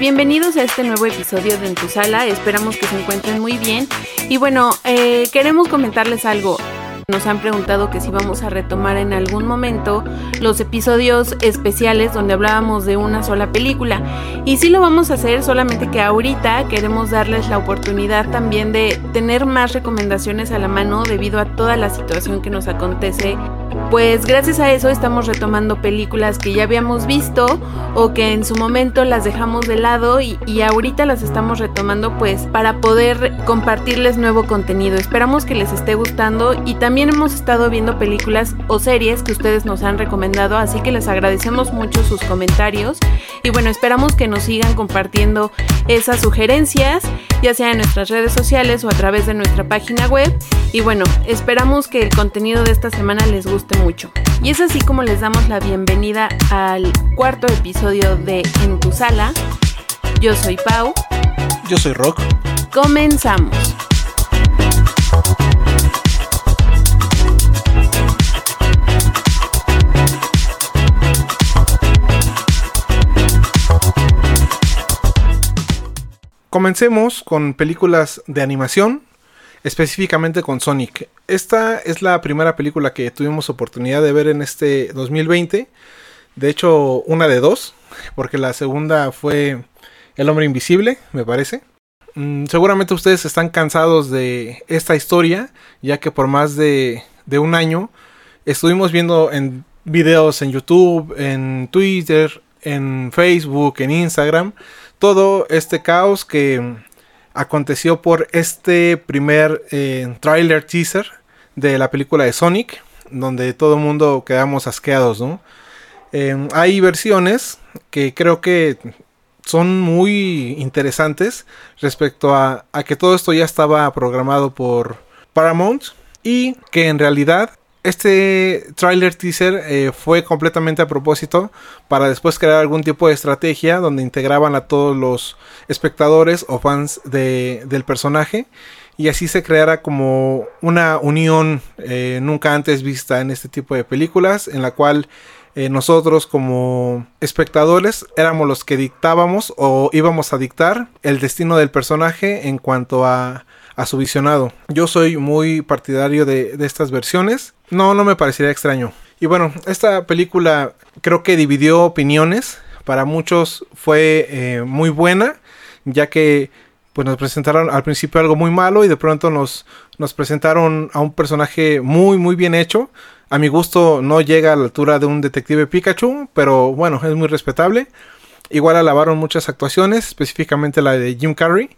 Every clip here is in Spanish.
Bienvenidos a este nuevo episodio de En tu sala. Esperamos que se encuentren muy bien. Y bueno, eh, queremos comentarles algo. Nos han preguntado que si vamos a retomar en algún momento los episodios especiales donde hablábamos de una sola película. Y sí lo vamos a hacer, solamente que ahorita queremos darles la oportunidad también de tener más recomendaciones a la mano debido a toda la situación que nos acontece. Pues gracias a eso estamos retomando películas que ya habíamos visto o que en su momento las dejamos de lado y, y ahorita las estamos retomando pues para poder compartirles nuevo contenido. Esperamos que les esté gustando y también hemos estado viendo películas o series que ustedes nos han recomendado, así que les agradecemos mucho sus comentarios y bueno, esperamos que nos sigan compartiendo esas sugerencias, ya sea en nuestras redes sociales o a través de nuestra página web. Y bueno, esperamos que el contenido de esta semana les guste mucho. Y es así como les damos la bienvenida al cuarto episodio de En tu sala. Yo soy Pau. Yo soy Rock. Comenzamos. Comencemos con películas de animación, específicamente con Sonic. Esta es la primera película que tuvimos oportunidad de ver en este 2020. De hecho, una de dos, porque la segunda fue El hombre invisible, me parece. Mm, seguramente ustedes están cansados de esta historia, ya que por más de, de un año estuvimos viendo en videos en YouTube, en Twitter, en Facebook, en Instagram, todo este caos que aconteció por este primer eh, trailer teaser de la película de Sonic, donde todo el mundo quedamos asqueados, ¿no? Em, hay versiones que creo que son muy interesantes respecto a, a que todo esto ya estaba programado por Paramount y que en realidad este trailer teaser eh, fue completamente a propósito para después crear algún tipo de estrategia donde integraban a todos los espectadores o fans del personaje y así se creara como una unión eh, nunca antes vista en este tipo de películas en la cual eh, nosotros como espectadores éramos los que dictábamos o íbamos a dictar el destino del personaje en cuanto a a su visionado. Yo soy muy partidario de, estas versiones. No, no me parecería extraño. Y bueno, esta película creo que dividió opiniones. Para muchos fue eh, muy buena, ya que pues nos presentaron al principio algo muy malo y de pronto nos, nos presentaron a un personaje muy muy bien hecho. A mi gusto no llega a la altura de un detective Pikachu, pero bueno, es muy respetable. Igual alabaron muchas actuaciones, específicamente la de Jim Carrey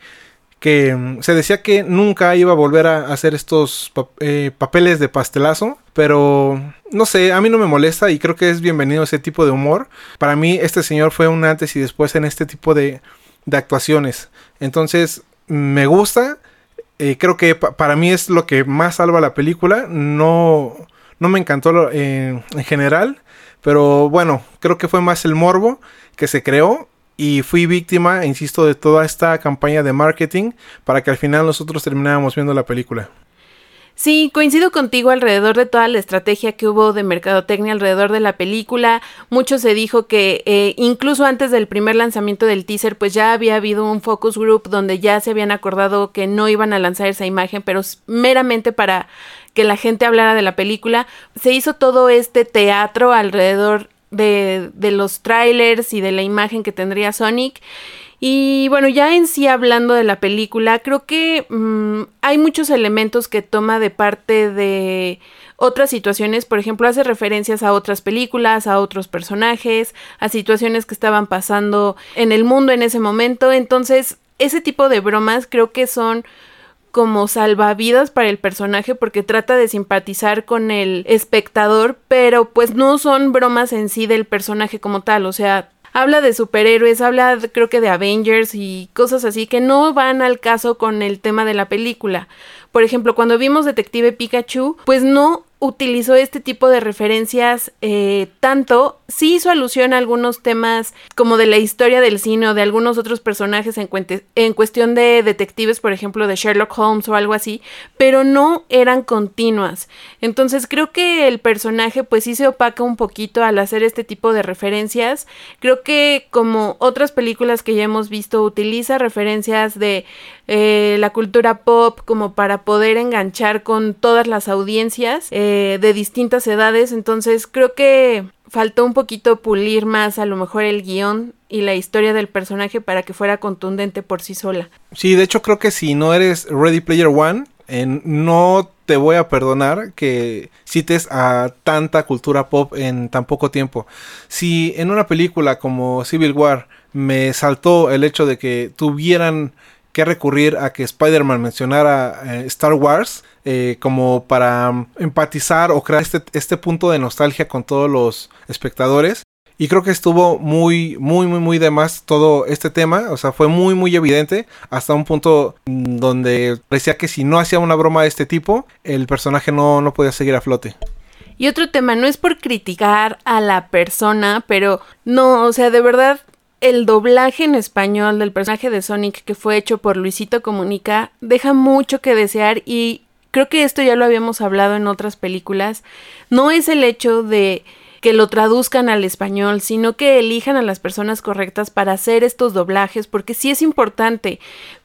que mm, se decía que nunca iba a volver a hacer estos eh, papeles de pastelazo, pero no sé, a mí no me molesta y creo que es bienvenido ese tipo de humor. Para mí este señor fue un antes y después en este tipo de, actuaciones. Entonces, me gusta. Eh, creo que para mí es lo que más salva la película. No, no me encantó eh, en general. Pero bueno, creo que fue más el morbo que se creó y fui víctima, insisto, de toda esta campaña de marketing para que al final nosotros termináramos viendo la película. Sí, coincido contigo alrededor de toda la estrategia que hubo de mercadotecnia alrededor de la película. Mucho se dijo que eh, incluso antes del primer lanzamiento del teaser, pues ya había habido un focus group donde ya se habían acordado que no iban a lanzar esa imagen, pero meramente para que la gente hablara de la película. Se hizo todo este teatro alrededor de, de los trailers y de la imagen que tendría Sonic. Y bueno, ya en sí hablando de la película, creo que mm, hay muchos elementos que toma de parte de otras situaciones. Por ejemplo, hace referencias a otras películas, a otros personajes, a situaciones que estaban pasando en el mundo en ese momento. Entonces, ese tipo de bromas creo que son como salvavidas para el personaje porque trata de simpatizar con el espectador, pero pues no son bromas en sí del personaje como tal, o sea, habla de superhéroes, habla creo que de Avengers y cosas así que no van al caso con el tema de la película. por ejemplo, cuando vimos Detective Pikachu, pues no utilizó este tipo de referencias eh, tanto, sí hizo alusión a algunos temas como de la historia del cine o de algunos otros personajes en, cuestión de detectives, por ejemplo, de Sherlock Holmes o algo así, pero no eran continuas. Entonces creo que el personaje pues sí se opaca un poquito al hacer este tipo de referencias. Creo que como otras películas que ya hemos visto, utiliza referencias de eh, la cultura pop como para poder enganchar con todas las audiencias. De distintas edades, entonces creo que faltó un poquito pulir más a lo mejor el guion y la historia del personaje para que fuera contundente por sí sola. Sí, de hecho creo que si no eres Ready Player One, no te voy a perdonar que cites a tanta cultura pop en tan poco tiempo. Si en una película como Civil War me saltó el hecho de que tuvieran que recurrir a que Spider-Man mencionara eh, Star Wars eh, como para empatizar o crear este, este punto de nostalgia con todos los espectadores. Y creo que estuvo muy, muy, muy, muy de más todo este tema. O sea, fue muy, muy evidente hasta un punto donde parecía que si no hacía una broma de este tipo, el personaje no, no podía seguir a flote. Y otro tema, no es por criticar a la persona, pero no, o sea, de verdad el doblaje en español del personaje de Sonic que fue hecho por Luisito Comunica deja mucho que desear y creo que esto ya lo habíamos hablado en otras películas. No es el hecho de que lo traduzcan al español, sino que elijan a las personas correctas para hacer estos doblajes, porque sí es importante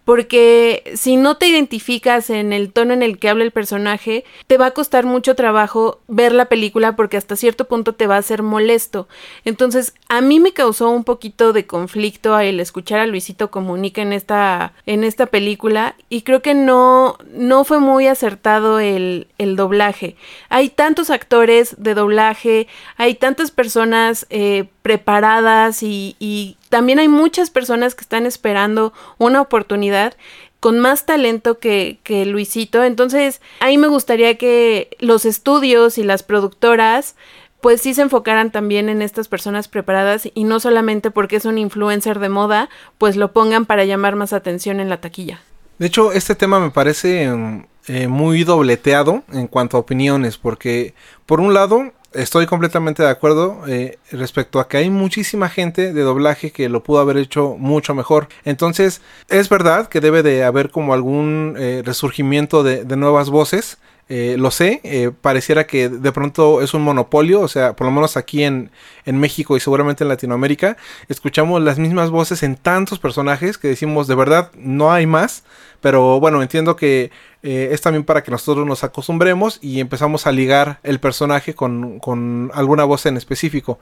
porque si no te identificas en el tono en el que habla el personaje, te va a costar mucho trabajo ver la película porque hasta cierto punto te va a ser molesto. Entonces, a mí me causó un poquito de conflicto el escuchar a Luisito Comunica en esta, en esta película y creo que no, no fue muy acertado el, el doblaje. Hay tantos actores de doblaje, hay tantas personas eh, preparadas y, y también hay muchas personas que están esperando una oportunidad con más talento que, que, Luisito. Entonces, ahí me gustaría que los estudios y las productoras pues sí se enfocaran también en estas personas preparadas y no solamente porque es un influencer de moda, pues lo pongan para llamar más atención en la taquilla. De hecho, este tema me parece mm, eh, muy dobleteado en cuanto a opiniones, porque por un lado estoy completamente de acuerdo eh, respecto a que hay muchísima gente de doblaje que lo pudo haber hecho mucho mejor. Entonces, es verdad que debe de haber como algún eh, resurgimiento de, nuevas voces. Eh, lo sé, pareciera que de pronto es un monopolio, o sea, por lo menos aquí en, en, México y seguramente en Latinoamérica, escuchamos las mismas voces en tantos personajes que decimos, de verdad, no hay más. Pero bueno, entiendo que eh, es también para que nosotros nos acostumbremos y empezamos a ligar el personaje con, con alguna voz en específico.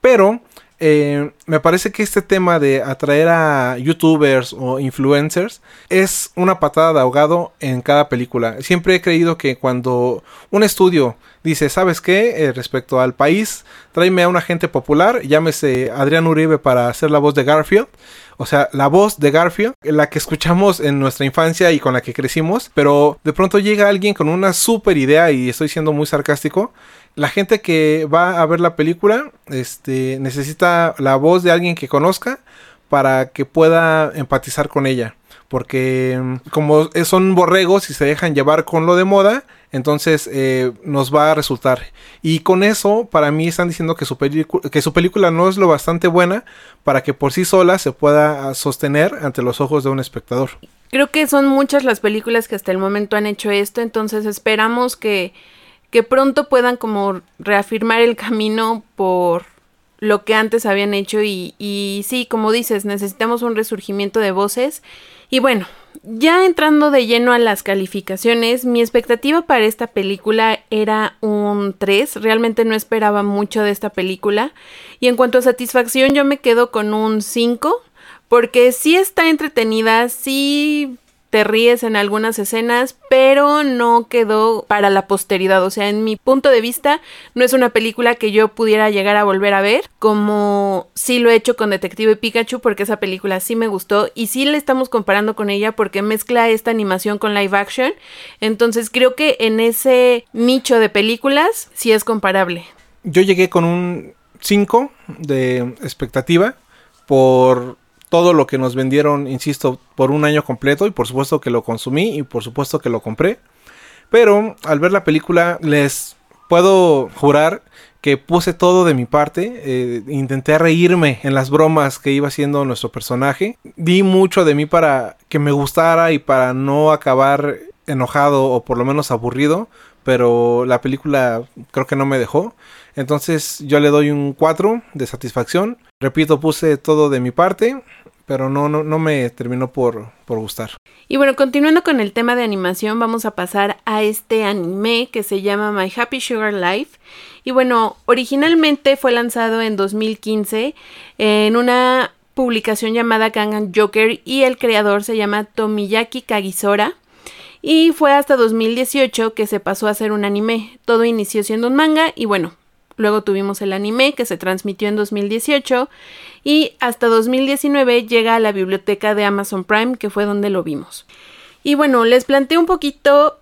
Pero eh, me parece que este tema de atraer a youtubers o influencers es una patada de ahogado en cada película. Siempre he creído que cuando un estudio dice, ¿sabes qué? Eh, respecto al país, tráeme a un agente popular, llámese Adrián Uribe para hacer la voz de Garfield. O sea, la voz de Garfield, la que escuchamos en nuestra infancia y con la que crecimos, pero de pronto llega alguien con una super idea y estoy siendo muy sarcástico la gente que va a ver la película este, necesita la voz de alguien que conozca para que pueda empatizar con ella. Porque mm, como son borregos y se dejan llevar con lo de moda, entonces eh, nos va a resultar. Y con eso, para mí están diciendo que su, que su película no es lo bastante buena para que por sí sola se pueda sostener ante los ojos de un espectador. Creo que son muchas las películas que hasta el momento han hecho esto, entonces esperamos que que pronto puedan como reafirmar el camino por lo que antes habían hecho y, y sí, como dices, necesitamos un resurgimiento de voces. Y bueno, ya entrando de lleno a las calificaciones, mi expectativa para esta película era un 3, realmente no esperaba mucho de esta película. Y en cuanto a satisfacción, yo me quedo con un 5, porque sí está entretenida, sí te ríes en algunas escenas, pero no quedó para la posteridad. O sea, en mi punto de vista, no es una película que yo pudiera llegar a volver a ver, como sí lo he hecho con Detective Pikachu, porque esa película sí me gustó y sí le estamos comparando con ella porque mezcla esta animación con live action. Entonces creo que en ese nicho de películas sí es comparable. Yo llegué con un 5 de expectativa por todo lo que nos vendieron, insisto, por un año completo y por supuesto que lo consumí y por supuesto que lo compré. Pero al ver la película les puedo jurar que puse todo de mi parte, eh, intenté reírme en las bromas que iba haciendo nuestro personaje, di mucho de mí para que me gustara y para no acabar enojado o por lo menos aburrido, pero la película creo que no me dejó. Entonces yo le doy un 4 de satisfacción. Repito, puse todo de mi parte, pero no, no, no me terminó por, por gustar. Y bueno, continuando con el tema de animación, vamos a pasar a este anime que se llama My Happy Sugar Life. Y bueno, originalmente fue lanzado en 2015 en una publicación llamada Kangan Joker y el creador se llama Tomiyaki Kagisora. Y fue hasta 2018 que se pasó a ser un anime. Todo inició siendo un manga y bueno, luego tuvimos el anime que se transmitió en 2018 y hasta 2019 llega a la biblioteca de Amazon Prime que fue donde lo vimos. Y bueno, les planteé un poquito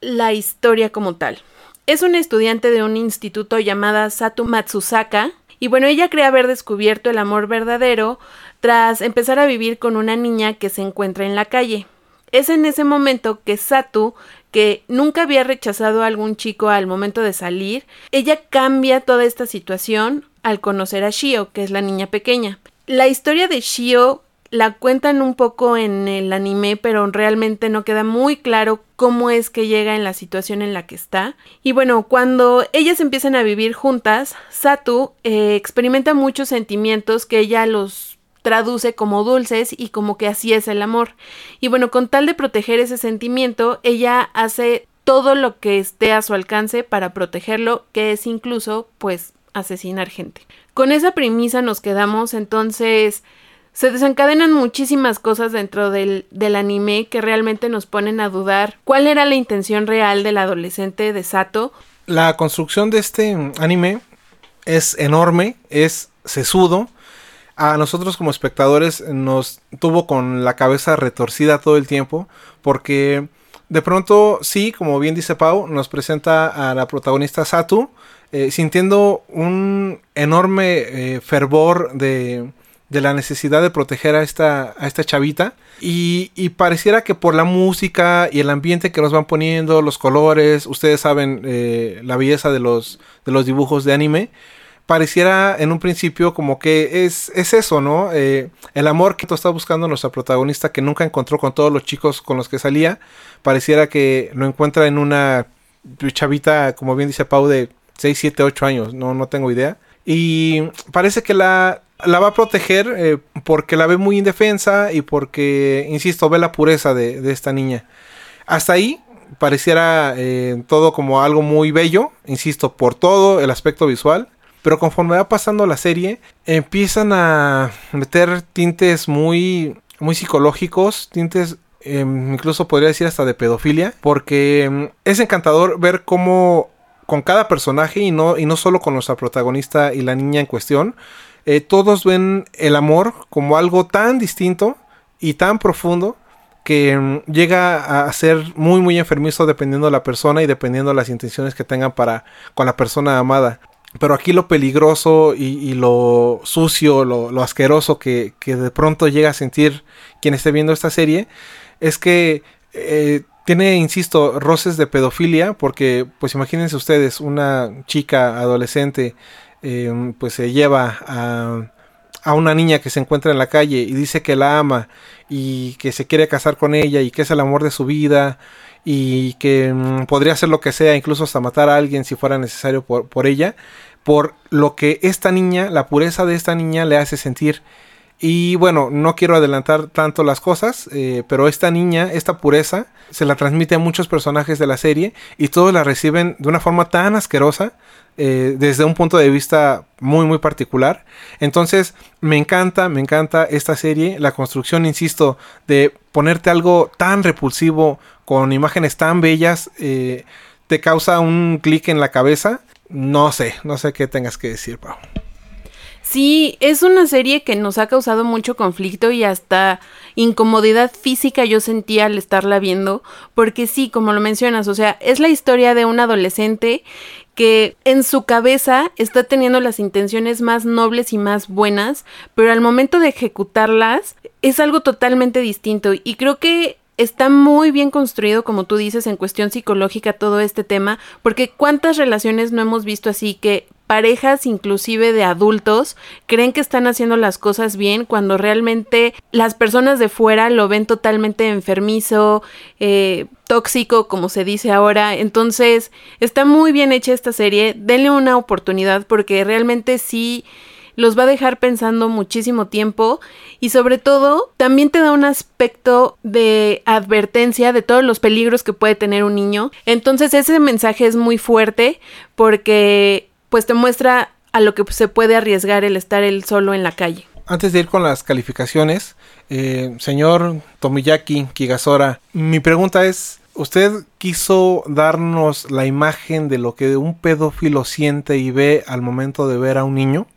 la historia como tal. Es una estudiante de un instituto llamada Satu Matsusaka y bueno, ella cree haber descubierto el amor verdadero tras empezar a vivir con una niña que se encuentra en la calle. Es en ese momento que Satu, que nunca había rechazado a algún chico al momento de salir, ella cambia toda esta situación al conocer a Shio, que es la niña pequeña. La historia de Shio la cuentan un poco en el anime, pero realmente no queda muy claro cómo es que llega en la situación en la que está. Y bueno, cuando ellas empiezan a vivir juntas, Satu eh, experimenta muchos sentimientos que ella los traduce como dulces y como que así es el amor. Y bueno, con tal de proteger ese sentimiento, ella hace todo lo que esté a su alcance para protegerlo, que es incluso pues asesinar gente. Con esa premisa nos quedamos, entonces se desencadenan muchísimas cosas dentro del, del, anime que realmente nos ponen a dudar cuál era la intención real del adolescente de Sato. La construcción de este anime es enorme, es sesudo, a nosotros como espectadores nos tuvo con la cabeza retorcida todo el tiempo porque de pronto sí, como bien dice Pau, nos presenta a la protagonista Satu eh, sintiendo un enorme eh, fervor de, de, la necesidad de proteger a esta, a esta chavita. Y, y, pareciera que por la música y el ambiente que nos van poniendo, los colores, ustedes saben eh, la belleza de los, de los dibujos de anime, pareciera en un principio como que es, es eso, ¿no? Eh, el amor que está buscando nuestra protagonista que nunca encontró con todos los chicos con los que salía, pareciera que lo encuentra en una chavita, como bien dice Pau, de 6, 7, 8 años, no, no tengo idea. Y parece que la, la va a proteger eh, porque la ve muy indefensa y porque, insisto, ve la pureza de, de esta niña. Hasta ahí pareciera eh, todo como algo muy bello, insisto, por todo el aspecto visual pero conforme va pasando la serie, empiezan a meter tintes muy, muy psicológicos, tintes em, incluso podría decir hasta de pedofilia, porque em, es encantador ver cómo con cada personaje y no, y no solo con nuestra protagonista y la niña en cuestión, eh, todos ven el amor como algo tan distinto y tan profundo que em, llega a ser muy muy enfermizo dependiendo de la persona y dependiendo de las intenciones que tengan para con la persona amada. Pero aquí lo peligroso y, lo sucio, lo, asqueroso que, de pronto llega a sentir quien esté viendo esta serie es que eh, tiene, insisto, roces de pedofilia porque, pues imagínense ustedes, una chica adolescente em, pues se lleva a, a una niña que se encuentra en la calle y dice que la ama y que se quiere casar con ella y que es el amor de su vida y que mm, podría hacer lo que sea, incluso hasta matar a alguien si fuera necesario por, por, ella, por lo que esta niña, la pureza de esta niña le hace sentir. Y bueno, no quiero adelantar tanto las cosas, eh, pero esta niña, esta pureza, se la transmite a muchos personajes de la serie y todos la reciben de una forma tan asquerosa, eh, desde un punto de vista muy, muy particular. Entonces, me encanta, me encanta esta serie, la construcción, insisto, de ponerte algo tan repulsivo con imágenes tan bellas, eh, te causa un clic en la cabeza. No sé, no sé qué tengas que decir, Pau. Sí, es una serie que nos ha causado mucho conflicto y hasta incomodidad física yo sentía al estarla viendo, porque sí, como lo mencionas, o sea, es la historia de un adolescente que en su cabeza está teniendo las intenciones más nobles y más buenas, pero al momento de ejecutarlas es algo totalmente distinto y creo que está muy bien construido, como tú dices, en cuestión psicológica todo este tema, porque cuántas relaciones no hemos visto así que parejas inclusive de adultos creen que están haciendo las cosas bien cuando realmente las personas de fuera lo ven totalmente enfermizo, eh, tóxico, como se dice ahora. Entonces, está muy bien hecha esta serie. Denle una oportunidad porque realmente sí los va a dejar pensando muchísimo tiempo y sobre todo también te da un aspecto de advertencia de todos los peligros que puede tener un niño. Entonces ese mensaje es muy fuerte porque pues te muestra a lo que se puede arriesgar el estar él solo en la calle. Antes de ir con las calificaciones, eh, señor Tomiyaki Kigasora, mi pregunta es, ¿usted quiso darnos la imagen de lo que un pedófilo siente y ve al momento de ver a un niño?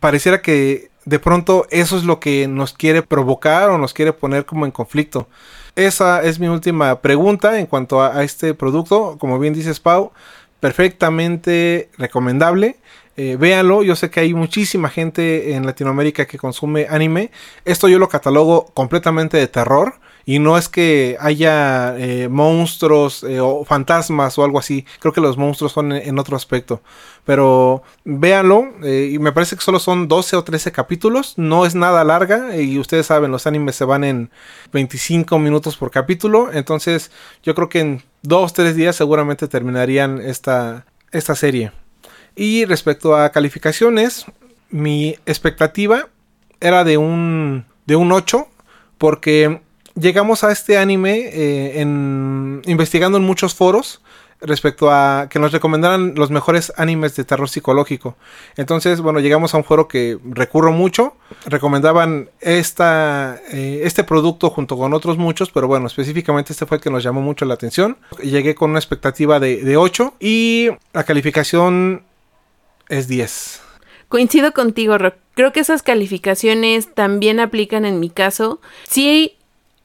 Pareciera que de pronto eso es lo que nos quiere provocar o nos quiere poner como en conflicto. Esa es mi última pregunta en cuanto a, este producto. Como bien dices, Pau, perfectamente recomendable. Eh, véanlo, yo sé que hay muchísima gente en Latinoamérica que consume anime. Esto yo lo catalogo completamente de terror. Y no es que haya eh, monstruos eh, o fantasmas o algo así. Creo que los monstruos son en, otro aspecto. Pero véanlo. y me parece que solo son 12 o 13 capítulos. No es nada larga. Y ustedes saben, los animes se van en 25 minutos por capítulo. Entonces yo creo que en dos, tres días seguramente terminarían esta, esta serie. Y respecto a calificaciones, mi expectativa era de un, de un 8 porque llegamos a este anime eh, investigando en muchos foros respecto a que nos recomendaran los mejores animes de terror psicológico. Entonces, bueno, llegamos a un foro que recurro mucho. Recomendaban esta, eh, este producto junto con otros muchos, pero bueno, específicamente este fue el que nos llamó mucho la atención. Llegué con una expectativa de, de 8 y la calificación es 10. Coincido contigo, Rock. Creo que esas calificaciones también aplican en mi caso. Sí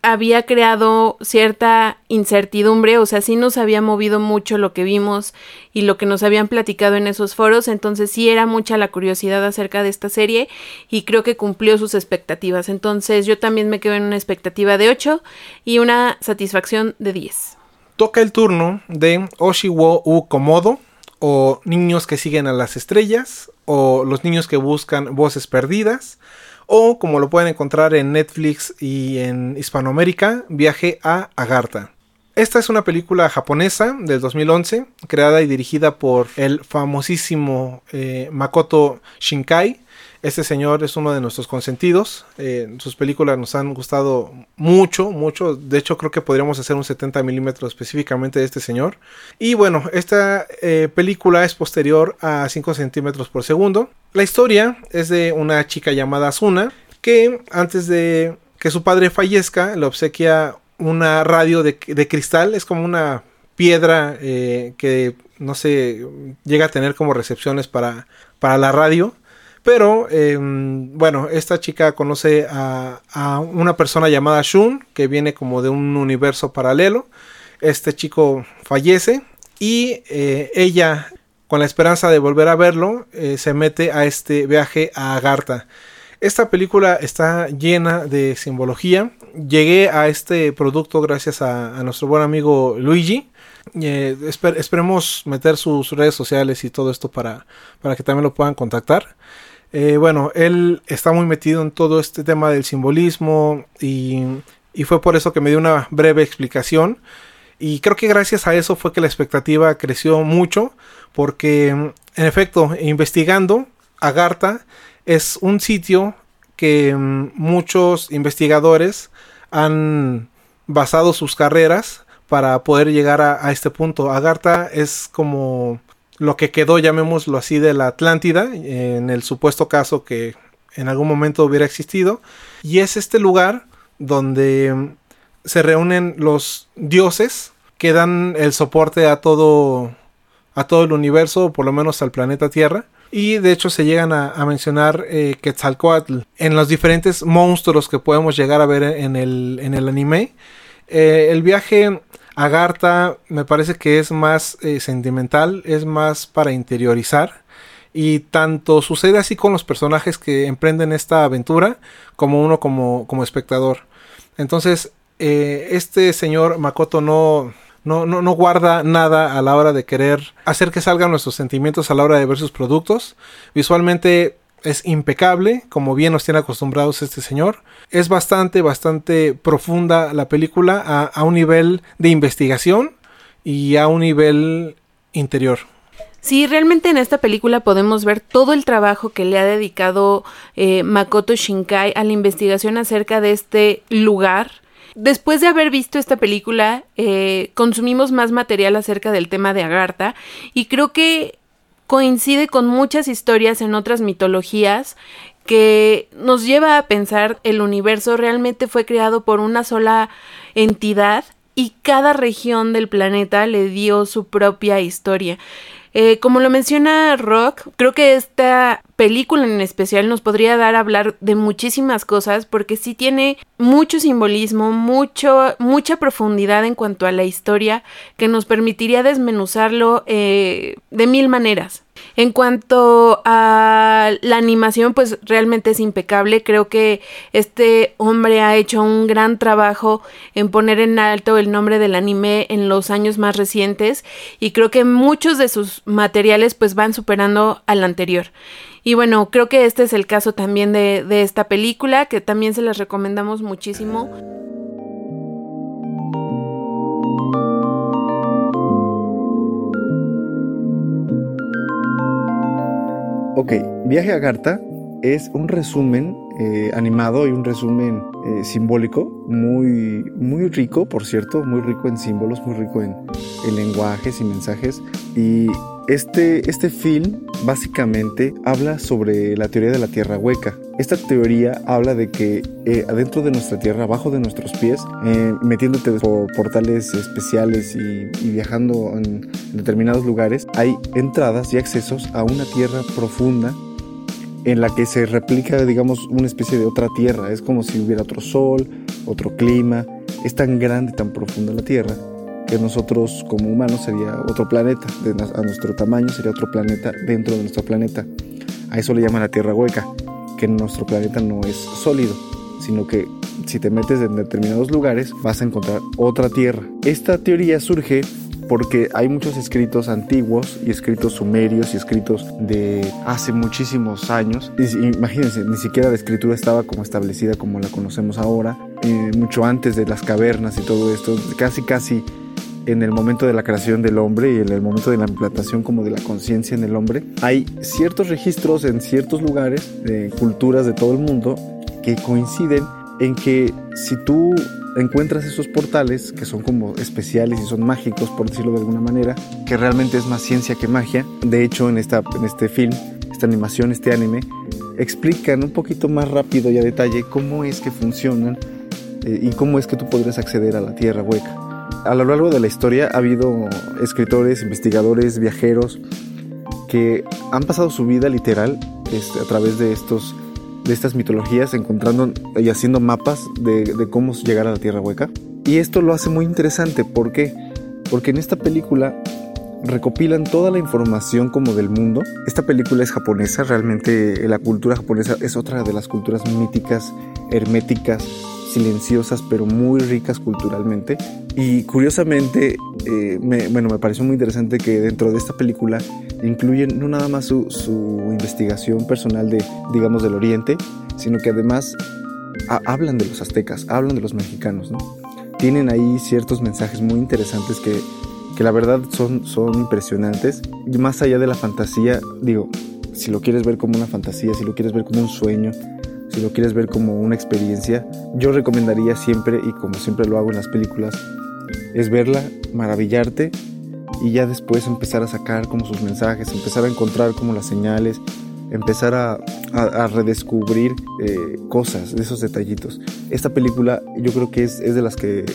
había creado cierta incertidumbre, o sea, sí nos había movido mucho lo que vimos y lo que nos habían platicado en esos foros, entonces sí era mucha la curiosidad acerca de esta serie y creo que cumplió sus expectativas. Entonces yo también me quedo en una expectativa de 8 y una satisfacción de 10. Toca el turno de Oshiwo U Komodo o Niños que siguen a las estrellas o Los niños que buscan voces perdidas o como lo pueden encontrar en Netflix y en Hispanoamérica, Viaje a Agartha. Esta es una película japonesa del 2011, creada y dirigida por el famosísimo eh, Makoto Shinkai. Este señor es uno de nuestros consentidos. Eh, sus películas nos han gustado mucho, mucho. De hecho, creo que podríamos hacer un 70 milímetros específicamente de este señor. Y bueno, esta eh, película es posterior a 5 centímetros por segundo. La historia es de una chica llamada Asuna que antes de que su padre fallezca le obsequia una radio de, cristal. Es como una piedra eh, que no sé, llega a tener como recepciones para, para la radio. Pero em, bueno, esta chica conoce a, una persona llamada Shun, que viene como de un universo paralelo. Este chico fallece y eh, ella, con la esperanza de volver a verlo, eh, se mete a este viaje a Agartha. Esta película está llena de simbología. Llegué a este producto gracias a, nuestro buen amigo Luigi. Eh, esperemos meter sus redes sociales y todo esto para, para que también lo puedan contactar. Eh, bueno, él está muy metido en todo este tema del simbolismo y, fue por eso que me dio una breve explicación. Y creo que gracias a eso fue que la expectativa creció mucho, porque en efecto, investigando, Agartha es un sitio que mm, muchos investigadores han basado sus carreras para poder llegar a, a este punto. Agartha es como lo que quedó, llamémoslo así, de la Atlántida, en el supuesto caso que en algún momento hubiera existido. Y es este lugar donde mm, se reúnen los dioses que dan el soporte a todo, a todo el universo, o por lo menos al planeta Tierra. Y de hecho se llegan a, mencionar eh, Quetzalcoatl en los diferentes monstruos que podemos llegar a ver en el, en el anime. Eh, el viaje Agartha me parece que es más eh, sentimental, es más para interiorizar. Y tanto sucede así con los personajes que emprenden esta aventura, como uno como, como espectador. Entonces, eh, este señor Makoto no, no, no, no, guarda nada a la hora de querer hacer que salgan nuestros sentimientos a la hora de ver sus productos. Visualmente es impecable, como bien nos tiene acostumbrados este señor. Es bastante, bastante profunda la película a, un nivel de investigación y a un nivel interior. Sí, realmente en esta película podemos ver todo el trabajo que le ha dedicado eh, Makoto Shinkai a la investigación acerca de este lugar. Después de haber visto esta película, eh, consumimos más material acerca del tema de Agartha y creo que coincide con muchas historias en otras mitologías que nos lleva a pensar el universo realmente fue creado por una sola entidad y cada región del planeta le dio su propia historia. Eh, como lo menciona Rock, creo que esta película en especial nos podría dar a hablar de muchísimas cosas porque sí tiene mucho simbolismo, mucho, mucha profundidad en cuanto a la historia que nos permitiría desmenuzarlo eh, de mil maneras. En cuanto a la animación, pues realmente es impecable. Creo que este hombre ha hecho un gran trabajo en poner en alto el nombre del anime en los años más recientes y creo que muchos de sus materiales pues van superando al anterior. Y bueno, creo que este es el caso también de, de esta película, que también se las recomendamos muchísimo. Ok, Viaje a Garta es un resumen eh, animado y un resumen eh, simbólico muy, muy rico, por cierto, muy rico en símbolos, muy rico en, en lenguajes y mensajes. Y este, este film básicamente habla sobre la teoría de la tierra hueca. Esta teoría habla de que eh, adentro de nuestra tierra, abajo de nuestros pies, eh, metiéndote por portales especiales y, y, viajando en determinados lugares, hay entradas y accesos a una tierra profunda en la que se replica, digamos, una especie de otra tierra. Es como si hubiera otro sol, otro clima. Es tan grande, tan profunda la tierra que nosotros como humanos sería otro planeta, a nuestro tamaño sería otro planeta dentro de nuestro planeta. A eso le llaman la Tierra hueca, que nuestro planeta no es sólido, sino que si te metes en determinados lugares vas a encontrar otra Tierra. Esta teoría surge porque hay muchos escritos antiguos y escritos sumerios y escritos de hace muchísimos años. Imagínense, ni siquiera la escritura estaba como establecida como la conocemos ahora, eh, mucho antes de las cavernas y todo esto, casi casi en el momento de la creación del hombre y en el momento de la implantación como de la conciencia en el hombre, hay ciertos registros en ciertos lugares, de culturas de todo el mundo, que coinciden en que si tú encuentras esos portales que son como especiales y son mágicos, por decirlo de alguna manera, que realmente es más ciencia que magia. De hecho, en, esta, en este film, esta animación, este anime, explican un poquito más rápido y a detalle cómo es que funcionan eh, y cómo es que tú podrías acceder a la Tierra Hueca a lo largo de la historia ha habido escritores, investigadores, viajeros que han pasado su vida literal este, a través de estos de estas mitologías, encontrando y haciendo mapas de, cómo llegar a la Tierra Hueca. Y esto lo hace muy interesante, ¿por qué? Porque en esta película recopilan toda la información como del mundo. Esta película es japonesa, realmente la cultura japonesa es otra de las culturas míticas, herméticas, silenciosas pero muy ricas culturalmente. Y curiosamente, eh, me, bueno, me pareció muy interesante que dentro de esta película incluyen no nada más su, investigación personal de, digamos, del Oriente, sino que además hablan de los aztecas, hablan de los mexicanos, ¿no? Tienen ahí ciertos mensajes muy interesantes que, que la verdad son, son impresionantes. Y más allá de la fantasía, digo, si lo quieres ver como una fantasía, si lo quieres ver como un sueño, si lo quieres ver como una experiencia, yo recomendaría siempre, y como siempre lo hago en las películas, es verla, maravillarte y ya después empezar a sacar como sus mensajes, empezar a encontrar como las señales, empezar a, a, a redescubrir eh, cosas, esos detallitos. Esta película yo creo que es, es de las que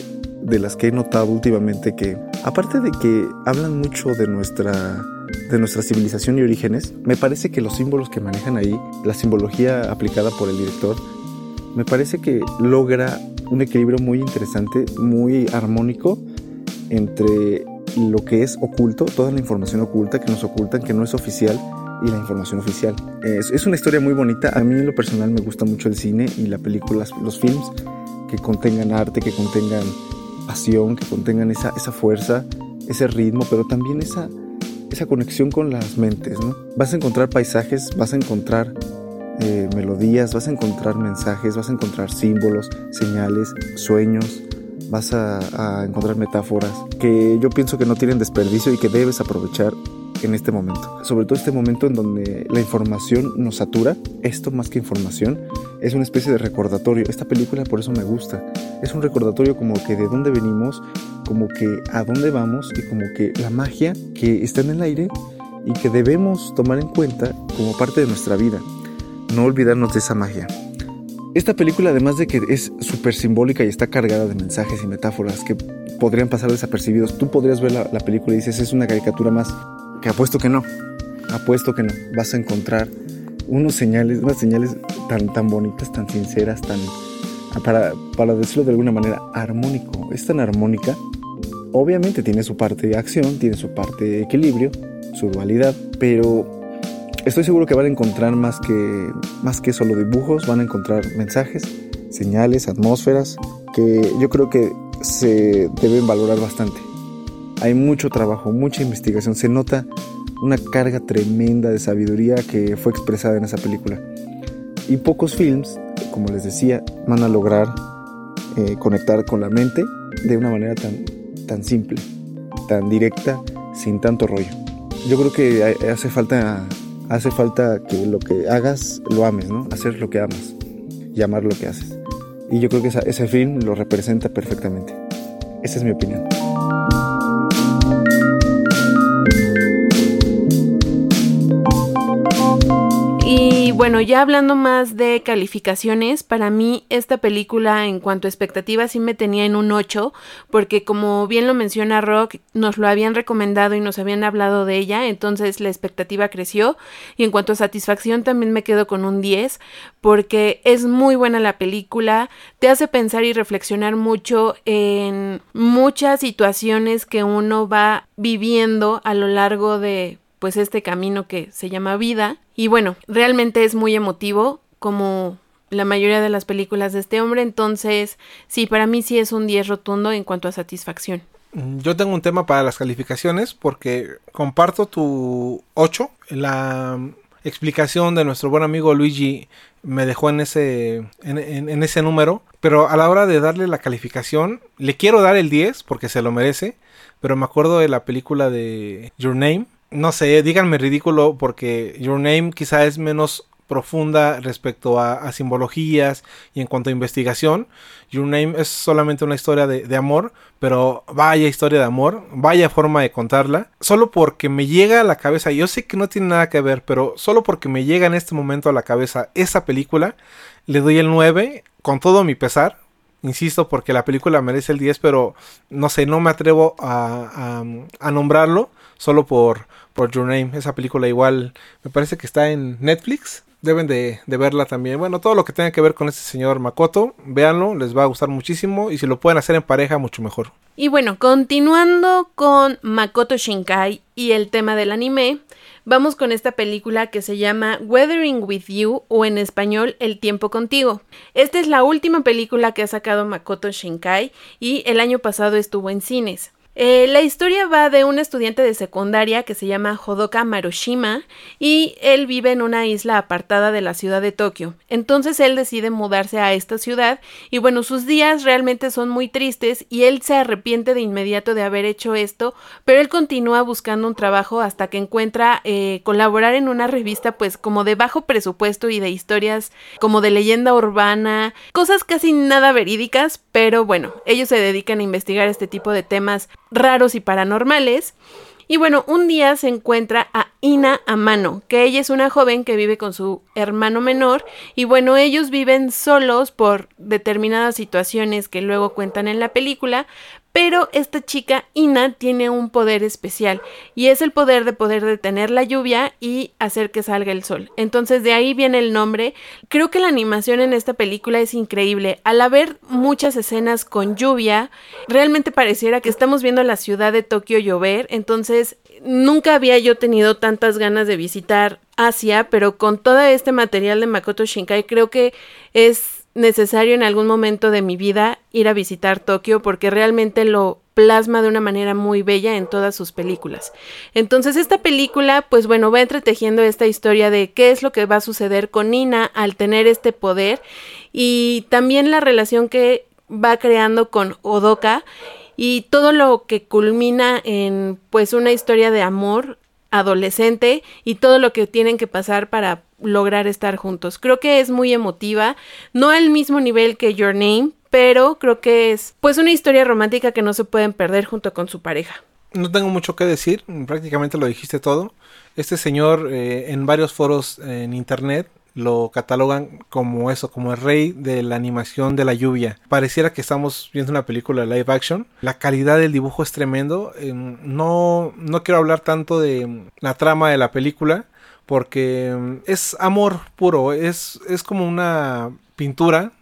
de las que he notado últimamente que aparte de que hablan mucho de nuestra de nuestra civilización y orígenes, me parece que los símbolos que manejan ahí, la simbología aplicada por el director, me parece que logra un equilibrio muy interesante, muy armónico entre lo que es oculto, toda la información oculta que nos ocultan, que no es oficial, y la información oficial. Es, es, una historia muy bonita. A mí en lo personal me gusta mucho el cine y la película, los films que contengan arte, que contengan pasión, que contengan esa, esa fuerza, ese ritmo, pero también esa, esa conexión con las mentes. ¿no? Vas a encontrar paisajes, vas a encontrar eh, melodías, vas a encontrar mensajes, vas a encontrar símbolos, señales, sueños, vas a, a encontrar metáforas que yo pienso que no tienen desperdicio y que debes aprovechar en este momento. Sobre todo este momento en donde la información nos satura, esto más que información es una especie de recordatorio. Esta película por eso me gusta. Es un recordatorio como que de dónde venimos, como que a dónde vamos y como que la magia que está en el aire y que debemos tomar en cuenta como parte de nuestra vida. No olvidarnos de esa magia. Esta película, además de que es súper simbólica y está cargada de mensajes y metáforas que podrían pasar desapercibidos, tú podrías ver la, la película y dices, es una caricatura más que apuesto que no, apuesto que no, vas a encontrar unos señales, unas señales tan, tan bonitas, tan sinceras, tan, para, para decirlo de alguna manera, armónico. Es tan armónica, obviamente tiene su parte de acción, tiene su parte de equilibrio, su dualidad, pero estoy seguro que van a encontrar más que, más que solo dibujos, van a encontrar mensajes, señales, atmósferas, que yo creo que se deben valorar bastante. Hay mucho trabajo, mucha investigación. Se nota una carga tremenda de sabiduría que fue expresada en esa película. Y pocos films, como les decía, van a lograr eh, conectar con la mente de una manera tan, tan simple, tan directa, sin tanto rollo. Yo creo que hace falta, hace falta que lo que hagas lo ames, ¿no? Hacer lo que amas y amar lo que haces. Y yo creo que ese film lo representa perfectamente. Esa es mi opinión. Bueno, ya hablando más de calificaciones, para mí esta película en cuanto a expectativas sí me tenía en un 8, porque como bien lo menciona Rock, nos lo habían recomendado y nos habían hablado de ella, entonces la expectativa creció y en cuanto a satisfacción también me quedo con un 10, porque es muy buena la película, te hace pensar y reflexionar mucho en muchas situaciones que uno va viviendo a lo largo de pues este camino que se llama vida. Y bueno, realmente es muy emotivo como la mayoría de las películas de este hombre, entonces sí, para mí sí es un 10 rotundo en cuanto a satisfacción. Mm, yo tengo un tema para las calificaciones porque comparto tu 8. La explicación de nuestro buen amigo Luigi me dejó en ese, en, ese número. Pero a la hora de darle la calificación, le quiero dar el 10 porque se lo merece. Pero me acuerdo de la película de Your Name no sé, díganme ridículo porque Your Name quizá es menos profunda respecto a, simbologías y en cuanto a investigación. Your Name es solamente una historia de, de, amor, pero vaya historia de amor, vaya forma de contarla. Solo porque me llega a la cabeza, yo sé que no tiene nada que ver, pero solo porque me llega en este momento a la cabeza esa película, le doy el 9 con todo mi pesar. Insisto, porque la película merece el 10, pero no sé, no me atrevo a, a, a nombrarlo solo por, por Your Name. Esa película igual me parece que está en Netflix. Deben de, verla también. Bueno, todo lo que tenga que ver con este señor Makoto, véanlo, les va a gustar muchísimo. Y si lo pueden hacer en pareja, mucho mejor. Y bueno, continuando con Makoto Shinkai y el tema del anime, vamos con esta película que se llama Weathering with You o en español El tiempo contigo. Esta es la última película que ha sacado Makoto Shinkai y el año pasado estuvo en cines. Eh, la historia va de un estudiante de secundaria que se llama Hodoka Marushima y él vive en una isla apartada de la ciudad de Tokio. Entonces él decide mudarse a esta ciudad y bueno, sus días realmente son muy tristes y él se arrepiente de inmediato de haber hecho esto, pero él continúa buscando un trabajo hasta que encuentra eh, colaborar en una revista pues como de bajo presupuesto y de historias como de leyenda urbana, cosas casi nada verídicas, pero bueno, ellos se dedican a investigar este tipo de temas raros y paranormales. Y bueno, un día se encuentra a Ina Amano, que ella es una joven que vive con su hermano menor y bueno, ellos viven solos por determinadas situaciones que luego cuentan en la película, Pero esta chica, Ina, tiene un poder especial y es el poder de poder detener la lluvia y hacer que salga el sol. Entonces de ahí viene el nombre. Creo que la animación en esta película es increíble. Al haber muchas escenas con lluvia, realmente pareciera que estamos viendo la ciudad de Tokio llover. Entonces nunca había yo tenido tantas ganas de visitar Asia, pero con todo este material de Makoto Shinkai creo que es necesario en algún momento de mi vida ir a visitar Tokio porque realmente lo plasma de una manera muy bella en todas sus películas. Entonces esta película, pues bueno, va entretejiendo esta historia de qué es lo que va a suceder con Nina al tener este poder y también la relación que va creando con Odoka y todo lo que culmina en pues una historia de amor adolescente y todo lo que tienen que pasar para lograr estar juntos. Creo que es muy emotiva, no al mismo nivel que Your Name, pero creo que es pues una historia romántica que no se pueden perder junto con su pareja. No tengo mucho que decir, prácticamente lo dijiste todo. Este señor eh, en varios foros en internet lo catalogan como eso, como el rey de la animación de la lluvia. Pareciera que estamos viendo una película de live action. La calidad del dibujo es tremendo. Em, no, no quiero hablar tanto de la trama de la película porque em, es amor puro, es, es como una pintura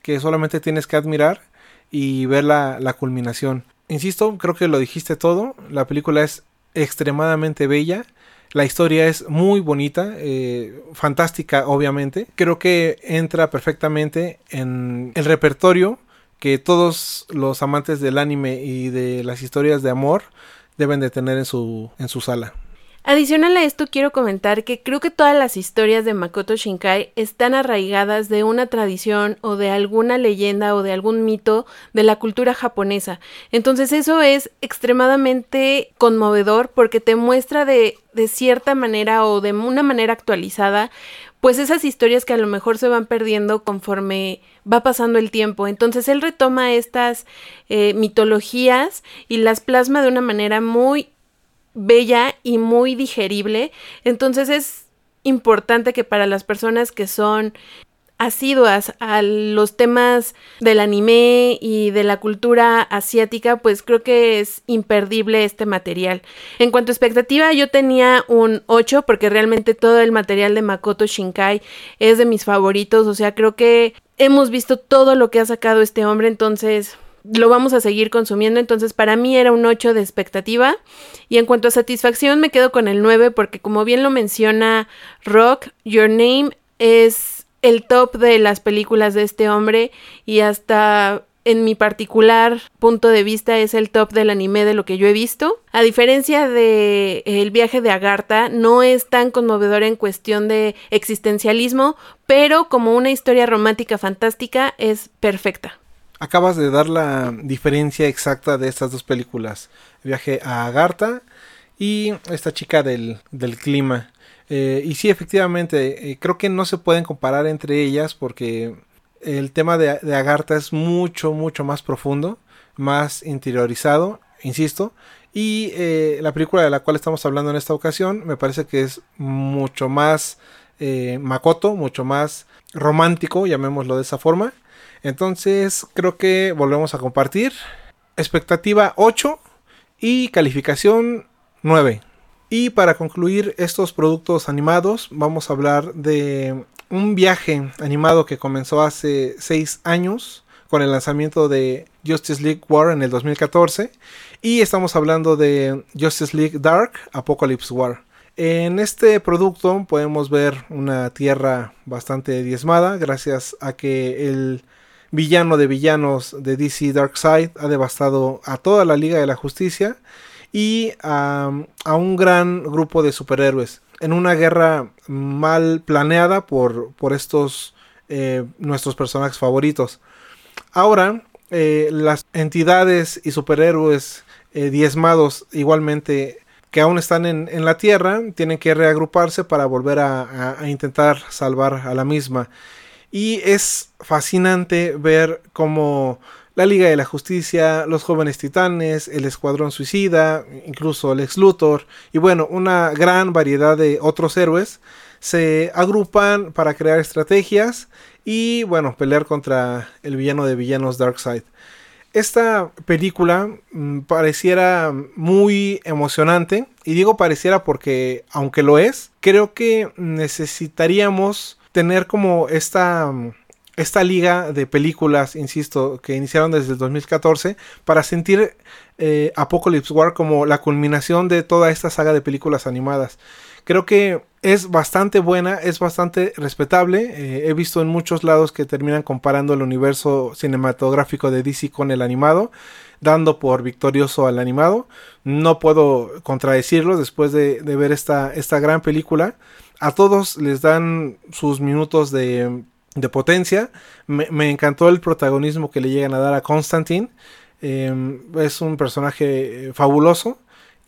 que solamente tienes que admirar y ver la, la culminación. Insisto, creo que lo dijiste todo. La película es extremadamente bella la historia es muy bonita, eh, fantástica obviamente. Creo que entra perfectamente en el repertorio que todos los amantes del anime y de las historias de amor deben de tener en su, en su sala. Adicional a esto quiero comentar que creo que todas las historias de Makoto Shinkai están arraigadas de una tradición o de alguna leyenda o de algún mito de la cultura japonesa. Entonces eso es extremadamente conmovedor porque te muestra de, de cierta manera o de una manera actualizada pues esas historias que a lo mejor se van perdiendo conforme va pasando el tiempo. Entonces él retoma estas eh, mitologías y las plasma de una manera muy bella y muy digerible. Entonces es importante que para las personas que son asiduas a los temas del anime y de la cultura asiática, pues creo que es imperdible este material. En cuanto a expectativa, yo tenía un 8 porque realmente todo el material de Makoto Shinkai es de mis favoritos, o sea, creo que hemos visto todo lo que ha sacado este hombre, entonces lo vamos a seguir consumiendo. Entonces, para mí era un 8 de expectativa. Y en cuanto a satisfacción, me quedo con el 9 porque como bien lo menciona Rock, Your Name es el top de las películas de este hombre y hasta en mi particular punto de vista es el top del anime de lo que yo he visto. A diferencia de El viaje de Agartha, no es tan conmovedor en cuestión de existencialismo, pero como una historia romántica fantástica es perfecta. Acabas de dar la diferencia exacta de estas dos películas. Viaje a Agartha y esta chica del, clima. Eh, y sí, efectivamente, eh, creo que no se pueden comparar entre ellas porque el tema de, de Agartha es mucho, mucho más profundo, más interiorizado, insisto. Y eh, la película de la cual estamos hablando en esta ocasión me parece que es mucho más Makoto, mucho más romántico, llamémoslo de esa forma. Entonces creo que volvemos a compartir. Expectativa 8 y calificación 9. Y para concluir estos productos animados vamos a hablar de un viaje animado que comenzó hace 6 años con el lanzamiento de Justice League War en el 2014 y estamos hablando de Justice League Dark Apocalypse War. En este producto podemos ver una tierra bastante diezmada gracias a que el villano de villanos de DC Darkseid ha devastado a toda la Liga de la Justicia y a, un gran grupo de superhéroes en una guerra mal planeada por, por estos eh, nuestros personajes favoritos. Ahora, eh, las entidades y superhéroes eh, diezmados igualmente que aún están en, la Tierra tienen que reagruparse para volver a intentar salvar a la misma. Y es fascinante ver cómo la Liga de la Justicia, los jóvenes titanes, el Escuadrón Suicida, incluso el Luthor y bueno, una gran variedad de otros héroes se agrupan para crear estrategias y bueno, pelear contra el villano de villanos Darkseid. esta película mm, pareciera muy emocionante. Y digo pareciera porque, aunque lo es, creo que necesitaríamos tener como esta esta liga de películas, insisto, que iniciaron desde el 2014, para sentir eh, Apocalypse War como la culminación de toda esta saga de películas animadas. Creo que es bastante buena, es bastante respetable. Eh, he visto en muchos lados que terminan comparando el universo cinematográfico de DC con el animado, dando por victorioso al animado. No puedo contradecirlo después de, ver esta, esta gran película. A todos les dan sus minutos de de potencia. Me, encantó el protagonismo que le llegan a dar a Constantine. Em, es un personaje eh, fabuloso.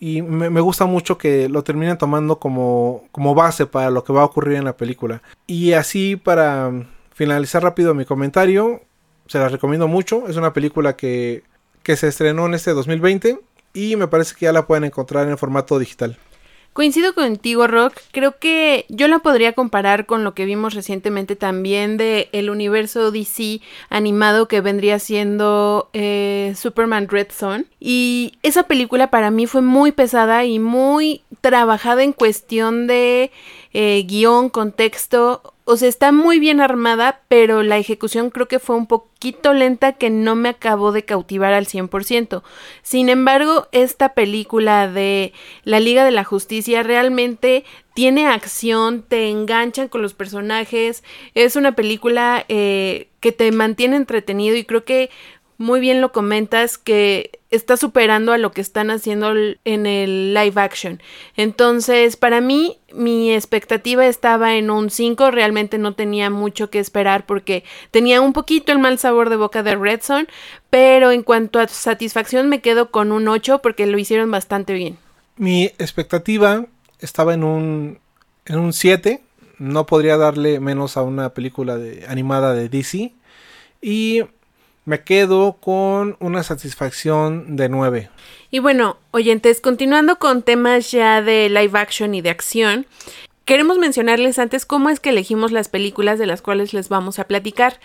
Y me, gusta mucho que lo terminen tomando como, como base para lo que va a ocurrir en la película. Y así para finalizar rápido mi comentario, se la recomiendo mucho. Es una película que, que se estrenó en este 2020 y me parece que ya la pueden encontrar en formato digital. Coincido contigo, Rock. Creo que yo la podría comparar con lo que vimos recientemente también de el universo DC animado que vendría siendo eh, Superman Red Son. Y esa película para mí fue muy pesada y muy trabajada en cuestión de eh, guion, contexto o sea, está muy bien armada, pero la ejecución creo que fue un poquito lenta que no me acabó de cautivar al 100%. Sin embargo, esta película de La Liga de la Justicia realmente tiene acción, te enganchan con los personajes, es una película eh, que te mantiene entretenido y creo que muy bien lo comentas que está superando a lo que están haciendo en el live action. Entonces, para mí, mi expectativa estaba en un 5, realmente no tenía mucho que esperar porque tenía un poquito el mal sabor de boca de Red pero en cuanto a satisfacción me quedo con un 8 porque lo hicieron bastante bien. Mi expectativa estaba en un en un 7, no podría darle menos a una película de, animada de DC y me quedo con una satisfacción de 9. Y bueno, oyentes, continuando con temas ya de live action y de acción, queremos mencionarles antes cómo es que elegimos las películas de las cuales les vamos a platicar.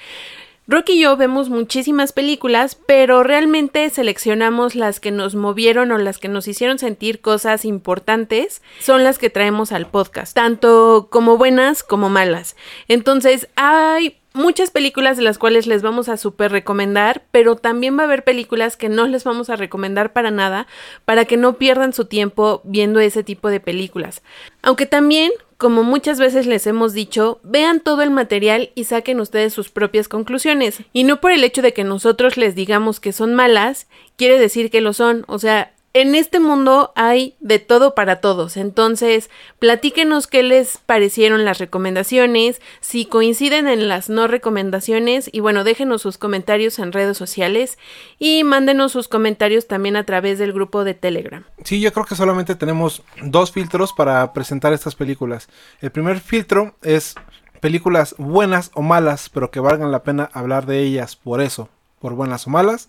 Rocky y yo vemos muchísimas películas, pero realmente seleccionamos las que nos movieron o las que nos hicieron sentir cosas importantes, son las que traemos al podcast, tanto como buenas como malas. Entonces, hay muchas películas de las cuales les vamos a super recomendar, pero también va a haber películas que no les vamos a recomendar para nada, para que no pierdan su tiempo viendo ese tipo de películas. Aunque también, como muchas veces les hemos dicho, vean todo el material y saquen ustedes sus propias conclusiones. Y no por el hecho de que nosotros les digamos que son malas, quiere decir que lo son. O sea, en este mundo hay de todo para todos, entonces platíquenos qué les parecieron las recomendaciones, si coinciden en las no recomendaciones y bueno, déjenos sus comentarios en redes sociales y mándenos sus comentarios también a través del grupo de Telegram. Sí, yo creo que solamente tenemos dos filtros para presentar estas películas. El primer filtro es películas buenas o malas, pero que valgan la pena hablar de ellas por eso, por buenas o malas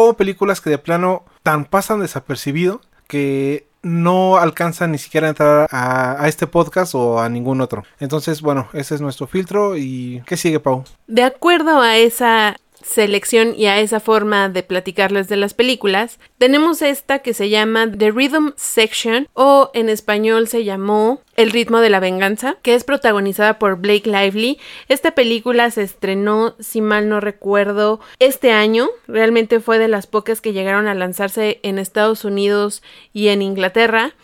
o películas que de plano tan pasan desapercibido que no alcanzan ni siquiera a entrar a, este podcast o a ningún otro. Entonces, bueno, ese es nuestro filtro y ¿qué sigue, Pau? De acuerdo a esa selección y a esa forma de platicarles de las películas, tenemos esta que se llama The Rhythm Section o en español se llamó El ritmo de la venganza, que es protagonizada por Blake Lively. Esta película se estrenó, si mal no recuerdo, este año. Realmente fue de las pocas que llegaron a lanzarse en Estados Unidos y en Inglaterra.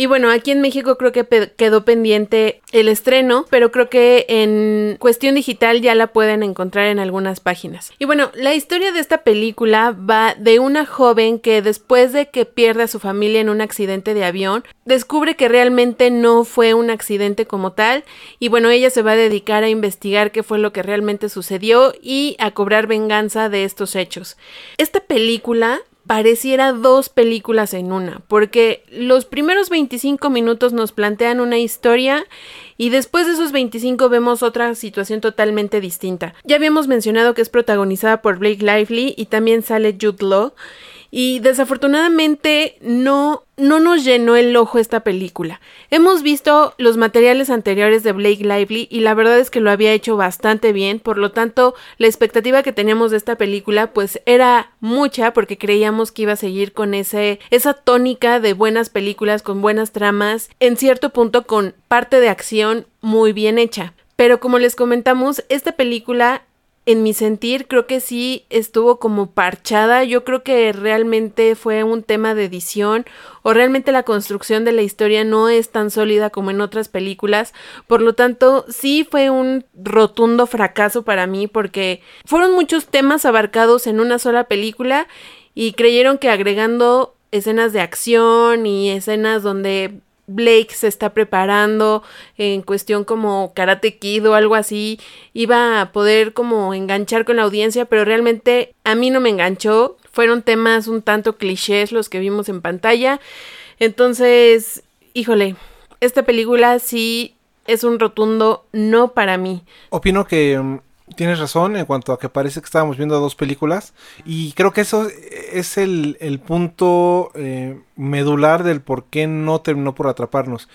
Y bueno, aquí en México creo que quedó pendiente el estreno, pero creo que en cuestión digital ya la pueden encontrar en algunas páginas. Y bueno, la historia de esta película va de una joven que después de que pierde a su familia en un accidente de avión, descubre que realmente no fue un accidente como tal y bueno, ella se va a dedicar a investigar qué fue lo que realmente sucedió y a cobrar venganza de estos hechos. Esta película pareciera dos películas en una, porque los primeros 25 minutos nos plantean una historia y después de esos 25 vemos otra situación totalmente distinta. Ya habíamos mencionado que es protagonizada por Blake Lively y también sale Jude Law. Y desafortunadamente no, no nos llenó el ojo esta película. Hemos visto los materiales anteriores de Blake Lively y la verdad es que lo había hecho bastante bien, por lo tanto la expectativa que teníamos de esta película pues era mucha porque creíamos que iba a seguir con ese, esa tónica de buenas películas, con buenas tramas, en cierto punto con parte de acción muy bien hecha. Pero como les comentamos, esta película en mi sentir, creo que sí estuvo como parchada. Yo creo que realmente fue un tema de edición o realmente la construcción de la historia no es tan sólida como en otras películas. Por lo tanto, sí fue un rotundo fracaso para mí porque fueron muchos temas abarcados en una sola película y creyeron que agregando escenas de acción y escenas donde Blake se está preparando en cuestión como Karate Kid o algo así, iba a poder como enganchar con la audiencia, pero realmente a mí no me enganchó. Fueron temas un tanto clichés los que vimos en pantalla. Entonces, híjole, esta película sí es un rotundo no para mí. Opino que mm, tienes razón en cuanto a que parece que estábamos viendo dos películas y creo que eso es el, punto eh, medular del por qué no terminó por atraparnos.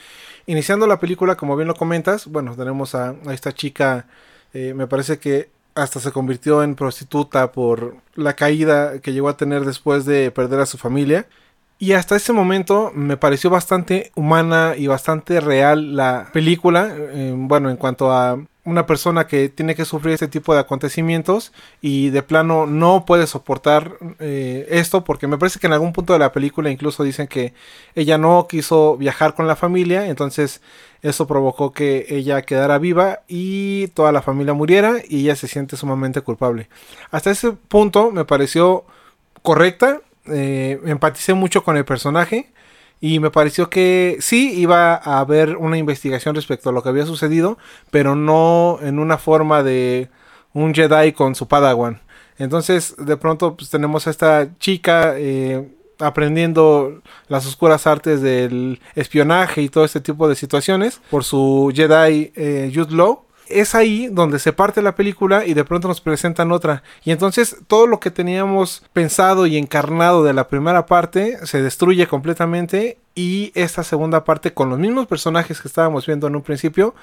Iniciando la película, como bien lo comentas, bueno, tenemos a, esta chica, eh, me parece que hasta se convirtió en prostituta por la caída que llegó a tener después de perder a su familia. Y hasta ese momento me pareció bastante humana y bastante real la película. Eh, bueno, en cuanto a una persona que tiene que sufrir este tipo de acontecimientos y de plano no puede soportar eh, esto porque me parece que en algún punto de la película incluso dicen que ella no quiso viajar con la familia, entonces eso provocó que ella quedara viva y toda la familia muriera y ella se siente sumamente culpable. Hasta ese punto me pareció correcta, eh, empaticé mucho con el personaje y me pareció que sí iba a haber una investigación respecto a lo que había sucedido, pero no en una forma de un Jedi con su Padawan. Entonces, de pronto, pues, tenemos a esta chica eh, aprendiendo las oscuras artes del espionaje y todo este tipo de situaciones por su Jedi eh, Jude Law es ahí donde se parte la película y de pronto nos presentan otra. Y entonces todo lo que teníamos pensado y encarnado de la primera parte se destruye completamente y esta segunda parte con los mismos personajes que estábamos viendo en un principio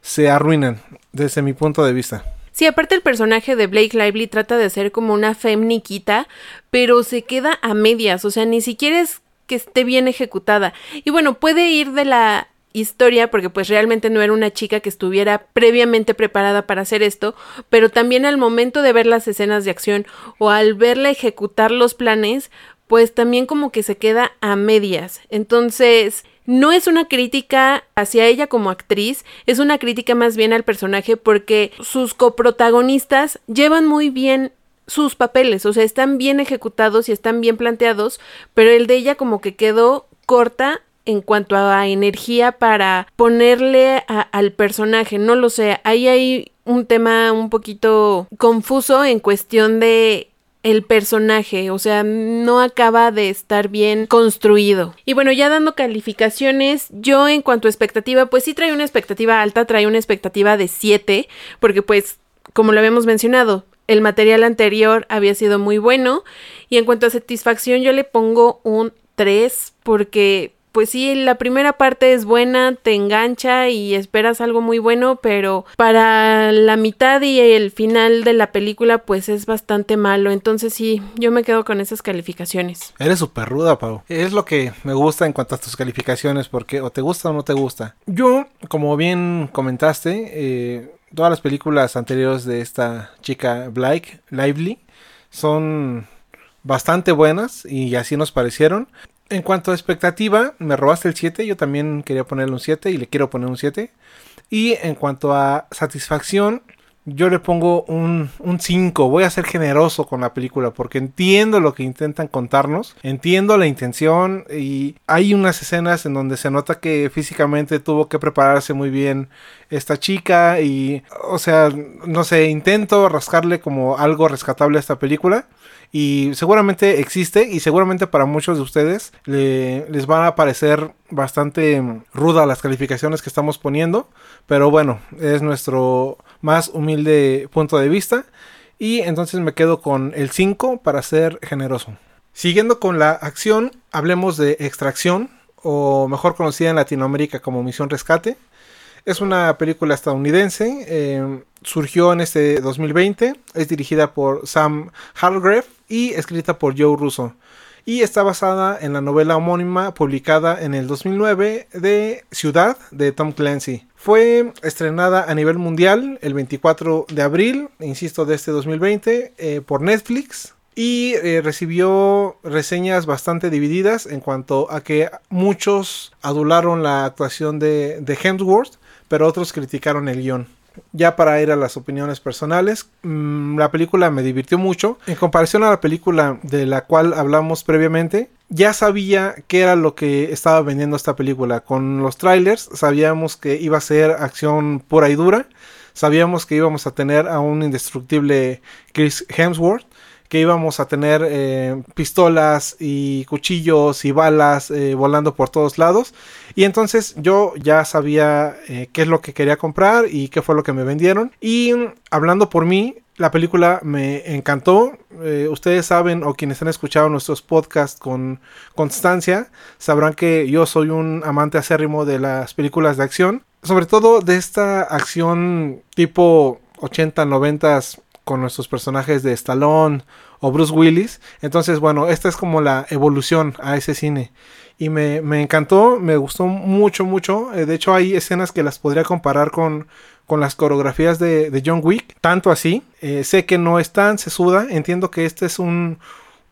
se arruinan desde mi punto de vista. Sí, aparte el personaje de Blake Lively trata de ser como una femniquita, pero se queda a medias, o sea, ni siquiera es que esté bien ejecutada. Y bueno, puede ir de la historia, porque pues realmente no era una chica que estuviera previamente preparada para hacer esto, pero también al momento de ver las escenas de acción o al verla ejecutar los planes, pues también como que se queda a medias. Entonces, no es una crítica hacia ella como actriz, es una crítica más bien al personaje porque sus coprotagonistas llevan muy bien sus papeles, o sea, están bien ejecutados y están bien planteados, pero el de ella como que quedó corta en cuanto a energía para ponerle al personaje, no lo sé, ahí hay un tema un poquito confuso en cuestión de el personaje, o sea, no acaba de estar bien construido. Y bueno, ya dando calificaciones, yo en cuanto a expectativa, pues sí trae una expectativa alta, trae una expectativa de 7, porque pues, como lo habíamos mencionado, el material anterior había sido muy bueno. Y en cuanto a satisfacción, yo le pongo un 3, porque pues sí, la primera parte es buena, te engancha y esperas algo muy bueno, pero para la mitad y el final de la película pues es bastante malo. Entonces sí, yo me quedo con esas calificaciones. Eres súper ruda, Pau. Es lo que me gusta en cuanto a tus calificaciones, porque o te gusta o no te gusta. Yo, como bien comentaste, eh, todas las películas anteriores de esta chica Blake Lively son bastante buenas y así nos parecieron. En cuanto a expectativa, me robaste el 7, yo también quería ponerle un 7 y le quiero poner un 7. Y en cuanto a satisfacción, yo le pongo un, 5. Voy a ser generoso con la película porque entiendo lo que intentan contarnos, entiendo la intención y hay unas escenas en donde se nota que físicamente tuvo que prepararse muy bien esta chica y, o sea, no sé, intento rascarle como algo rescatable a esta película y seguramente existe y seguramente para muchos de ustedes les van a parecer bastante ruda las calificaciones que estamos poniendo, pero bueno, es nuestro más humilde punto de vista y entonces me quedo con el 5 para ser generoso. Siguiendo con la acción, hablemos de Extracción, o mejor conocida en Latinoamérica como Misión Rescate. Es una película estadounidense, eh, surgió en este 2020, es dirigida por Sam Hargrave y escrita por Joe Russo. Y está basada en la novela homónima publicada en el 2009 de Ciudad de Tom Clancy. Fue estrenada a nivel mundial el 24 de abril, insisto, de este 2020 eh, por Netflix y eh, recibió reseñas bastante divididas en cuanto a que muchos adularon la actuación de, de Hemsworth, pero otros criticaron el guion. Ya para ir a las opiniones personales, mmm, la película me divirtió mucho. En comparación a la película de la cual hablamos previamente, ya sabía qué era lo que estaba vendiendo esta película. Con los trailers sabíamos que iba a ser acción pura y dura. Sabíamos que íbamos a tener a un indestructible Chris Hemsworth que íbamos a tener eh, pistolas y cuchillos y balas eh, volando por todos lados. Y entonces yo ya sabía eh, qué es lo que quería comprar y qué fue lo que me vendieron. Y hablando por mí, la película me encantó. Ustedes saben, o quienes han escuchado nuestros podcasts con constancia, sabrán que yo soy un amante acérrimo de las películas de acción. Sobre todo de esta acción tipo 80, 90 con nuestros personajes de Stallone o Bruce Willis. Entonces, bueno, esta es como la evolución a ese cine. Y me, me encantó, me gustó mucho, mucho. Eh, de hecho, hay escenas que las podría comparar con, con las coreografías de, John Wick. Tanto así. Eh, sé que no es tan sesuda. Entiendo que este es un,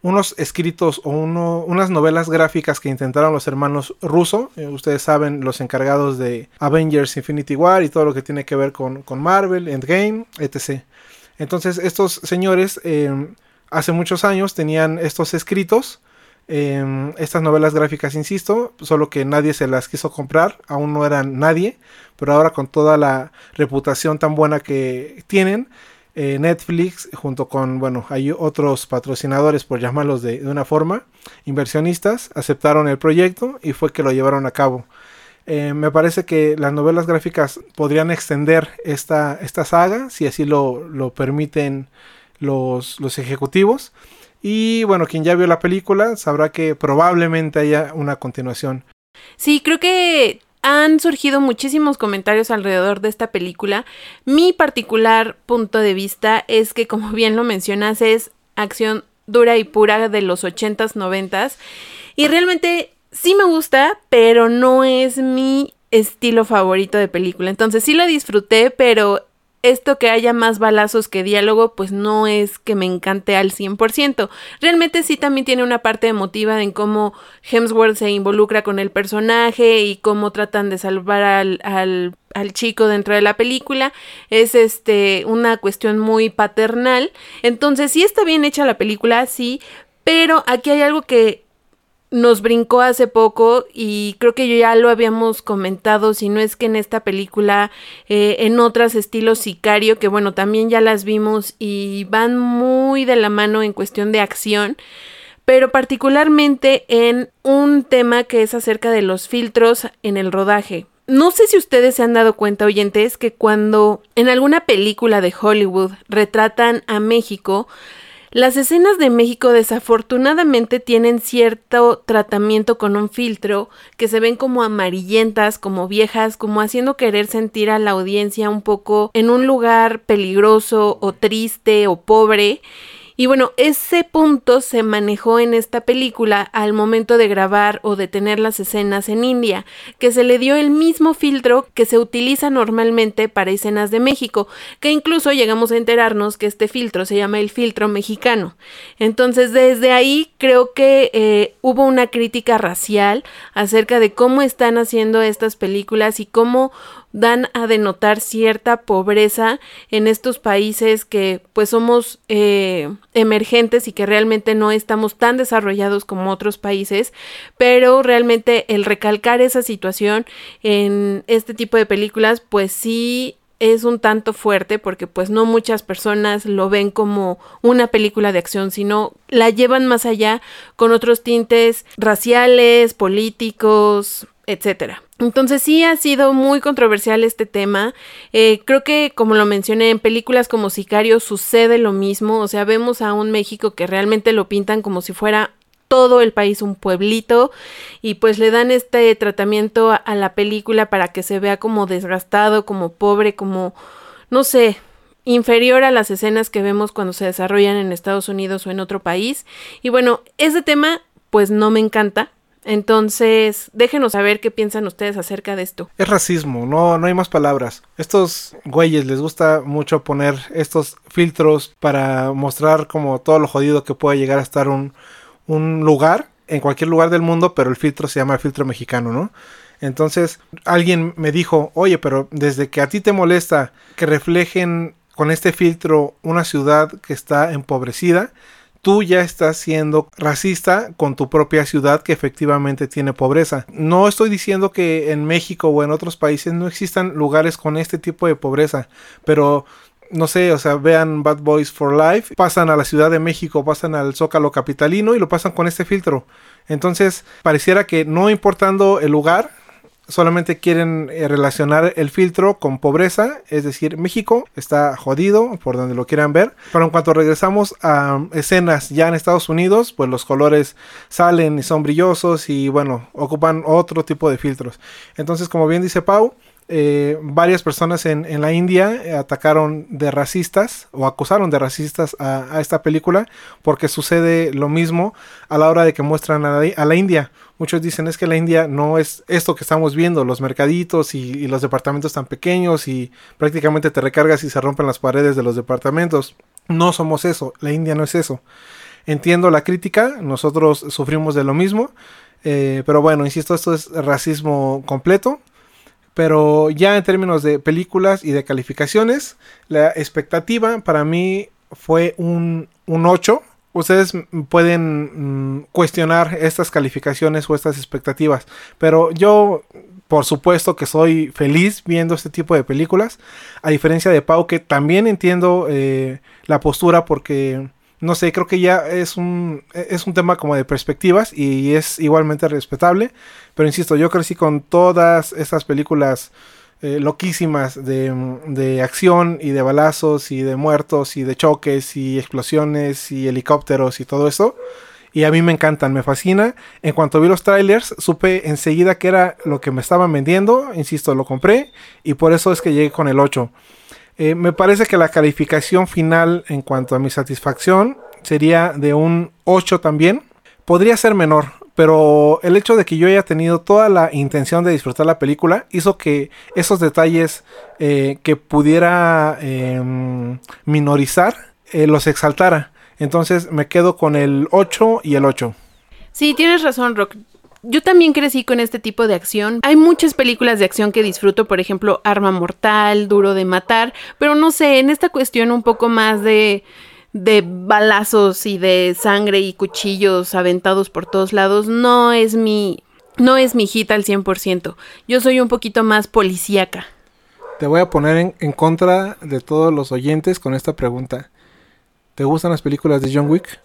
unos escritos o uno, unas novelas gráficas que intentaron los hermanos Russo. Eh, ustedes saben, los encargados de Avengers Infinity War y todo lo que tiene que ver con, con Marvel, Endgame, etc. Entonces estos señores eh, hace muchos años tenían estos escritos, eh, estas novelas gráficas, insisto, solo que nadie se las quiso comprar, aún no eran nadie, pero ahora con toda la reputación tan buena que tienen, eh, Netflix, junto con, bueno, hay otros patrocinadores, por llamarlos de, de, una forma, inversionistas, aceptaron el proyecto y fue que lo llevaron a cabo. Eh, me parece que las novelas gráficas podrían extender esta, esta saga, si así lo, lo permiten los, los, ejecutivos. Y bueno, quien ya vio la película sabrá que probablemente haya una continuación. Sí, creo que han surgido muchísimos comentarios alrededor de esta película. Mi particular punto de vista es que, como bien lo mencionas, es acción dura y pura de los 80s, 90s. Y realmente sí me gusta, pero no es mi estilo favorito de película. Entonces sí la disfruté, pero esto que haya más balazos que diálogo, pues no es que me encante al 100%. Realmente sí también tiene una parte emotiva en cómo Hemsworth se involucra con el personaje y cómo tratan de salvar al, al, al chico dentro de la película. Es este una cuestión muy paternal. Entonces sí está bien hecha la película, sí, pero aquí hay algo que nos brincó hace poco y creo que ya lo habíamos comentado, si no es que en esta película, eh, en otras estilos Sicario, que bueno, también ya las vimos y van muy de la mano en cuestión de acción, pero particularmente en un tema que es acerca de los filtros en el rodaje. No sé si ustedes se han dado cuenta, oyentes, que cuando en alguna película de Hollywood retratan a México, las escenas de México desafortunadamente tienen cierto tratamiento con un filtro que se ven como amarillentas, como viejas, como haciendo querer sentir a la audiencia un poco en un lugar peligroso o triste o pobre. Y bueno, ese punto se manejó en esta película al momento de grabar o de tener las escenas en India, que se le dio el mismo filtro que se utiliza normalmente para escenas de México, que incluso llegamos a enterarnos que este filtro se llama el filtro mexicano. Entonces, desde ahí creo que eh, hubo una crítica racial acerca de cómo están haciendo estas películas y cómo dan a denotar cierta pobreza en estos países que pues somos eh, emergentes y que realmente no estamos tan desarrollados como otros países, pero realmente el recalcar esa situación en este tipo de películas pues sí es un tanto fuerte porque pues no muchas personas lo ven como una película de acción, sino la llevan más allá con otros tintes raciales, políticos, etcétera. Entonces sí ha sido muy controversial este tema. Eh, creo que, como lo mencioné, en películas como Sicario sucede lo mismo. O sea, vemos a un México que realmente lo pintan como si fuera todo el país un pueblito y pues le dan este tratamiento a, a la película para que se vea como desgastado, como pobre, como no sé, inferior a las escenas que vemos cuando se desarrollan en Estados Unidos o en otro país. Y bueno, ese tema pues no me encanta. Entonces, déjenos saber qué piensan ustedes acerca de esto. Es racismo, no, no hay más palabras. Estos güeyes les gusta mucho poner estos filtros para mostrar como todo lo jodido que puede llegar a estar un, un lugar, en cualquier lugar del mundo, pero el filtro se llama filtro mexicano, ¿no? Entonces, alguien me dijo, oye, pero desde que a ti te molesta que reflejen con este filtro una ciudad que está empobrecida, tú ya estás siendo racista con tu propia ciudad que efectivamente tiene pobreza. No estoy diciendo que en México o en otros países no existan lugares con este tipo de pobreza, pero no sé, o sea, vean Bad Boys for Life, pasan a la Ciudad de México, pasan al Zócalo Capitalino y lo pasan con este filtro. Entonces, pareciera que no importando el lugar, solamente quieren eh, relacionar el filtro con pobreza, es decir, México está jodido por donde lo quieran ver, pero en cuanto regresamos a escenas ya en Estados Unidos, pues los colores salen y son brillosos y bueno, ocupan otro tipo de filtros. Entonces, como bien dice Pau, eh, varias personas en, la India eh, atacaron de racistas o acusaron de racistas a, esta película porque sucede lo mismo a la hora de que muestran a la, India. Muchos dicen es que la India no es esto que estamos viendo, los mercaditos y, y los departamentos tan pequeños y prácticamente te recargas y se rompen las paredes de los departamentos. No somos eso, la India no es eso. Entiendo la crítica, nosotros sufrimos de lo mismo, eh, pero bueno, insisto, esto es racismo completo. Pero ya en términos de películas y de calificaciones, la expectativa para mí fue un, un 8. Ustedes pueden mmm, cuestionar estas calificaciones o estas expectativas, pero yo por supuesto que soy feliz viendo este tipo de películas, a diferencia de Pau que también entiendo eh, la postura porque no sé, creo que ya es un, es un tema como de perspectivas y es igualmente respetable. Pero insisto, yo crecí con todas estas películas eh, loquísimas de, de, acción y de balazos y de muertos y de choques y explosiones y helicópteros y todo eso. Y a mí me encantan, me fascina. En cuanto vi los trailers, supe enseguida que era lo que me estaban vendiendo. Insisto, lo compré y por eso es que llegué con el 8. Eh, me parece que la calificación final en cuanto a mi satisfacción sería de un 8 también. Podría ser menor, pero el hecho de que yo haya tenido toda la intención de disfrutar la película hizo que esos detalles eh, que pudiera eh, minorizar eh, los exaltara. Entonces me quedo con el 8 y el 8. Sí, tienes razón, Rock. Yo también crecí con este tipo de acción. Hay muchas películas de acción que disfruto, por ejemplo, Arma Mortal, Duro de Matar, pero no sé, en esta cuestión un poco más de de balazos y de sangre y cuchillos aventados por todos lados no es mi no es mi hit al 100%. Yo soy un poquito más policíaca. Te voy a poner en, en contra de todos los oyentes con esta pregunta. ¿Te gustan las películas de John Wick?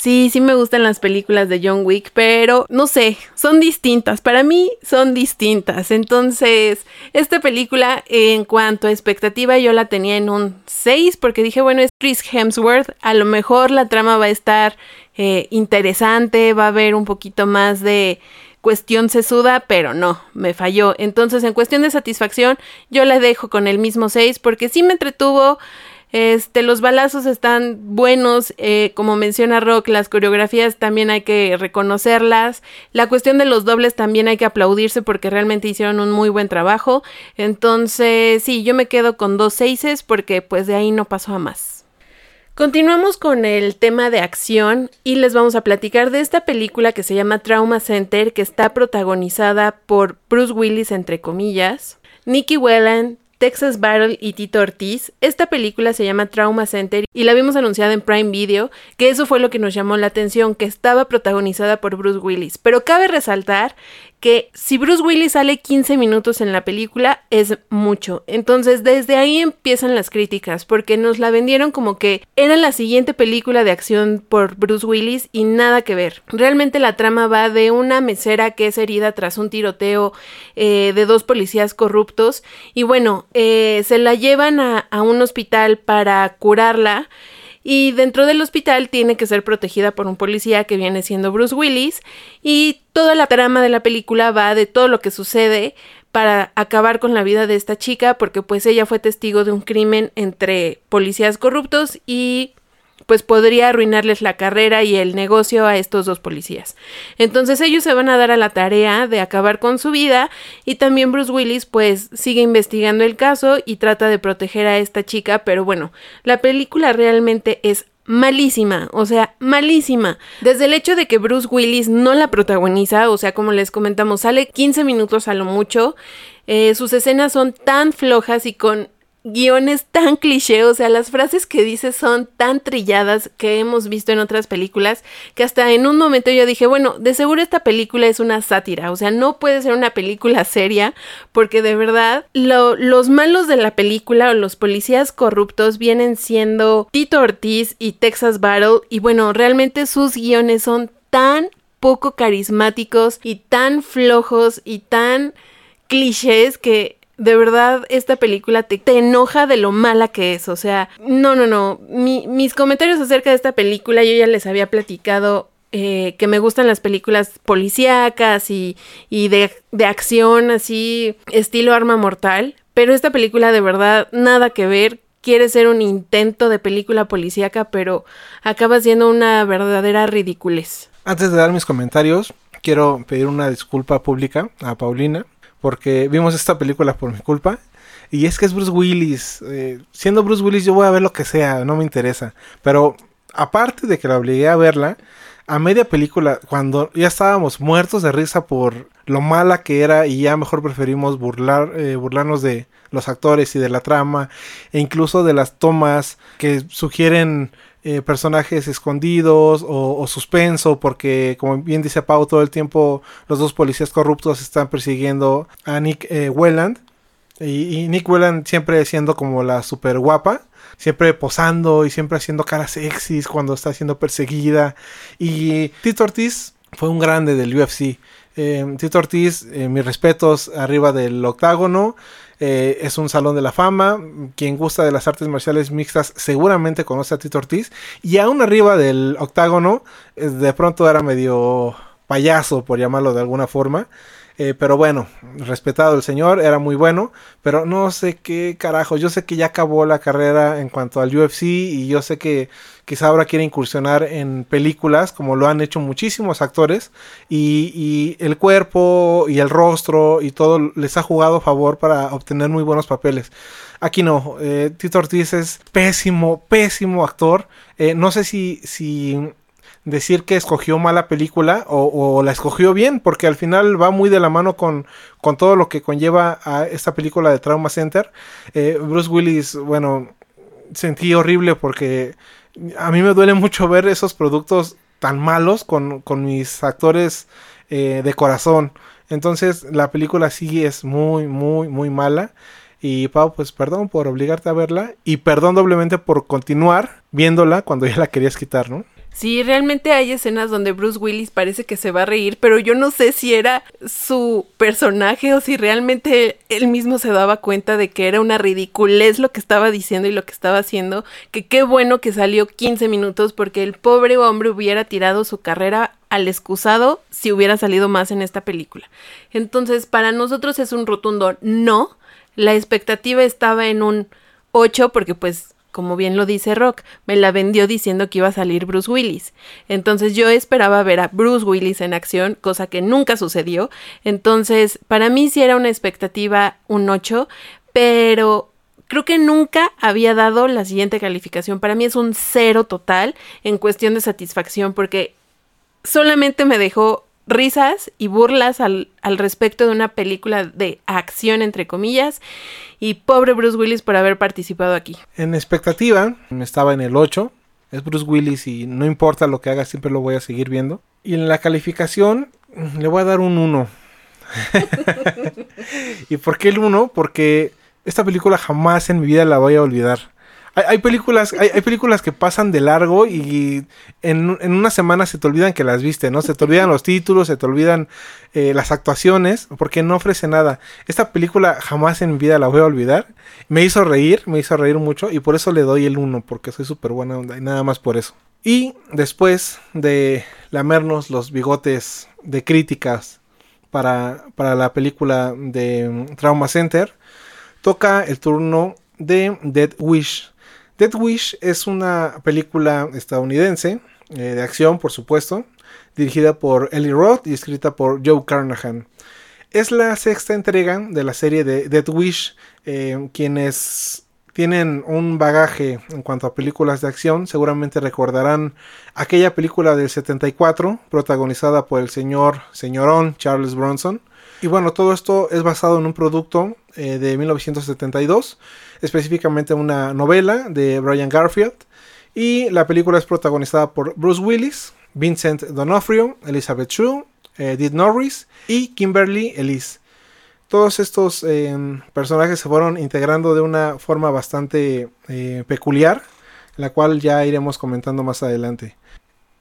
Sí, sí me gustan las películas de John Wick, pero no sé, son distintas. Para mí son distintas. Entonces, esta película, en cuanto a expectativa, yo la tenía en un 6 porque dije, bueno, es Chris Hemsworth. A lo mejor la trama va a estar eh, interesante, va a haber un poquito más de cuestión sesuda, pero no, me falló. Entonces, en cuestión de satisfacción, yo la dejo con el mismo 6 porque sí me entretuvo. Este, los balazos están buenos, eh, como menciona Rock, las coreografías también hay que reconocerlas. La cuestión de los dobles también hay que aplaudirse porque realmente hicieron un muy buen trabajo. Entonces, sí, yo me quedo con dos seises porque pues de ahí no pasó a más. Continuamos con el tema de acción y les vamos a platicar de esta película que se llama Trauma Center, que está protagonizada por Bruce Willis, entre comillas, Nicky Whelan, Texas Battle y Tito Ortiz. Esta película se llama Trauma Center y la vimos anunciada en Prime Video, que eso fue lo que nos llamó la atención, que estaba protagonizada por Bruce Willis. Pero cabe resaltar que si Bruce Willis sale 15 minutos en la película es mucho. Entonces desde ahí empiezan las críticas porque nos la vendieron como que era la siguiente película de acción por Bruce Willis y nada que ver. Realmente la trama va de una mesera que es herida tras un tiroteo eh, de dos policías corruptos y bueno, eh, se la llevan a, a un hospital para curarla y dentro del hospital tiene que ser protegida por un policía que viene siendo Bruce Willis y toda la trama de la película va de todo lo que sucede para acabar con la vida de esta chica porque pues ella fue testigo de un crimen entre policías corruptos y pues podría arruinarles la carrera y el negocio a estos dos policías. Entonces ellos se van a dar a la tarea de acabar con su vida y también Bruce Willis pues sigue investigando el caso y trata de proteger a esta chica, pero bueno, la película realmente es malísima, o sea, malísima. Desde el hecho de que Bruce Willis no la protagoniza, o sea, como les comentamos, sale 15 minutos a lo mucho, eh, sus escenas son tan flojas y con guiones tan cliché, o sea, las frases que dice son tan trilladas que hemos visto en otras películas, que hasta en un momento yo dije, bueno, de seguro esta película es una sátira, o sea, no puede ser una película seria, porque de verdad los malos de la película o los policías corruptos vienen siendo Tito Ortiz y Texas Battle, y bueno, realmente sus guiones son tan poco carismáticos y tan flojos y tan clichés que de verdad esta película te, enoja de lo mala que es. O sea, no, no, no. mis comentarios acerca de esta película yo ya les había platicado eh, que me gustan las películas policíacas y, y de, de, acción así, estilo arma mortal. Pero esta película de verdad nada que ver. Quiere ser un intento de película policíaca, pero acaba siendo una verdadera ridiculez. Antes de dar mis comentarios, quiero pedir una disculpa pública a Paulina porque vimos esta película por mi culpa. Y es que es Bruce Willis. Eh, siendo Bruce Willis yo voy a ver lo que sea, no me interesa. Pero aparte de que la obligué a verla, a media película, cuando ya estábamos muertos de risa por lo mala que era y ya mejor preferimos burlar, eh, burlarnos de los actores y de la trama e incluso de las tomas que sugieren eh, personajes escondidos o, suspenso, porque como bien dice Pau, todo el tiempo los dos policías corruptos están persiguiendo a Nick eh, Welland. Y, Nick Welland siempre siendo como la super guapa, siempre posando y siempre haciendo caras sexys cuando está siendo perseguida. Y Tito Ortiz fue un grande del UFC. Eh, Tito Ortiz, mis respetos arriba del octágono. Eh, es un salón de la fama. Quien gusta de las artes marciales mixtas seguramente conoce a Tito Ortiz. Y aún arriba del octágono, eh, de pronto era medio payaso, por llamarlo de alguna forma. Eh, pero bueno, respetado el señor, era muy bueno. Pero no sé qué carajo. Yo sé que ya acabó la carrera en cuanto al UFC. Y yo sé que quizá ahora quiere incursionar en películas, como lo han hecho muchísimos actores. Y, el cuerpo y el rostro y todo les ha jugado a favor para obtener muy buenos papeles. Aquí no, eh, Tito Ortiz es pésimo, pésimo actor. Eh, no sé si, si decir que escogió mala película o, la escogió bien, porque al final va muy de la mano con, con todo lo que conlleva a esta película de Trauma Center. Eh, Bruce Willis, bueno, sentí horrible porque a mí me duele mucho ver esos productos tan malos con, con mis actores eh, de corazón. Entonces la película sí es muy, muy, muy mala. Y Pau, pues perdón por obligarte a verla y perdón doblemente por continuar viéndola cuando ya la querías quitar, ¿no? Sí, realmente hay escenas donde Bruce Willis parece que se va a reír, pero yo no sé si era su personaje o si realmente él mismo se daba cuenta de que era una ridiculez lo que estaba diciendo y lo que estaba haciendo, que qué bueno que salió 15 minutos porque el pobre hombre hubiera tirado su carrera al excusado si hubiera salido más en esta película. Entonces, para nosotros es un rotundo no. La expectativa estaba en un 8 porque pues como bien lo dice Rock, me la vendió diciendo que iba a salir Bruce Willis. Entonces yo esperaba ver a Bruce Willis en acción, cosa que nunca sucedió. Entonces, para mí sí era una expectativa un 8, pero creo que nunca había dado la siguiente calificación. Para mí es un 0 total en cuestión de satisfacción porque solamente me dejó risas y burlas al, respecto de una película de acción, entre comillas, y pobre Bruce Willis por haber participado aquí. En expectativa, estaba en el 8, es Bruce Willis y no importa lo que haga, siempre lo voy a seguir viendo. Y en la calificación le voy a dar un 1. ¿Y por qué el 1? Porque esta película jamás en mi vida la voy a olvidar. Hay, películas, hay, películas que pasan de largo y en, una semana se te olvidan que las viste, ¿no? Se te olvidan los títulos, se te olvidan eh, las actuaciones, porque no ofrece nada. Esta película jamás en mi vida la voy a olvidar. Me hizo reír, me hizo reír mucho y por eso le doy el 1, porque soy súper buena onda y nada más por eso. Y después de lamernos los bigotes de críticas para, para la película de Trauma Center, toca el turno de Dead Wish. Dead Wish es una película estadounidense eh, de acción, por supuesto, dirigida por Ellie Roth y escrita por Joe Carnahan. Es la sexta entrega de la serie de Dead Wish, eh, quienes tienen un bagaje en cuanto a películas de acción, seguramente recordarán aquella película del 74 protagonizada por el señor señorón Charles Bronson. Y bueno, todo esto es basado en un producto eh, de 1972 específicamente una novela de Brian Garfield. Y la película es protagonizada por Bruce Willis, Vincent D'Onofrio, Elizabeth Shue, Edith Norris y Kimberly Elise. Todos estos em, personajes se fueron integrando de una forma bastante eh, peculiar, la cual ya iremos comentando más adelante.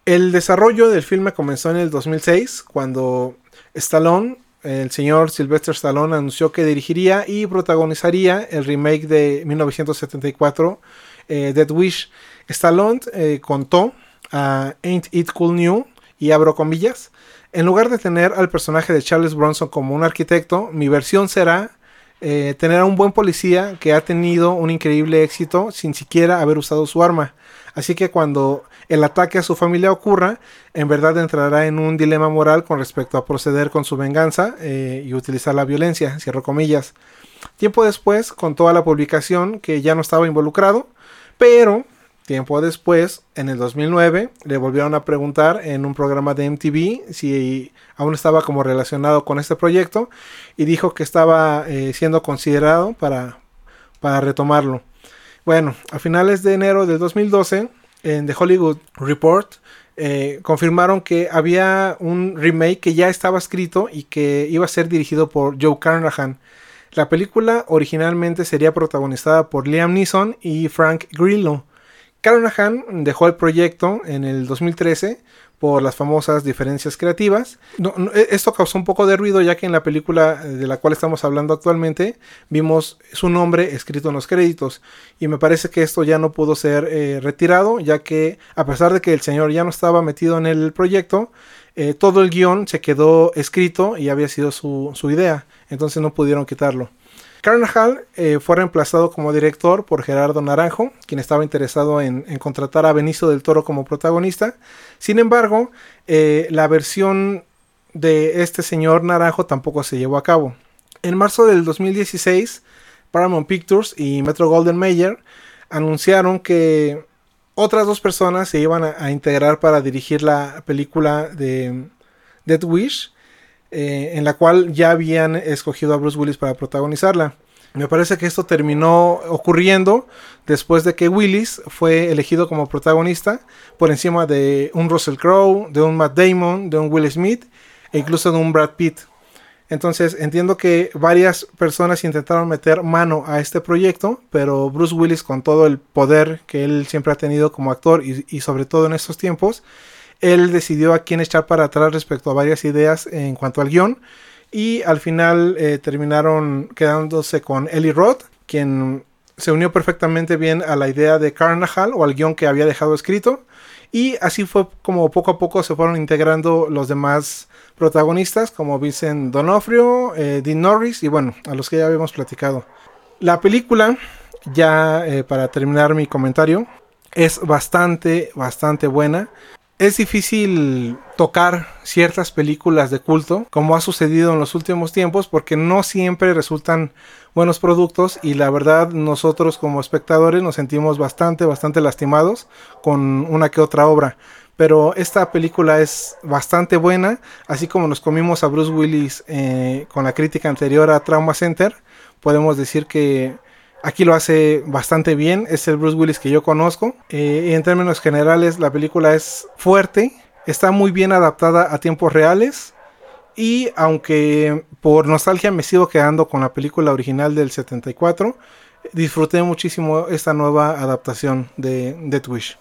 El desarrollo del filme comenzó en el 2006, cuando Stallone el señor Sylvester Stallone anunció que dirigiría y protagonizaría el remake de 1974, eh, Dead Wish. Stallone eh, contó a Ain't It Cool New, y abro comillas, en lugar de tener al personaje de Charles Bronson como un arquitecto, mi versión será eh, tener a un buen policía que ha tenido un increíble éxito sin siquiera haber usado su arma. Así que cuando el ataque a su familia ocurra, en verdad entrará en un dilema moral con respecto a proceder con su venganza eh, y utilizar la violencia, cierro comillas. Tiempo después contó a la publicación que ya no estaba involucrado, pero tiempo después, en el 2009, le volvieron a preguntar en un programa de MTV si aún estaba como relacionado con este proyecto y dijo que estaba eh, siendo considerado para, para retomarlo. Bueno, a finales de enero del 2012, en The Hollywood Report eh, confirmaron que había un remake que ya estaba escrito y que iba a ser dirigido por Joe Carnahan. La película originalmente sería protagonizada por Liam Neeson y Frank Grillo. Carnahan dejó el proyecto en el 2013 por las famosas diferencias creativas. E, esto causó un poco de ruido ya que en la película de la cual estamos hablando actualmente vimos su nombre escrito en los créditos y me parece que esto ya no pudo ser eh, retirado ya que a pesar de que el señor ya no estaba metido en el proyecto, eh, todo el guion se quedó escrito y había sido su, su idea, entonces no pudieron quitarlo. Carnahal eh, fue reemplazado como director por Gerardo Naranjo, quien estaba interesado en, contratar a Benicio del Toro como protagonista. Sin embargo, eh, la versión de este señor Naranjo tampoco se llevó a cabo. En marzo del 2016, Paramount Pictures y Metro Golden Mayer anunciaron que otras dos personas se iban a integrar para dirigir la película de Dead Wish eh, en la cual ya habían escogido a Bruce Willis para protagonizarla. Me parece que esto terminó ocurriendo después de que Willis fue elegido como protagonista por encima de un Russell Crowe, de un Matt Damon, de un Will Smith e incluso de un Brad Pitt. Entonces entiendo que varias personas intentaron meter mano a este proyecto, pero Bruce Willis con todo el poder que él siempre ha tenido como actor y sobre todo en estos tiempos, él decidió a quién echar para atrás respecto a varias ideas en cuanto al guion. Y al final eh, terminaron quedándose con Eli Roth, quien se unió perfectamente bien a la idea de Carnahal o al guion que había dejado escrito. Y así fue como poco a poco se fueron integrando los demás protagonistas, como Vincent Donofrio, eh, Dean Norris y bueno, a los que ya habíamos platicado. La película, ya eh, para terminar mi comentario, es bastante, bastante buena es difícil tocar ciertas películas de culto, como ha sucedido en los últimos tiempos, porque no siempre resultan buenos productos y la verdad nosotros como espectadores nos sentimos bastante, bastante lastimados con una que otra obra. Pero esta película es bastante buena, así como nos comimos a Bruce Willis eh, con la crítica anterior a Trauma Center, podemos decir que Aquí lo hace bastante bien, es el Bruce Willis que yo conozco. Eh, en términos generales, la película es fuerte, está muy bien adaptada a tiempos reales. Y aunque por nostalgia me sigo quedando con la película original del 74, disfruté muchísimo esta nueva adaptación de, de Twitch.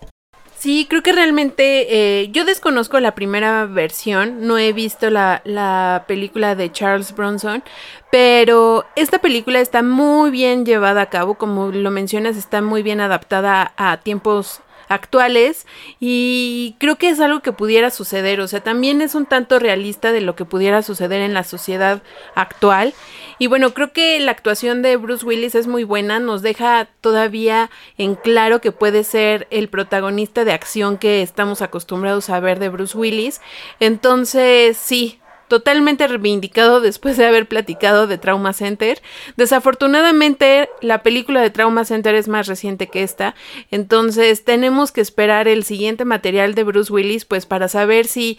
Sí, creo que realmente eh, yo desconozco la primera versión, no he visto la, la, película de Charles Bronson, pero esta película está muy bien llevada a cabo, como lo mencionas, está muy bien adaptada a tiempos actuales y creo que es algo que pudiera suceder, o sea, también es un tanto realista de lo que pudiera suceder en la sociedad actual. Y bueno, creo que la actuación de Bruce Willis es muy buena, nos deja todavía en claro que puede ser el protagonista de acción que estamos acostumbrados a ver de Bruce Willis. Entonces, sí, totalmente reivindicado después de haber platicado de Trauma Center. Desafortunadamente, la película de Trauma Center es más reciente que esta, entonces tenemos que esperar el siguiente material de Bruce Willis, pues para saber si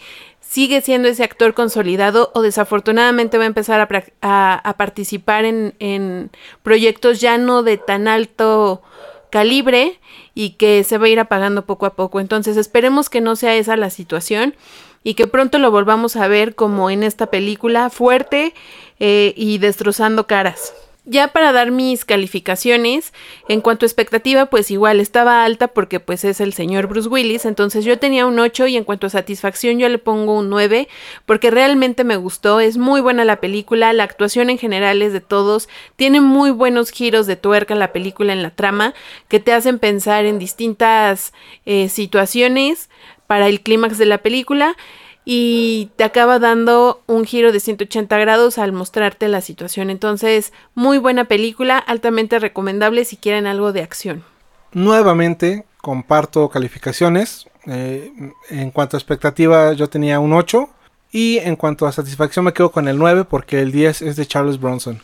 sigue siendo ese actor consolidado o desafortunadamente va a empezar a, participar en, proyectos ya no de tan alto calibre y que se va a ir apagando poco a poco. Entonces esperemos que no sea esa la situación y que pronto lo volvamos a ver como en esta película, fuerte eh, y destrozando caras. Ya para dar mis calificaciones, en cuanto a expectativa, pues igual estaba alta porque pues es el señor Bruce Willis, entonces yo tenía un 8 y en cuanto a satisfacción yo le pongo un 9 porque realmente me gustó, es muy buena la película, la actuación en general es de todos, tiene muy buenos giros de tuerca la película en la trama que te hacen pensar en distintas eh, situaciones para el clímax de la película y te acaba dando un giro de 180 grados al mostrarte la situación. Entonces, muy buena película, altamente recomendable si quieren algo de acción. Nuevamente, comparto calificaciones. Eh, en cuanto a expectativa, yo tenía un 8. Y en cuanto a satisfacción, me quedo con el 9 porque el 10 es de Charles Bronson.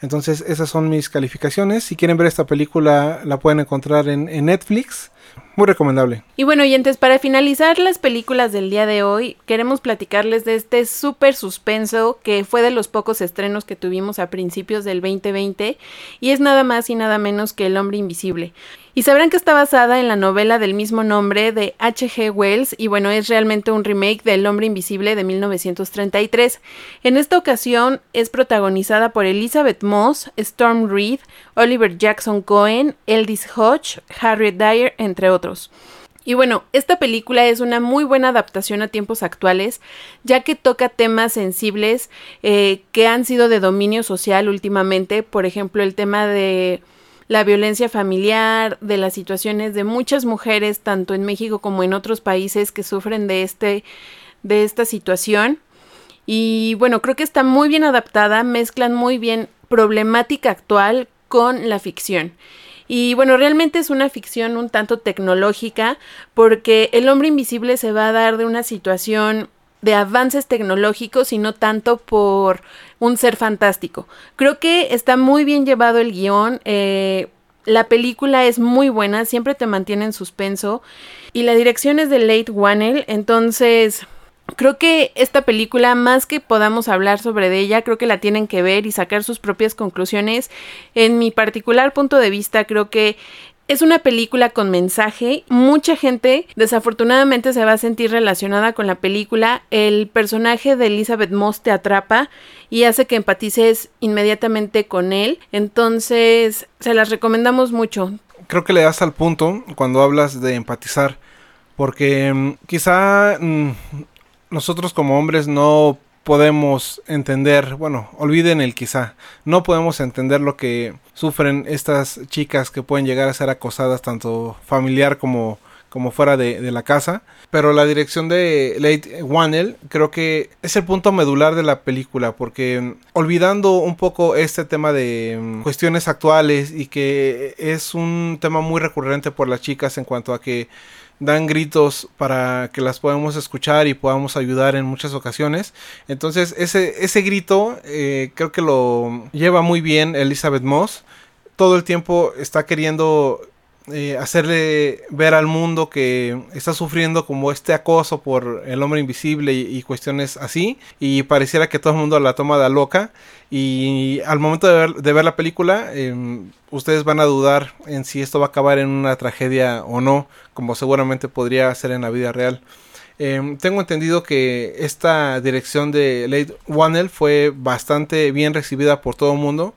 Entonces, esas son mis calificaciones. Si quieren ver esta película, la pueden encontrar en, en Netflix. Muy recomendable. Y bueno, oyentes, para finalizar las películas del día de hoy, queremos platicarles de este súper suspenso que fue de los pocos estrenos que tuvimos a principios del 2020 y es nada más y nada menos que El hombre invisible. Y sabrán que está basada en la novela del mismo nombre de H.G. Wells y bueno, es realmente un remake del Hombre Invisible de 1933. En esta ocasión es protagonizada por Elizabeth Moss, Storm Reed, Oliver Jackson Cohen, Eldis Hodge, Harriet Dyer, entre otros. Y bueno, esta película es una muy buena adaptación a tiempos actuales, ya que toca temas sensibles eh, que han sido de dominio social últimamente, por ejemplo, el tema de la violencia familiar, de las situaciones de muchas mujeres, tanto en México como en otros países que sufren de, este, de esta situación. Y bueno, creo que está muy bien adaptada, mezclan muy bien problemática actual con la ficción. Y bueno, realmente es una ficción un tanto tecnológica porque el hombre invisible se va a dar de una situación de avances tecnológicos y no tanto por un ser fantástico. Creo que está muy bien llevado el guion. Eh, la película es muy buena, siempre te mantiene en suspenso. Y la dirección es de Late Wannell, entonces creo que esta película, más que podamos hablar sobre ella, creo que la tienen que ver y sacar sus propias conclusiones. En mi particular punto de vista, creo que es una película con mensaje. Mucha gente desafortunadamente se va a sentir relacionada con la película. El personaje de Elizabeth Moss te atrapa y hace que empatices inmediatamente con él. Entonces, se las recomendamos mucho. Creo que le das al punto cuando hablas de empatizar. Porque mm, quizá mm, nosotros como hombres no podemos entender, bueno, olviden el quizá, no podemos entender lo que sufren estas chicas que pueden llegar a ser acosadas tanto familiar como, como fuera de, de la casa. Pero la dirección de Late Wannell creo que es el punto medular de la película porque mm, olvidando un poco este tema de mm, cuestiones actuales y que es un tema muy recurrente por las chicas en cuanto a que dan gritos para que las podamos escuchar y podamos ayudar en muchas ocasiones. Entonces ese, ese grito eh, creo que lo lleva muy bien Elizabeth Moss. Todo el tiempo está queriendo eh, hacerle ver al mundo que está sufriendo como este acoso por el hombre invisible y, cuestiones así y pareciera que todo el mundo la toma de loca y al momento de ver, la película em, ustedes van a dudar en si esto va a acabar en una tragedia o no como seguramente podría ser en la vida real em, tengo entendido que esta dirección de Late Wannell fue bastante bien recibida por todo el mundo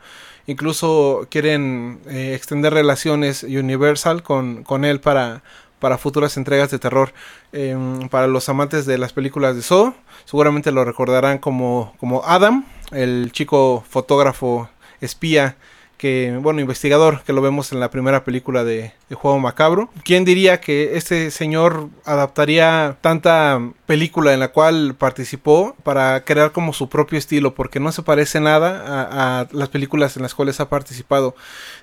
incluso quieren eh, extender relaciones Universal con, con él para, para futuras entregas de terror. Em, para los amantes de las películas de Saw, seguramente lo recordarán como, como Adam, el chico fotógrafo espía que, bueno, investigador, que lo vemos en la primera película de, Juego Macabro. ¿Quién diría que este señor adaptaría tanta película en la cual participó para crear como su propio estilo? Porque no se parece nada a, las películas en las cuales ha participado.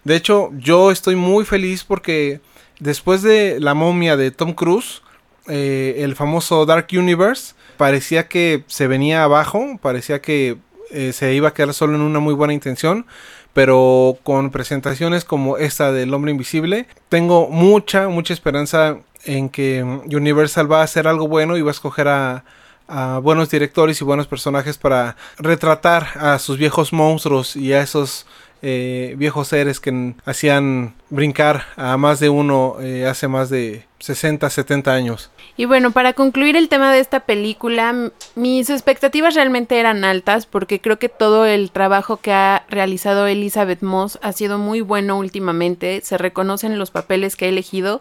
De hecho, yo estoy muy feliz porque después de La momia de Tom Cruise, eh, el famoso Dark Universe, parecía que se venía abajo, parecía que eh, se iba a quedar solo en una muy buena intención, pero con presentaciones como esta del Hombre Invisible, tengo mucha, mucha esperanza en que Universal va a hacer algo bueno y va a escoger a, buenos directores y buenos personajes para retratar a sus viejos monstruos y a esos eh, viejos seres que hacían brincar a más de uno eh, hace más de 60, 70 años. Y bueno, para concluir el tema de esta película, mis expectativas realmente eran altas porque creo que todo el trabajo que ha realizado Elizabeth Moss ha sido muy bueno últimamente, se reconocen los papeles que ha elegido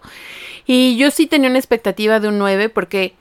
y yo sí tenía una expectativa de un 9 porque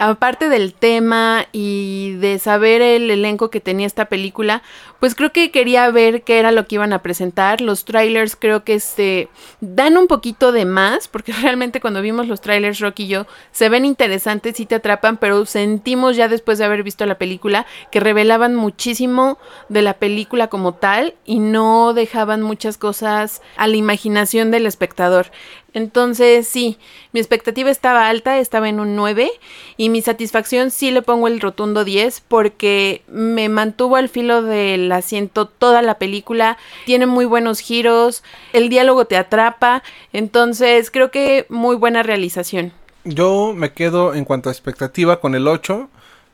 aparte del tema y de saber el elenco que tenía esta película, pues creo que quería ver qué era lo que iban a presentar. Los trailers creo que se dan un poquito de más, porque realmente cuando vimos los trailers, Rocky y yo, se ven interesantes y te atrapan, pero sentimos ya después de haber visto la película que revelaban muchísimo de la película como tal y no dejaban muchas cosas a la imaginación del espectador. Entonces, sí, mi expectativa estaba alta, estaba en un 9 y mi satisfacción sí le pongo el rotundo 10 porque me mantuvo al filo del asiento toda la película, tiene muy buenos giros, el diálogo te atrapa, entonces creo que muy buena realización. Yo me quedo en cuanto a expectativa con el 8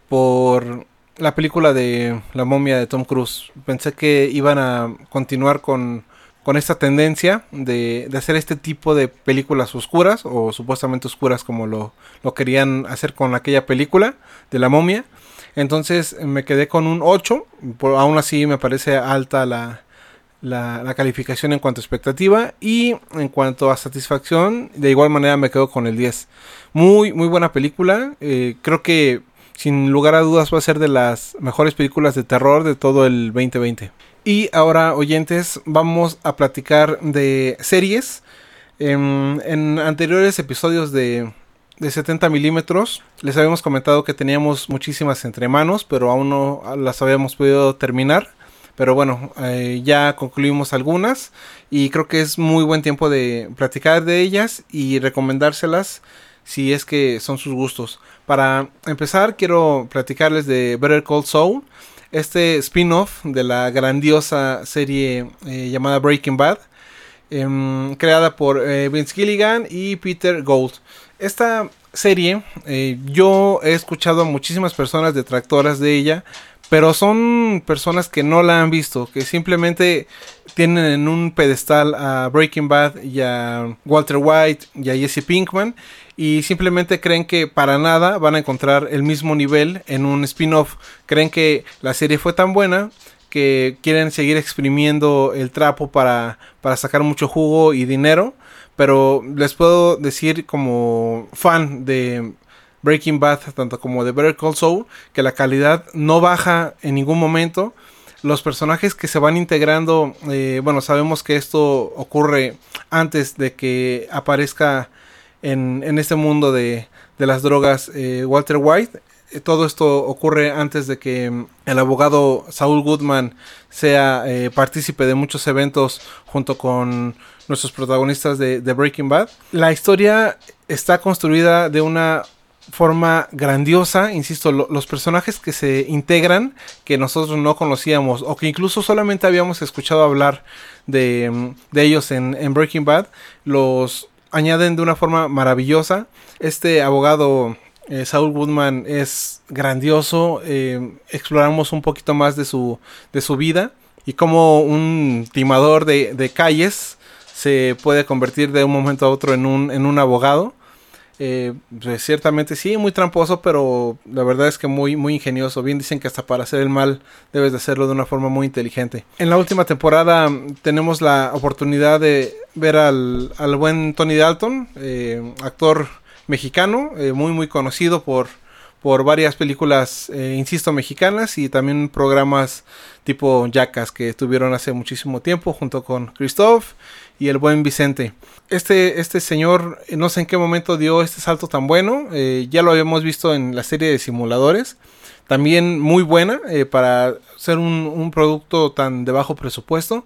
por la película de La momia de Tom Cruise. Pensé que iban a continuar con con esta tendencia de, hacer este tipo de películas oscuras o supuestamente oscuras como lo, querían hacer con aquella película de la momia. Entonces me quedé con un 8, por, aún así me parece alta la, la, calificación en cuanto a expectativa y en cuanto a satisfacción, de igual manera me quedo con el 10. Muy, muy buena película, eh, creo que sin lugar a dudas va a ser de las mejores películas de terror de todo el 2020. Y ahora, oyentes, vamos a platicar de series. En, anteriores episodios de, de 70 milímetros les habíamos comentado que teníamos muchísimas entre manos, pero aún no las habíamos podido terminar. Pero bueno, eh, ya concluimos algunas y creo que es muy buen tiempo de platicar de ellas y recomendárselas si es que son sus gustos. Para empezar, quiero platicarles de Better Call Saul este spin-off de la grandiosa serie eh, llamada Breaking Bad, em, creada por eh, Vince Gilligan y Peter Gold. Esta serie eh, yo he escuchado a muchísimas personas detractoras de ella, pero son personas que no la han visto, que simplemente tienen en un pedestal a Breaking Bad y a Walter White y a Jesse Pinkman y simplemente creen que para nada van a encontrar el mismo nivel en un spin-off. Creen que la serie fue tan buena que quieren seguir exprimiendo el trapo para, para sacar mucho jugo y dinero. Pero les puedo decir como fan de Breaking Bad, tanto como de Better Call Saul, que la calidad no baja en ningún momento. Los personajes que se van integrando, eh, bueno, sabemos que esto ocurre antes de que aparezca en, este mundo de, las drogas eh, Walter White. Todo esto ocurre antes de que mm, el abogado Saul Goodman sea eh, partícipe de muchos eventos junto con nuestros protagonistas de, Breaking Bad. La historia está construida de una forma grandiosa, insisto, los personajes que se integran, que nosotros no conocíamos o que incluso solamente habíamos escuchado hablar de, mm, ellos en, Breaking Bad, los añaden de una forma maravillosa. Este abogado eh, Saul Goodman es grandioso. Eh, exploramos un poquito más de su, de su vida y cómo un timador de, calles se puede convertir de un momento a otro en un, en un abogado. Eh, pues ciertamente sí, muy tramposo, pero la verdad es que muy, muy ingenioso. Bien dicen que hasta para hacer el mal debes de hacerlo de una forma muy inteligente. En la última temporada mm, tenemos la oportunidad de ver al, al buen Tony Dalton, actor mexicano, eh, muy muy conocido por, por varias películas, eh, insisto, mexicanas y también programas tipo Jackas que estuvieron hace muchísimo tiempo junto con Christoph y el buen Vicente. Este, este señor, eh, no sé en qué momento dio este salto tan bueno, ya lo habíamos visto en la serie de simuladores, también muy buena para ser un, un, producto tan de bajo presupuesto.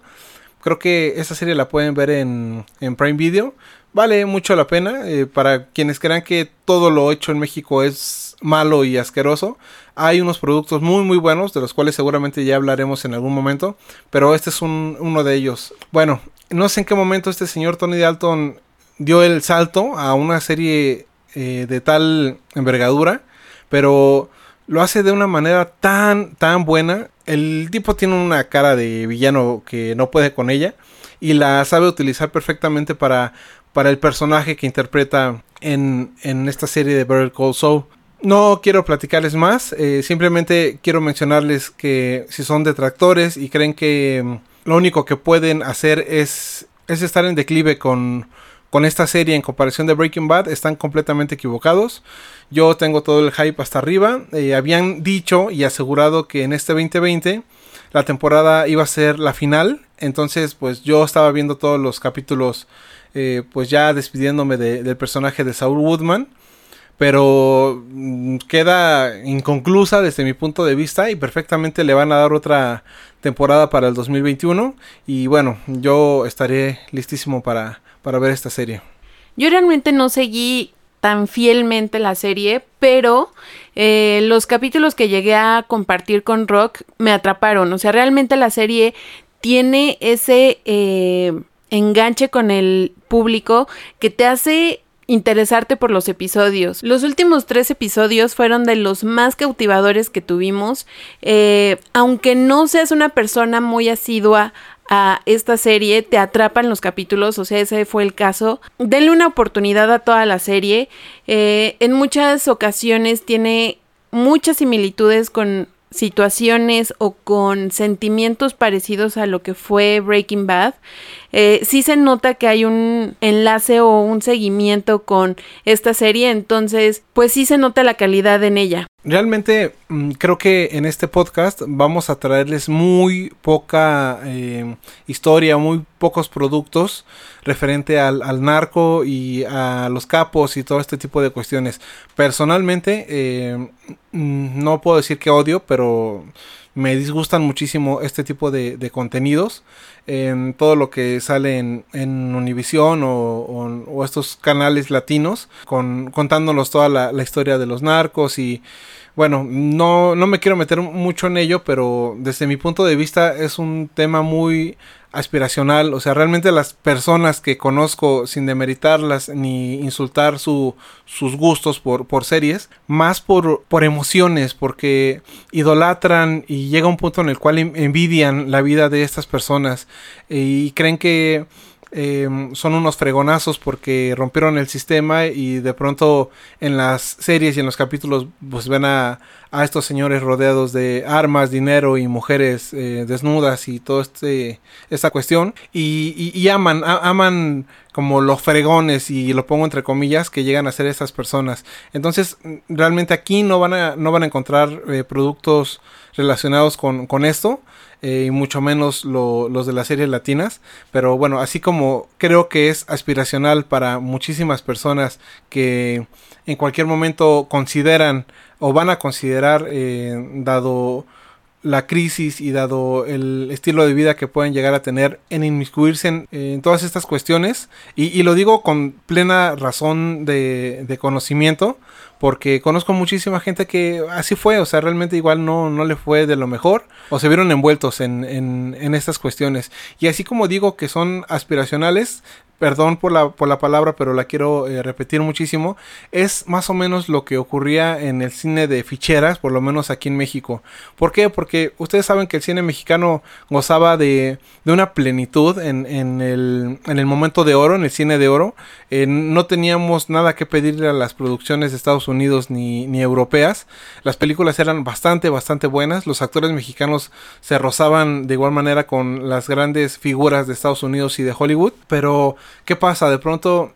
Creo que esta serie la pueden ver en, en Prime Video. Vale mucho la pena. para quienes crean que todo lo hecho en México es malo y asqueroso, hay unos productos muy muy buenos, de los cuales seguramente ya hablaremos en algún momento, pero este es un, uno de ellos. Bueno, no sé en qué momento este señor Tony Dalton dio el salto a una serie eh, de tal envergadura, pero lo hace de una manera tan, tan buena. El tipo tiene una cara de villano que no puede con ella y la sabe utilizar perfectamente para, para el personaje que interpreta en, en esta serie de Better Call Saul. No quiero platicarles más, eh, simplemente quiero mencionarles que si son detractores y creen que mm, lo único que pueden hacer es, es estar en declive con, con esta serie en comparación de Breaking Bad, están completamente equivocados. Yo tengo todo el hype hasta arriba. Eh, habían dicho y asegurado que en este 2020 la temporada iba a ser la final. Entonces, pues yo estaba viendo todos los capítulos, eh, pues ya despidiéndome de, del personaje de Saul Woodman pero mm, queda inconclusa desde mi punto de vista y perfectamente le van a dar otra temporada para el 2021 y bueno, yo estaré listísimo para, para ver esta serie. Yo realmente no seguí tan fielmente la serie, pero eh, los capítulos que llegué a compartir con Rock me atraparon, o sea, realmente la serie tiene ese eh, enganche con el público que te hace interesarte por los episodios. Los últimos tres episodios fueron de los más cautivadores que tuvimos. Eh, aunque no seas una persona muy asidua a esta serie, te atrapan los capítulos, o sea, ese fue el caso. Denle una oportunidad a toda la serie. Eh, en muchas ocasiones tiene muchas similitudes con situaciones o con sentimientos parecidos a lo que fue Breaking Bad, eh, sí se nota que hay un enlace o un seguimiento con esta serie, entonces pues sí se nota la calidad en ella. Realmente mm, creo que en este podcast vamos a traerles muy poca eh, historia, muy pocos productos referente al, al, narco y a los capos y todo este tipo de cuestiones. Personalmente eh, mm, no puedo decir que odio, pero me disgustan muchísimo este tipo de, contenidos. En todo lo que sale en, en o, o, estos canales latinos, con, contándonos toda la, la historia de los narcos y bueno, no, no me quiero meter mucho en ello, pero desde mi punto de vista es un tema muy aspiracional, o sea, realmente las personas que conozco, sin demeritarlas ni insultar su, sus gustos por, por series, más por, por emociones, porque idolatran y llega un punto en el cual envidian la vida de estas personas y creen que eh, son unos fregonazos porque rompieron el sistema y de pronto en las series y en los capítulos pues ven a, a estos señores rodeados de armas, dinero y mujeres eh, desnudas y toda este, esta cuestión y, y, aman, a, aman como los fregones y lo pongo entre comillas que llegan a ser esas personas. Entonces realmente aquí no van a, no van a encontrar eh, productos relacionados con, con esto eh, y mucho menos lo, los de las series latinas. Pero bueno, así como creo que es aspiracional para muchísimas personas que en cualquier momento consideran o van a considerar, eh, dado la crisis y dado el estilo de vida que pueden llegar a tener en inmiscuirse en, todas estas cuestiones y, y, lo digo con plena razón de, conocimiento porque conozco muchísima gente que así fue, o sea, realmente igual no, no le fue de lo mejor o se vieron envueltos en, en, en estas cuestiones. Y así como digo que son aspiracionales perdón por la, por la palabra, pero la quiero eh, repetir muchísimo, es más o menos lo que ocurría en el cine de ficheras, por lo menos aquí en México. ¿Por qué? Porque ustedes saben que el cine mexicano gozaba de, de una plenitud en, en, el, en, el, momento de oro, en el cine de oro. Eh, no teníamos nada que pedirle a las producciones de Estados Unidos ni, ni europeas. Las películas eran bastante, bastante buenas. Los actores mexicanos se rozaban de igual manera con las grandes figuras de Estados Unidos y de Hollywood, pero ¿Qué pasa? De pronto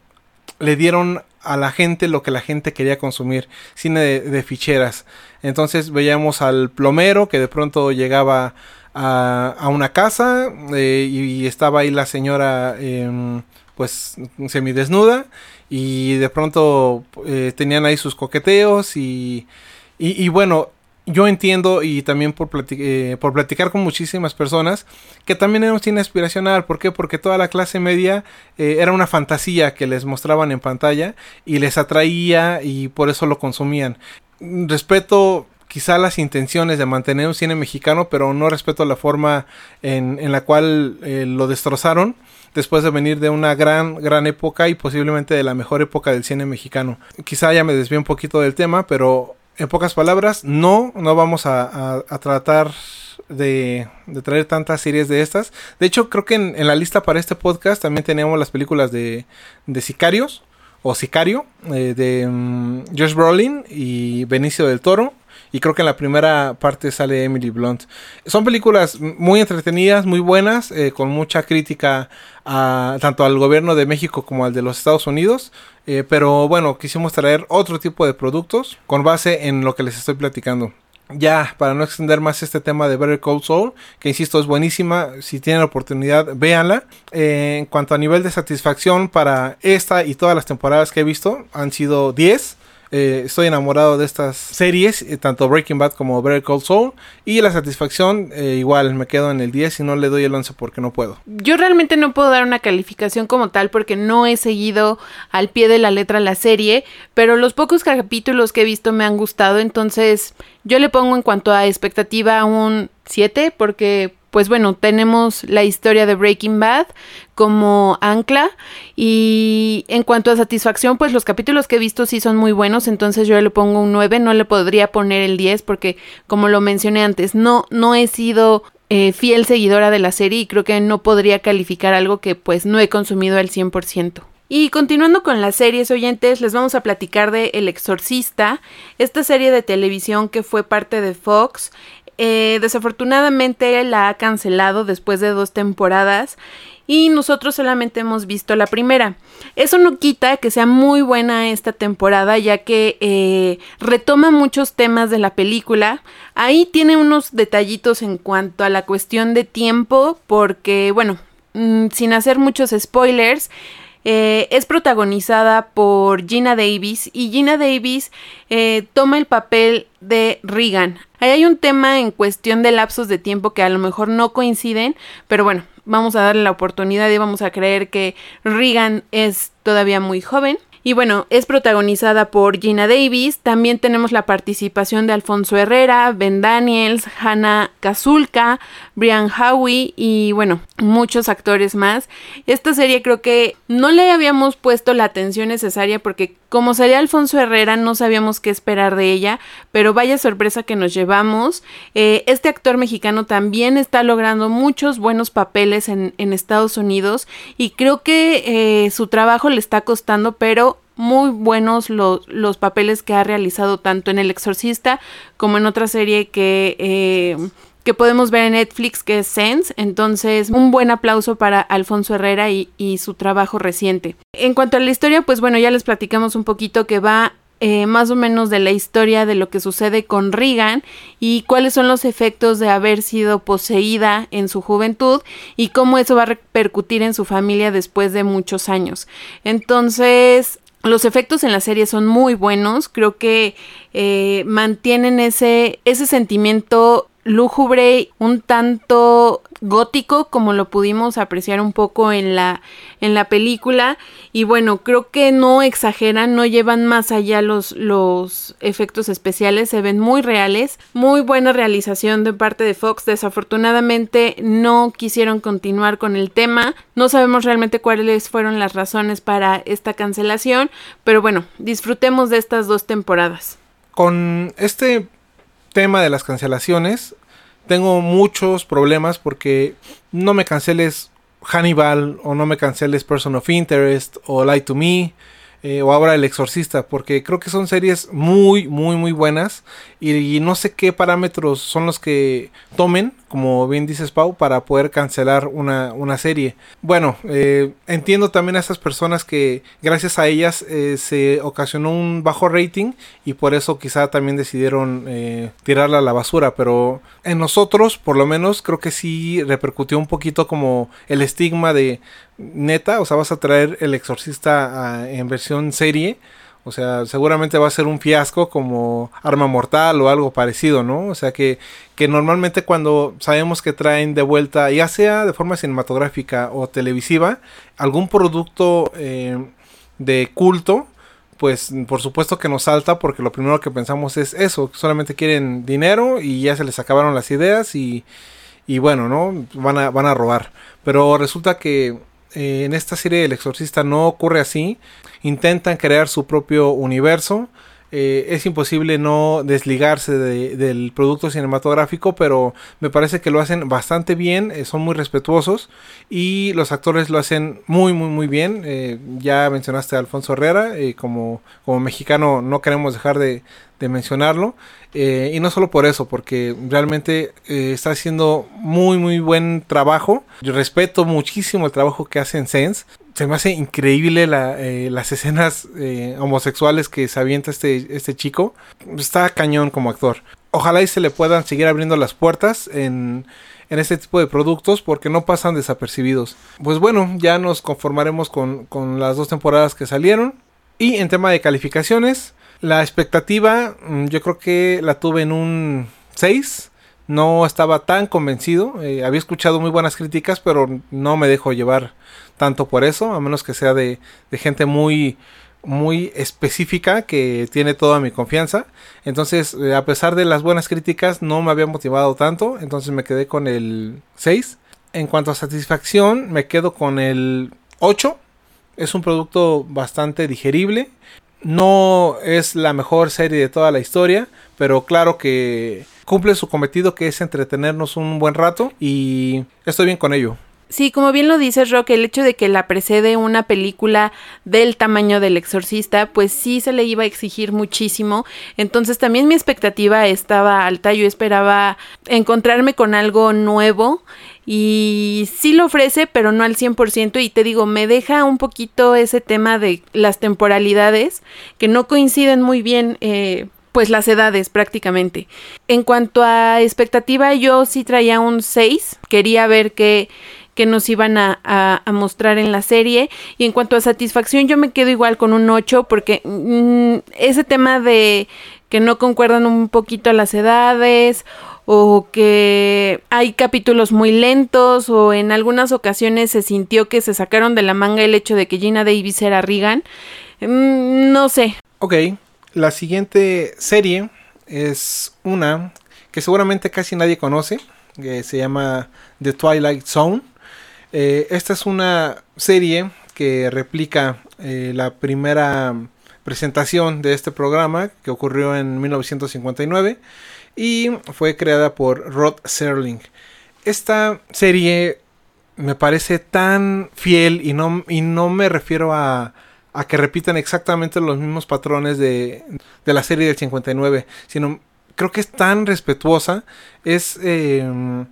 le dieron a la gente lo que la gente quería consumir, cine de, ficheras. Entonces veíamos al plomero que de pronto llegaba a, una casa eh, y, estaba ahí la señora em, pues semidesnuda y de pronto eh, tenían ahí sus coqueteos y, y bueno, yo entiendo y también por, eh, por platicar con muchísimas personas que también era un cine aspiracional. ¿Por qué? Porque toda la clase media eh, era una fantasía que les mostraban en pantalla y les atraía y por eso lo consumían. Respeto quizá las intenciones de mantener un cine mexicano, pero no respeto la forma en, en la cual eh, lo destrozaron después de venir de una gran, gran época y posiblemente de la mejor época del cine mexicano. Quizá ya me desvío un poquito del tema, pero en pocas palabras, no, no vamos a, tratar de, traer tantas series de estas. De hecho, creo que en, la lista para este podcast también teníamos las películas de, de Sicarios o Sicario eh, de um, Josh Brolin y Benicio del Toro. Y creo que en la primera parte sale Emily Blunt. Son películas muy entretenidas, muy buenas, eh, con mucha crítica tanto al gobierno de México como al de los Estados Unidos. Eh, pero bueno, quisimos traer otro tipo de productos con base en lo que les estoy platicando. Ya, para no extender más este tema de Better Call Soul, que insisto es buenísima, si tienen la oportunidad, véanla. Eh, en cuanto a nivel de satisfacción para esta y todas las temporadas que he visto, han sido 10. Eh, estoy enamorado de estas series, eh, tanto Breaking Bad como Better Call Saul. Y la satisfacción, eh, igual, me quedo en el 10 y no le doy el 11 porque no puedo. Yo realmente no puedo dar una calificación como tal porque no he seguido al pie de la letra la serie, pero los pocos capítulos que he visto me han gustado, entonces yo le pongo en cuanto a expectativa un 7 porque pues bueno, tenemos la historia de Breaking Bad como ancla y en cuanto a satisfacción, pues los capítulos que he visto sí son muy buenos, entonces yo le pongo un 9, no le podría poner el 10 porque como lo mencioné antes, no, no he sido eh, fiel seguidora de la serie y creo que no podría calificar algo que pues no he consumido al 100%. Y continuando con las series oyentes, les vamos a platicar de El Exorcista, esta serie de televisión que fue parte de Fox eh, desafortunadamente la ha cancelado después de dos temporadas y nosotros solamente hemos visto la primera. Eso no quita que sea muy buena esta temporada ya que eh, retoma muchos temas de la película. Ahí tiene unos detallitos en cuanto a la cuestión de tiempo porque bueno, mm, sin hacer muchos spoilers, eh, es protagonizada por Gina Davis y Gina Davis eh, toma el papel de Regan. Ahí hay un tema en cuestión de lapsos de tiempo que a lo mejor no coinciden, pero bueno, vamos a darle la oportunidad y vamos a creer que Regan es todavía muy joven. Y bueno, es protagonizada por Gina Davis. También tenemos la participación de Alfonso Herrera, Ben Daniels, Hannah Kazulka, Brian Howie y bueno, muchos actores más. Esta serie creo que no le habíamos puesto la atención necesaria porque como sería Alfonso Herrera no sabíamos qué esperar de ella, pero vaya sorpresa que nos llevamos. Eh, este actor mexicano también está logrando muchos buenos papeles en, Estados Unidos y creo que eh, su trabajo le está costando, pero muy buenos los, los, papeles que ha realizado tanto en El Exorcista como en otra serie que, eh, que podemos ver en Netflix que es Sense. Entonces, un buen aplauso para Alfonso Herrera y, su trabajo reciente. En cuanto a la historia, pues bueno, ya les platicamos un poquito que va eh, más o menos de la historia de lo que sucede con Regan y cuáles son los efectos de haber sido poseída en su juventud y cómo eso va a repercutir en su familia después de muchos años. Entonces, los efectos en la serie son muy buenos, creo que eh, mantienen ese, ese sentimiento lúgubre, un tanto gótico como lo pudimos apreciar un poco en la en la película. Y bueno creo que no exageran no llevan más allá los los efectos especiales se ven muy reales. Muy buena realización de parte de Fox. Desafortunadamente no quisieron continuar con el tema. No sabemos realmente cuáles fueron las razones para esta cancelación pero bueno disfrutemos de estas dos temporadas. Con este tema de las cancelaciones tengo muchos problemas porque no me canceles Hannibal o no me canceles Person of Interest o Lie to Me eh, o ahora El Exorcista, porque creo que son series muy, muy, muy buenas y, no sé qué parámetros son los que tomen, como bien dices Pau, para poder cancelar una, una serie. Bueno, eh, entiendo también a esas personas que gracias a ellas eh, se ocasionó un bajo rating y por eso quizá también decidieron tirarla a la basura, pero en nosotros por lo menos creo que sí repercutió un poquito como el estigma de neta, o sea, vas a traer el exorcista en versión serie. O sea, seguramente va a ser un fiasco como Arma Mortal o algo parecido, ¿no? O sea que, que normalmente cuando sabemos que traen de vuelta, ya sea de forma cinematográfica o televisiva, algún producto eh, de culto, pues por supuesto que nos salta porque lo primero que pensamos es eso, solamente quieren dinero y ya se les acabaron las ideas y, y bueno, ¿no? Van a, van a robar. Pero resulta que eh, en esta serie El Exorcista no ocurre así. Intentan crear su propio universo. Eh, es imposible no desligarse del producto cinematográfico, pero me parece que lo hacen bastante bien, eh, son muy respetuosos y los actores lo hacen muy, muy, muy bien. ya mencionaste a Alfonso Herrera, como, como mexicano no queremos dejar de, mencionarlo. Eh, y no solo por eso, porque realmente eh, está haciendo muy, muy buen trabajo. Yo respeto muchísimo el trabajo que hace en Sense. Se me hace increíble eh, las escenas homosexuales que se avienta este, este chico. Está cañón como actor. Ojalá y se le puedan seguir abriendo las puertas en, en este tipo de productos porque no pasan desapercibidos. Pues bueno, ya nos conformaremos con, con las dos temporadas que salieron. Y en tema de calificaciones, la expectativa, mm, yo creo que la tuve en un 6. No estaba tan convencido. Eh, había escuchado muy buenas críticas, pero no me dejo llevar tanto por eso, a menos que sea de, gente muy, muy específica que tiene toda mi confianza. Entonces, eh, a pesar de las buenas críticas, no me había motivado tanto. Entonces me quedé con el 6. En cuanto a satisfacción, me quedo con el 8. Es un producto bastante digerible. No es la mejor serie de toda la historia, pero claro que cumple su cometido que es entretenernos un buen rato y estoy bien con ello. Sí, como bien lo dices, Rock, el hecho de que la precede una película del tamaño del exorcista, pues sí se le iba a exigir muchísimo. Entonces también mi expectativa estaba alta, yo esperaba encontrarme con algo nuevo y sí lo ofrece, pero no al 100%. Y te digo, me deja un poquito ese tema de las temporalidades que no coinciden muy bien. Eh, pues las edades prácticamente. En cuanto a expectativa, yo sí traía un 6. Quería ver qué, nos iban a, a, mostrar en la serie. Y en cuanto a satisfacción, yo me quedo igual con un 8 porque mm, ese tema de que no concuerdan un poquito las edades o que hay capítulos muy lentos o en algunas ocasiones se sintió que se sacaron de la manga el hecho de que Gina Davis era Regan. Mm, no sé. Ok, la siguiente serie es una que seguramente casi nadie conoce, que se llama The Twilight Zone. Eh, esta es una serie que replica eh, la primera presentación de este programa que ocurrió en 1959 y fue creada por Rod Serling. Esta serie me parece tan fiel y no, y no me refiero a, a que repitan exactamente los mismos patrones de, de, la serie del 59, sino creo que es tan respetuosa, es em,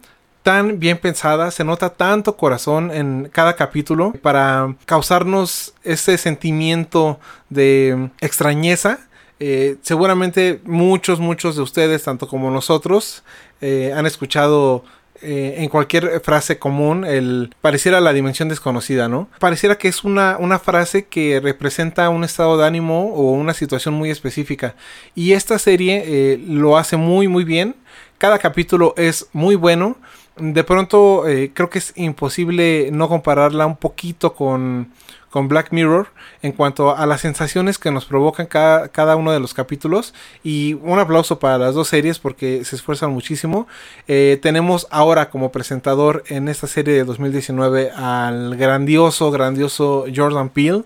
tan bien pensada, se nota tanto corazón en cada capítulo para causarnos ese sentimiento de extrañeza eh, seguramente muchos, muchos de ustedes, tanto como nosotros, eh, han escuchado eh, en cualquier frase común el pareciera la dimensión desconocida, ¿no? Pareciera que es una, una frase que representa un estado de ánimo o una situación muy específica. Y esta serie lo hace muy, muy bien Cada capítulo es muy bueno. De pronto eh, creo que es imposible no compararla un poquito con, con Black Mirror en cuanto a las sensaciones que nos provocan cada, cada, uno de los capítulos. Y un aplauso para las dos series porque se esfuerzan muchísimo. Eh, tenemos ahora como presentador en esta serie de 2019 al grandioso, grandioso Jordan Peele.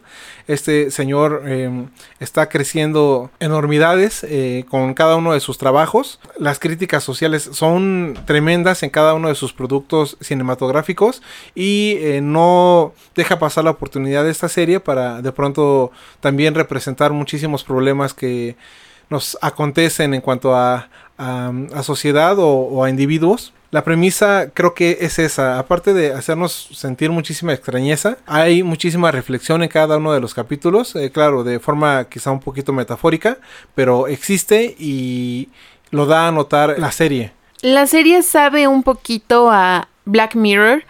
Este señor eh, está creciendo enormidades eh, con cada uno de sus trabajos. Las críticas sociales son tremendas en cada uno de sus productos cinematográficos y eh, no deja pasar la oportunidad de esta serie para de pronto también representar muchísimos problemas que nos acontecen en cuanto a, a, sociedad o, o a individuos. La premisa creo que es esa, aparte de hacernos sentir muchísima extrañeza, hay muchísima reflexión en cada uno de los capítulos, eh, claro, de forma quizá un poquito metafórica, pero existe y lo da a notar la serie. La serie sabe un poquito a Black Mirror,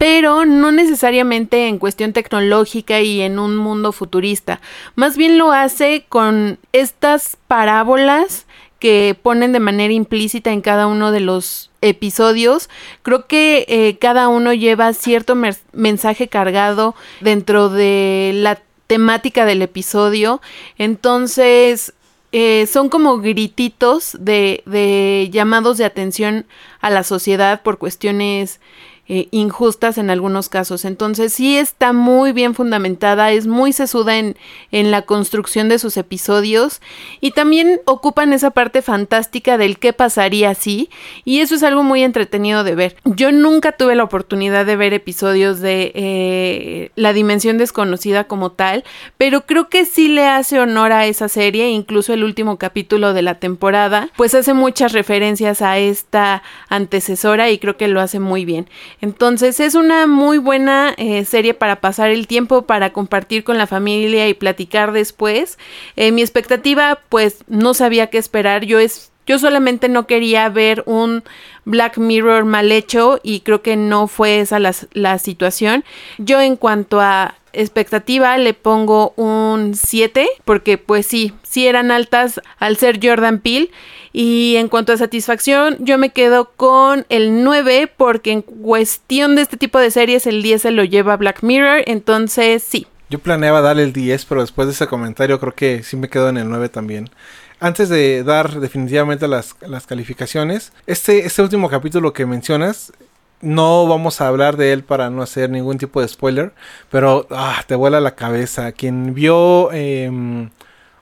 pero no necesariamente en cuestión tecnológica y en un mundo futurista. Más bien lo hace con estas parábolas que ponen de manera implícita en cada uno de los episodios. Creo que eh, cada uno lleva cierto mensaje cargado dentro de la temática del episodio. Entonces, eh, son como grititos de, de, llamados de atención a la sociedad por cuestiones eh, injustas en algunos casos. Entonces sí está muy bien fundamentada, es muy sesuda en, en la construcción de sus episodios y también ocupan esa parte fantástica del qué pasaría si y eso es algo muy entretenido de ver. Yo nunca tuve la oportunidad de ver episodios de eh, La Dimensión Desconocida como tal, pero creo que sí le hace honor a esa serie, incluso el último capítulo de la temporada, pues hace muchas referencias a esta antecesora y creo que lo hace muy bien. Entonces es una muy buena eh, serie para pasar el tiempo, para compartir con la familia y platicar después. Eh, mi expectativa, pues no sabía qué esperar. Yo es, yo solamente no quería ver un Black Mirror mal hecho y creo que no fue esa la, la situación. Yo en cuanto a expectativa le pongo un 7 porque pues sí, sí eran altas al ser Jordan Peele y en cuanto a satisfacción yo me quedo con el 9 porque en cuestión de este tipo de series el 10 se lo lleva Black Mirror, entonces sí. Yo planeaba darle el 10 pero después de ese comentario creo que sí me quedo en el 9 también. Antes de dar definitivamente las, las calificaciones, este, este último capítulo que mencionas no vamos a hablar de él para no hacer ningún tipo de spoiler, pero ah, te vuela la cabeza. Quien vio eh,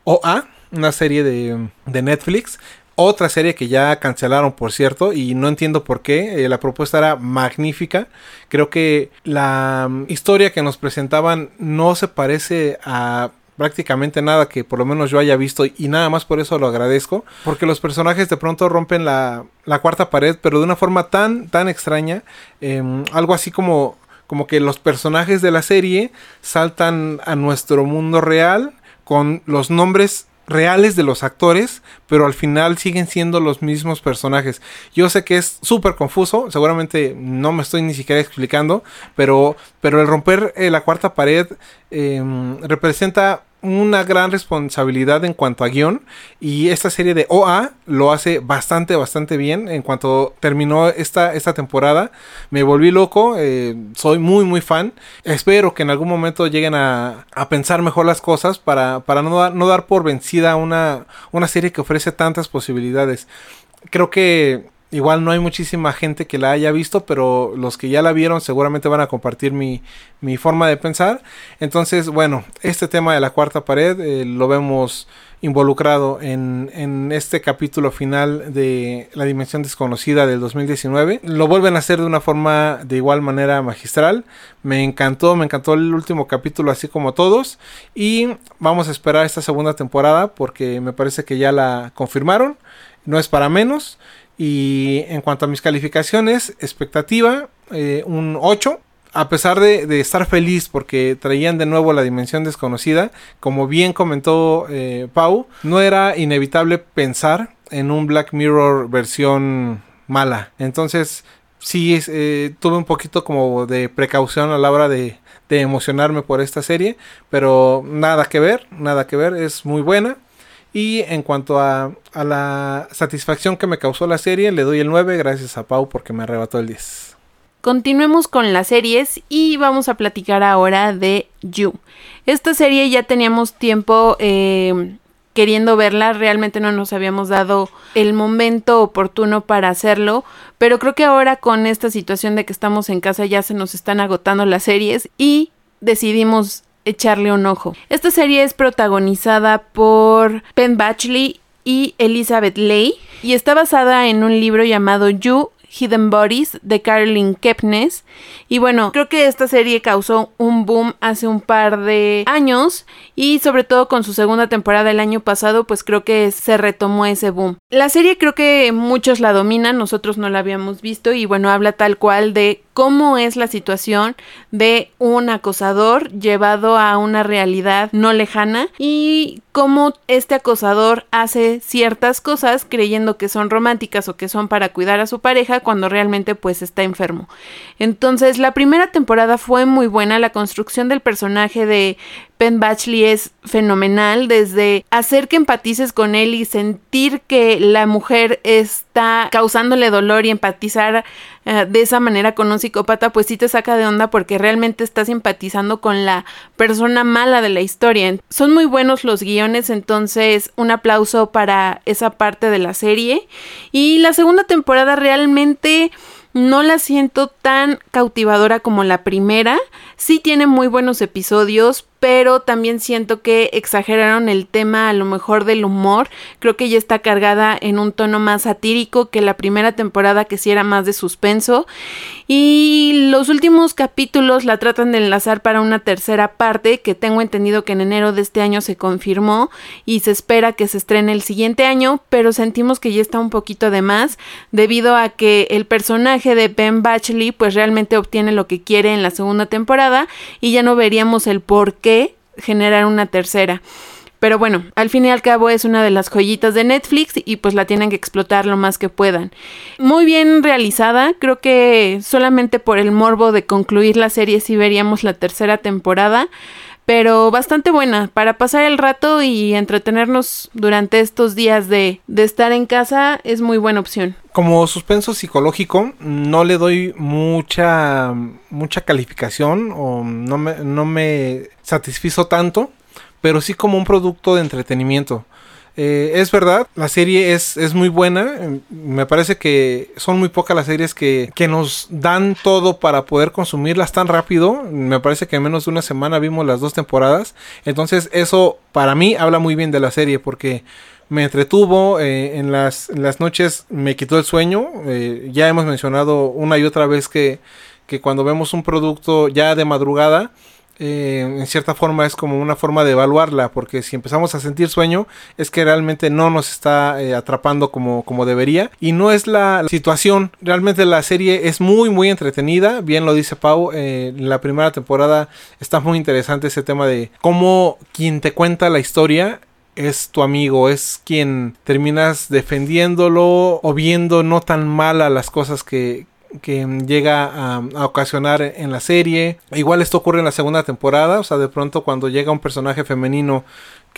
OA, una serie de, de, Netflix, otra serie que ya cancelaron, por cierto, y no entiendo por qué. Eh, la propuesta era magnífica. Creo que la um, historia que nos presentaban no se parece a prácticamente nada que por lo menos yo haya visto y nada más por eso lo agradezco porque los personajes de pronto rompen la, cuarta pared pero de una forma tan tan extraña eh, algo así como como que los personajes de la serie saltan a nuestro mundo real con los nombres reales de los actores, pero al final siguen siendo los mismos personajes. Yo sé que es súper confuso, seguramente no me estoy ni siquiera explicando, pero, pero el romper eh, la cuarta pared eh, representa una gran responsabilidad en cuanto a guion y esta serie de OA lo hace bastante bastante bien en cuanto terminó esta, esta temporada. Me volví loco eh, soy muy muy fan. Espero que en algún momento lleguen a, a pensar mejor las cosas para, para no, dar, no dar por vencida una, una serie que ofrece tantas posibilidades. Creo que Igual no hay muchísima gente que la haya visto, pero los que ya la vieron seguramente van a compartir mi, mi forma de pensar. Entonces, bueno, este tema de la cuarta pared eh, lo vemos involucrado en, en, este capítulo final de La Dimensión Desconocida del 2019. Lo vuelven a hacer de una forma de igual manera magistral. Me encantó, me encantó el último capítulo así como todos. Y vamos a esperar esta segunda temporada porque me parece que ya la confirmaron. No es para menos. Y en cuanto a mis calificaciones, expectativa, eh, un 8. A pesar de, estar feliz porque traían de nuevo la dimensión desconocida, como bien comentó eh, Pau, no era inevitable pensar en un Black Mirror versión mala. Entonces, sí, eh, tuve un poquito como de precaución a la hora de, de emocionarme por esta serie, pero nada que ver, nada que ver, es muy buena. Y en cuanto a, la satisfacción que me causó la serie, le doy el 9 gracias a Pau porque me arrebató el 10. Continuemos con las series y vamos a platicar ahora de You. Esta serie ya teníamos tiempo eh, queriendo verla, realmente no nos habíamos dado el momento oportuno para hacerlo, pero creo que ahora con esta situación de que estamos en casa ya se nos están agotando las series y decidimos echarle un ojo. Esta serie es protagonizada por Penn Batchley y Elizabeth Leigh y está basada en un libro llamado You Hidden Bodies de Carolyn Kepnes. Y bueno, creo que esta serie causó un boom hace un par de años y sobre todo con su segunda temporada el año pasado, pues creo que se retomó ese boom. La serie creo que muchos la dominan, nosotros no la habíamos visto y bueno, habla tal cual de cómo es la situación de un acosador llevado a una realidad no lejana y cómo este acosador hace ciertas cosas creyendo que son románticas o que son para cuidar a su pareja cuando realmente pues está enfermo. Entonces la primera temporada fue muy buena, la construcción del personaje de Penn Batchley es fenomenal, desde hacer que empatices con él y sentir que la mujer está causándole dolor y empatizar uh, de esa manera con un psicópata, pues sí te saca de onda porque realmente estás empatizando con la persona mala de la historia. Son muy buenos los guiones, entonces un aplauso para esa parte de la serie. Y la segunda temporada realmente no la siento tan cautivadora como la primera. Sí tiene muy buenos episodios, pero también siento que exageraron el tema a lo mejor del humor. Creo que ya está cargada en un tono más satírico que la primera temporada que sí era más de suspenso. Y los últimos capítulos la tratan de enlazar para una tercera parte que tengo entendido que en enero de este año se confirmó y se espera que se estrene el siguiente año, pero sentimos que ya está un poquito de más debido a que el personaje de Ben Batchley pues realmente obtiene lo que quiere en la segunda temporada y ya no veríamos el por qué generar una tercera. Pero bueno, al fin y al cabo es una de las joyitas de Netflix y pues la tienen que explotar lo más que puedan. Muy bien realizada, creo que solamente por el morbo de concluir la serie sí veríamos la tercera temporada, pero bastante buena para pasar el rato y entretenernos durante estos días de, de estar en casa es muy buena opción. Como suspenso psicológico no le doy mucha mucha calificación o no me, no me satisfizo tanto, pero sí como un producto de entretenimiento. Eh, es verdad, la serie es, es, muy buena. Me parece que son muy pocas las series que, que, nos dan todo para poder consumirlas tan rápido. Me parece que en menos de una semana vimos las dos temporadas. Entonces eso para mí habla muy bien de la serie porque me entretuvo. Eh, en, las, las, noches me quitó el sueño. Eh, ya hemos mencionado una y otra vez que, que cuando vemos un producto ya de madrugada eh, en cierta forma es como una forma de evaluarla, porque si empezamos a sentir sueño es que realmente no nos está atrapando como, como debería. Y no es la, situación, realmente la serie es muy muy entretenida, bien lo dice Pau, en la primera temporada está muy interesante ese tema de cómo quien te cuenta la historia es tu amigo, es quien terminas defendiéndolo o viendo no tan mal a las cosas que, que llega a, a, ocasionar en la serie. Igual esto ocurre en la segunda temporada, o sea, de pronto cuando llega un personaje femenino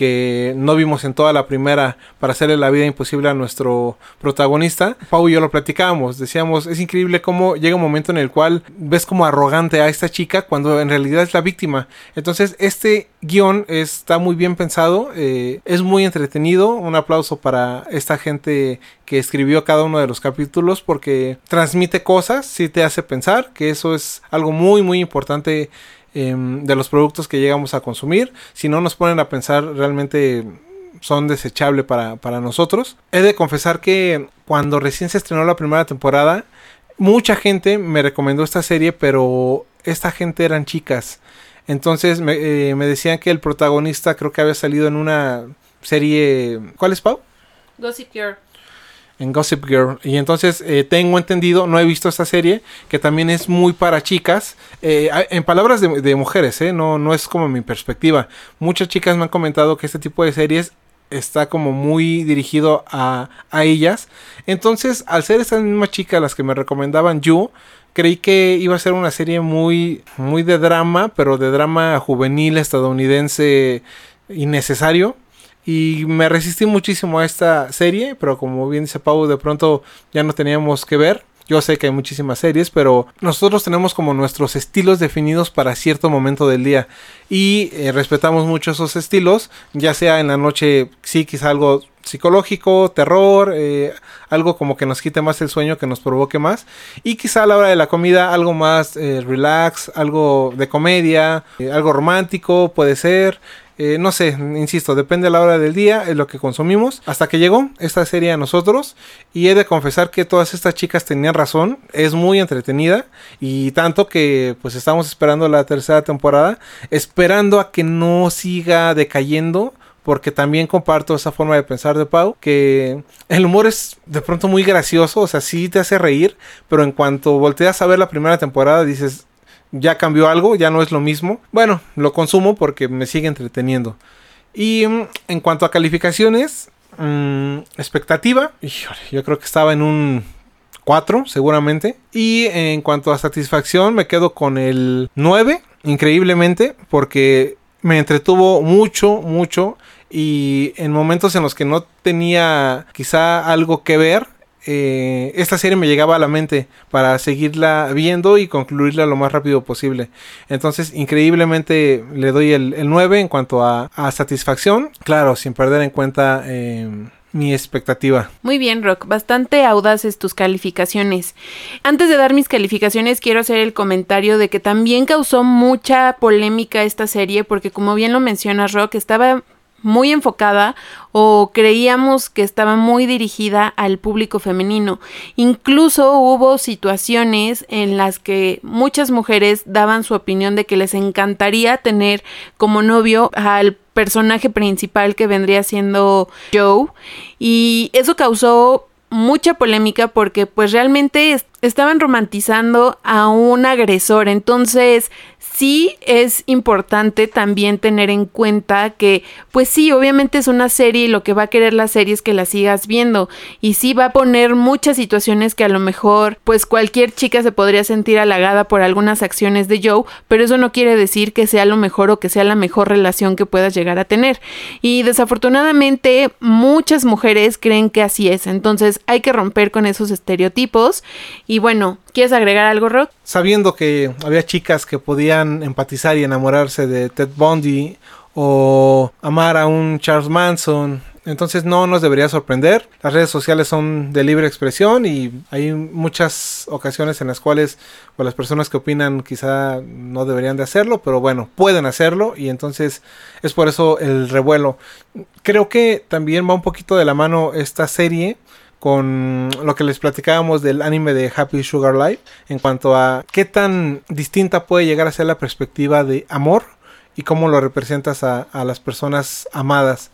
que no vimos en toda la primera para hacerle la vida imposible a nuestro protagonista, Pau y yo lo platicábamos, decíamos, es increíble cómo llega un momento en el cual ves como arrogante a esta chica cuando en realidad es la víctima. Entonces este guion está muy bien pensado, eh, es muy entretenido, un aplauso para esta gente que escribió cada uno de los capítulos porque transmite cosas, sí te hace pensar, que eso es algo muy muy importante eh, de los productos que llegamos a consumir. Si no nos ponen a pensar, realmente son desechables para, para nosotros. He de confesar que cuando recién se estrenó la primera temporada, mucha gente me recomendó esta serie, pero esta gente eran chicas. Entonces me, eh, me decían que el protagonista creo que había salido en una serie... ¿Cuál es, Pau? Gossip Girl en Gossip Girl. Y entonces eh, tengo entendido, no he visto esta serie, que también es muy para chicas. Eh, en palabras de, mujeres, eh, no, no es como mi perspectiva. Muchas chicas me han comentado que este tipo de series está como muy dirigido a, a ellas. Entonces, al ser estas mismas chicas las que me recomendaban You, creí que iba a ser una serie muy, muy de drama, pero de drama juvenil estadounidense innecesario Y me resistí muchísimo a esta serie, pero como bien dice Pau, de pronto ya no teníamos que ver. Yo sé que hay muchísimas series, pero nosotros tenemos como nuestros estilos definidos para cierto momento del día y eh, respetamos mucho esos estilos, ya sea en la noche, sí, quizá algo psicológico, terror, eh, algo como que nos quite más el sueño, que nos provoque más. Y quizá a la hora de la comida algo más eh, relax, algo de comedia, algo romántico, puede ser. Eh, no sé, insisto, depende de la hora del día, es lo que consumimos. Hasta que llegó esta serie a nosotros. Y he de confesar que todas estas chicas tenían razón. Es muy entretenida. Y tanto que pues estamos esperando la tercera temporada. Esperando a que no siga decayendo porque también comparto esa forma de pensar de Pau, que el humor es de pronto muy gracioso, o sea, sí te hace reír, pero en cuanto volteas a ver la primera temporada dices, ya cambió algo, ya no es lo mismo. Bueno, lo consumo porque me sigue entreteniendo. Y mm, en cuanto a calificaciones, mm, expectativa, yo creo que estaba en un 4 seguramente. Y en cuanto a satisfacción, me quedo con el 9, increíblemente, porque me entretuvo mucho, mucho. Y en momentos en los que no tenía quizá algo que ver, eh, esta serie me llegaba a la mente para seguirla viendo y concluirla lo más rápido posible. Entonces, increíblemente le doy el, 9 en cuanto a, satisfacción. Claro, sin perder en cuenta... Eh, mi expectativa. Muy bien, Rock. Bastante audaces tus calificaciones. Antes de dar mis calificaciones, quiero hacer el comentario de que también causó mucha polémica esta serie, porque como bien lo mencionas, Rock, estaba muy enfocada o creíamos que estaba muy dirigida al público femenino. Incluso hubo situaciones en las que muchas mujeres daban su opinión de que les encantaría tener como novio al personaje principal que vendría siendo Joe y eso causó mucha polémica porque pues realmente estaban romantizando a un agresor entonces sí es importante también tener en cuenta que, pues sí, obviamente es una serie y lo que va a querer la serie es que la sigas viendo. Y sí va a poner muchas situaciones que a lo mejor, pues cualquier chica se podría sentir halagada por algunas acciones de Joe, pero eso no quiere decir que sea lo mejor o que sea la mejor relación que puedas llegar a tener. Y desafortunadamente muchas mujeres creen que así es. Entonces hay que romper con esos estereotipos. Y bueno, ¿quieres agregar algo, Rock? Sabiendo que había chicas que podían empatizar y enamorarse de Ted Bundy o amar a un Charles Manson. Entonces no nos debería sorprender. Las redes sociales son de libre expresión y hay muchas ocasiones en las cuales pues, las personas que opinan quizá no deberían de hacerlo, pero bueno, pueden hacerlo y entonces es por eso el revuelo. Creo que también va un poquito de la mano esta serie con lo que les platicábamos del anime de Happy Sugar Life en cuanto a qué tan distinta puede llegar a ser la perspectiva de amor y cómo lo representas a, las personas amadas.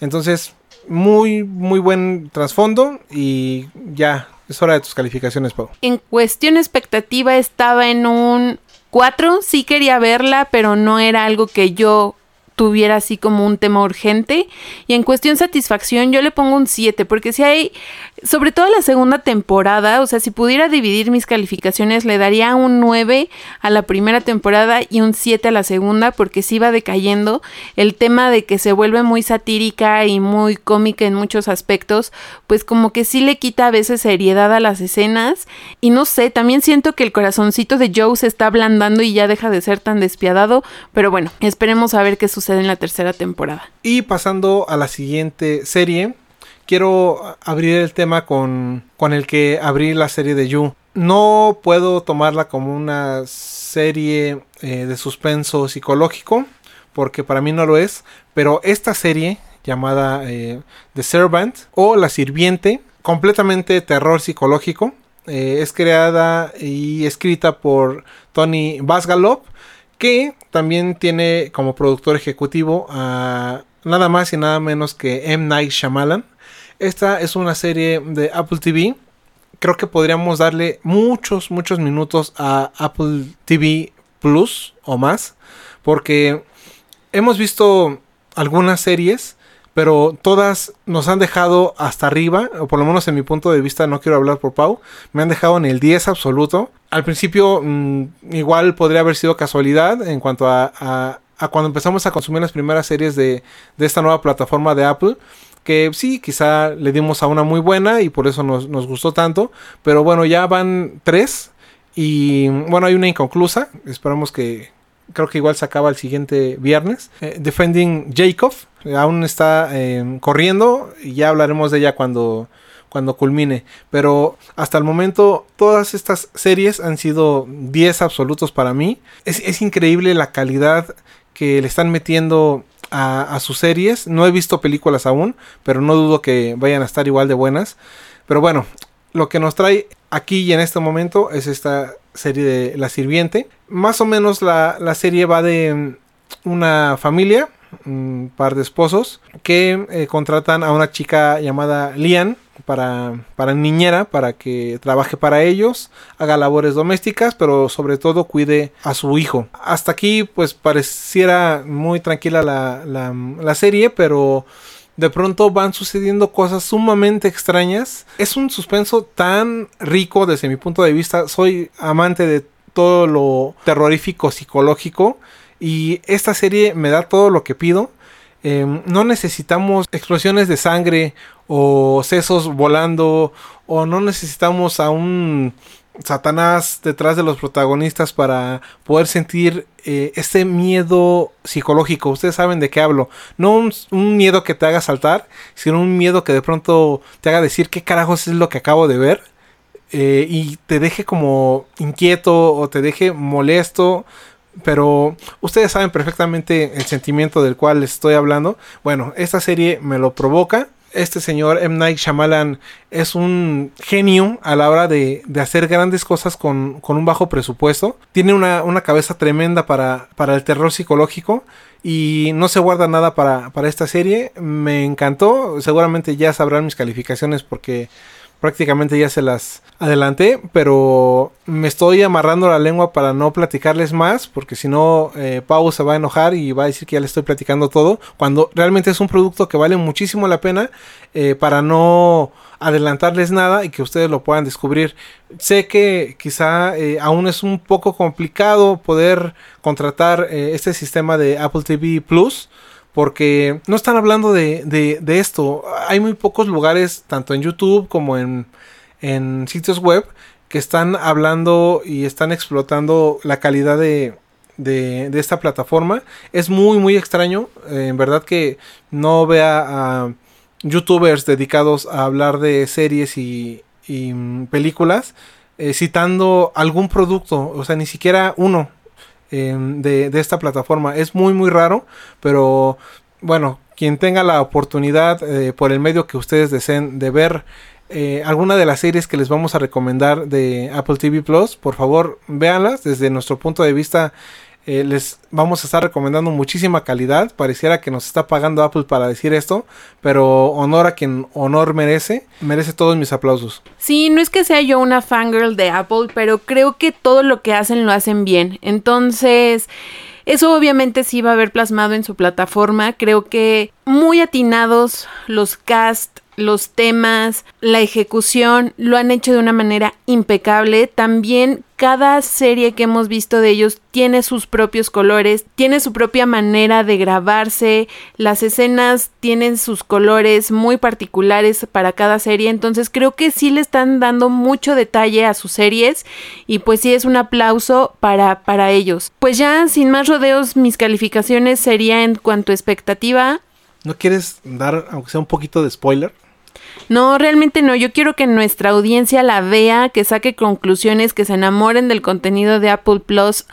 Entonces, muy, muy buen trasfondo y ya, es hora de tus calificaciones, Pau. En cuestión expectativa estaba en un 4, sí quería verla, pero no era algo que yo tuviera así como un tema urgente. Y en cuestión satisfacción yo le pongo un 7, porque si hay, sobre todo la segunda temporada, o sea, si pudiera dividir mis calificaciones, le daría un 9 a la primera temporada y un 7 a la segunda, porque sí va decayendo. El tema de que se vuelve muy satírica y muy cómica en muchos aspectos, pues como que sí le quita a veces seriedad a las escenas. Y no sé, también siento que el corazoncito de Joe se está ablandando y ya deja de ser tan despiadado, pero bueno, esperemos a ver qué sucede en la tercera temporada. Y pasando a la siguiente serie, quiero abrir el tema con, con el que abrí la serie de You. No puedo tomarla como una serie eh, de suspenso psicológico, porque para mí no lo es, pero esta serie llamada eh, The Servant o La Sirviente, completamente terror psicológico, eh, es creada y escrita por Tony Basgalop que también tiene como productor ejecutivo a nada más y nada menos que M. Night Shyamalan. Esta es una serie de Apple TV. Creo que podríamos darle muchos, muchos minutos a Apple TV Plus o más. Porque hemos visto algunas series pero todas nos han dejado hasta arriba, o por lo menos en mi punto de vista, no quiero hablar por Pau, me han dejado en el 10 absoluto. Al principio mm, igual podría haber sido casualidad en cuanto a, a cuando empezamos a consumir las primeras series de, de esta nueva plataforma de Apple que sí, quizá le dimos a una muy buena y por eso nos, nos, gustó tanto. Pero bueno, ya van tres y bueno, hay una inconclusa. Esperamos que, creo que igual se acaba el siguiente viernes. Eh, Defending Jacob, aún está eh, corriendo y ya hablaremos de ella cuando, cuando culmine. Pero hasta el momento todas estas series han sido 10 absolutos para mí. Es, es increíble la calidad que le están metiendo a, sus series. No he visto películas aún, pero no dudo que vayan a estar igual de buenas. Pero bueno, lo que nos trae aquí y en este momento es esta serie de La Sirviente. Más o menos la, la serie va de una familia, un par de esposos, que eh, contratan a una chica llamada Lian para, para niñera, para que trabaje para ellos, haga labores domésticas, pero sobre todo cuide a su hijo. Hasta aquí pues pareciera muy tranquila la, la, la serie, pero de pronto van sucediendo cosas sumamente extrañas. Es un suspenso tan rico desde mi punto de vista. Soy amante de todo lo terrorífico psicológico y esta serie me da todo lo que pido. Eh, no necesitamos explosiones de sangre o sesos volando o no necesitamos a un Satanás detrás de los protagonistas para poder sentir eh, ese miedo psicológico. Ustedes saben de qué hablo. No un, un, miedo que te haga saltar, sino un miedo que de pronto te haga decir qué carajos es lo que acabo de ver. Eh, y te deje como inquieto o te deje molesto pero ustedes saben perfectamente el sentimiento del cual les estoy hablando. Bueno, esta serie me lo provoca. Este señor M. Night Shyamalan es un genio a la hora de, de hacer grandes cosas con, con, un bajo presupuesto. Tiene una, una cabeza tremenda para, para, el terror psicológico y no se guarda nada para, para esta serie. Me encantó. Seguramente ya sabrán mis calificaciones porque prácticamente ya se las adelanté, pero me estoy amarrando la lengua para no platicarles más, porque si no, eh, Pau se va a enojar y va a decir que ya le estoy platicando todo, cuando realmente es un producto que vale muchísimo la pena eh, para no adelantarles nada y que ustedes lo puedan descubrir. Sé que quizá eh, aún es un poco complicado poder contratar eh, este sistema de Apple TV Plus porque no están hablando de, esto. Hay muy pocos lugares, tanto en YouTube como en, sitios web, que están hablando y están explotando la calidad de, esta plataforma. Es muy, muy extraño. Eh, en verdad que no vea a youtubers dedicados a hablar de series y, y películas. Eh, citando algún producto, o sea, ni siquiera uno, de, de, esta plataforma. Es muy muy raro, pero bueno, quien tenga la oportunidad eh, por el medio que ustedes deseen de ver eh, alguna de las series que les vamos a recomendar de Apple TV Plus, por favor véanlas desde nuestro punto de vista eh, les vamos a estar recomendando muchísima calidad. Pareciera que nos está pagando Apple para decir esto, pero honor a quien honor merece. Merece todos mis aplausos. Sí, no es que sea yo una fangirl de Apple, pero creo que todo lo que hacen lo hacen bien. Entonces... Eso obviamente sí va a haber plasmado en su plataforma. Creo que muy atinados los cast, los temas, la ejecución, lo han hecho de una manera impecable. También cada serie que hemos visto de ellos tiene sus propios colores, tiene su propia manera de grabarse, las escenas tienen sus colores muy particulares para cada serie, entonces creo que sí le están dando mucho detalle a sus series y pues sí es un aplauso para, para ellos. Pues ya sin más rodeos mis calificaciones sería en cuanto a expectativa. ¿No quieres dar, aunque sea un poquito de spoiler? No, realmente no. Yo quiero que nuestra audiencia la vea, que saque conclusiones, que se enamoren del contenido de Apple Plus.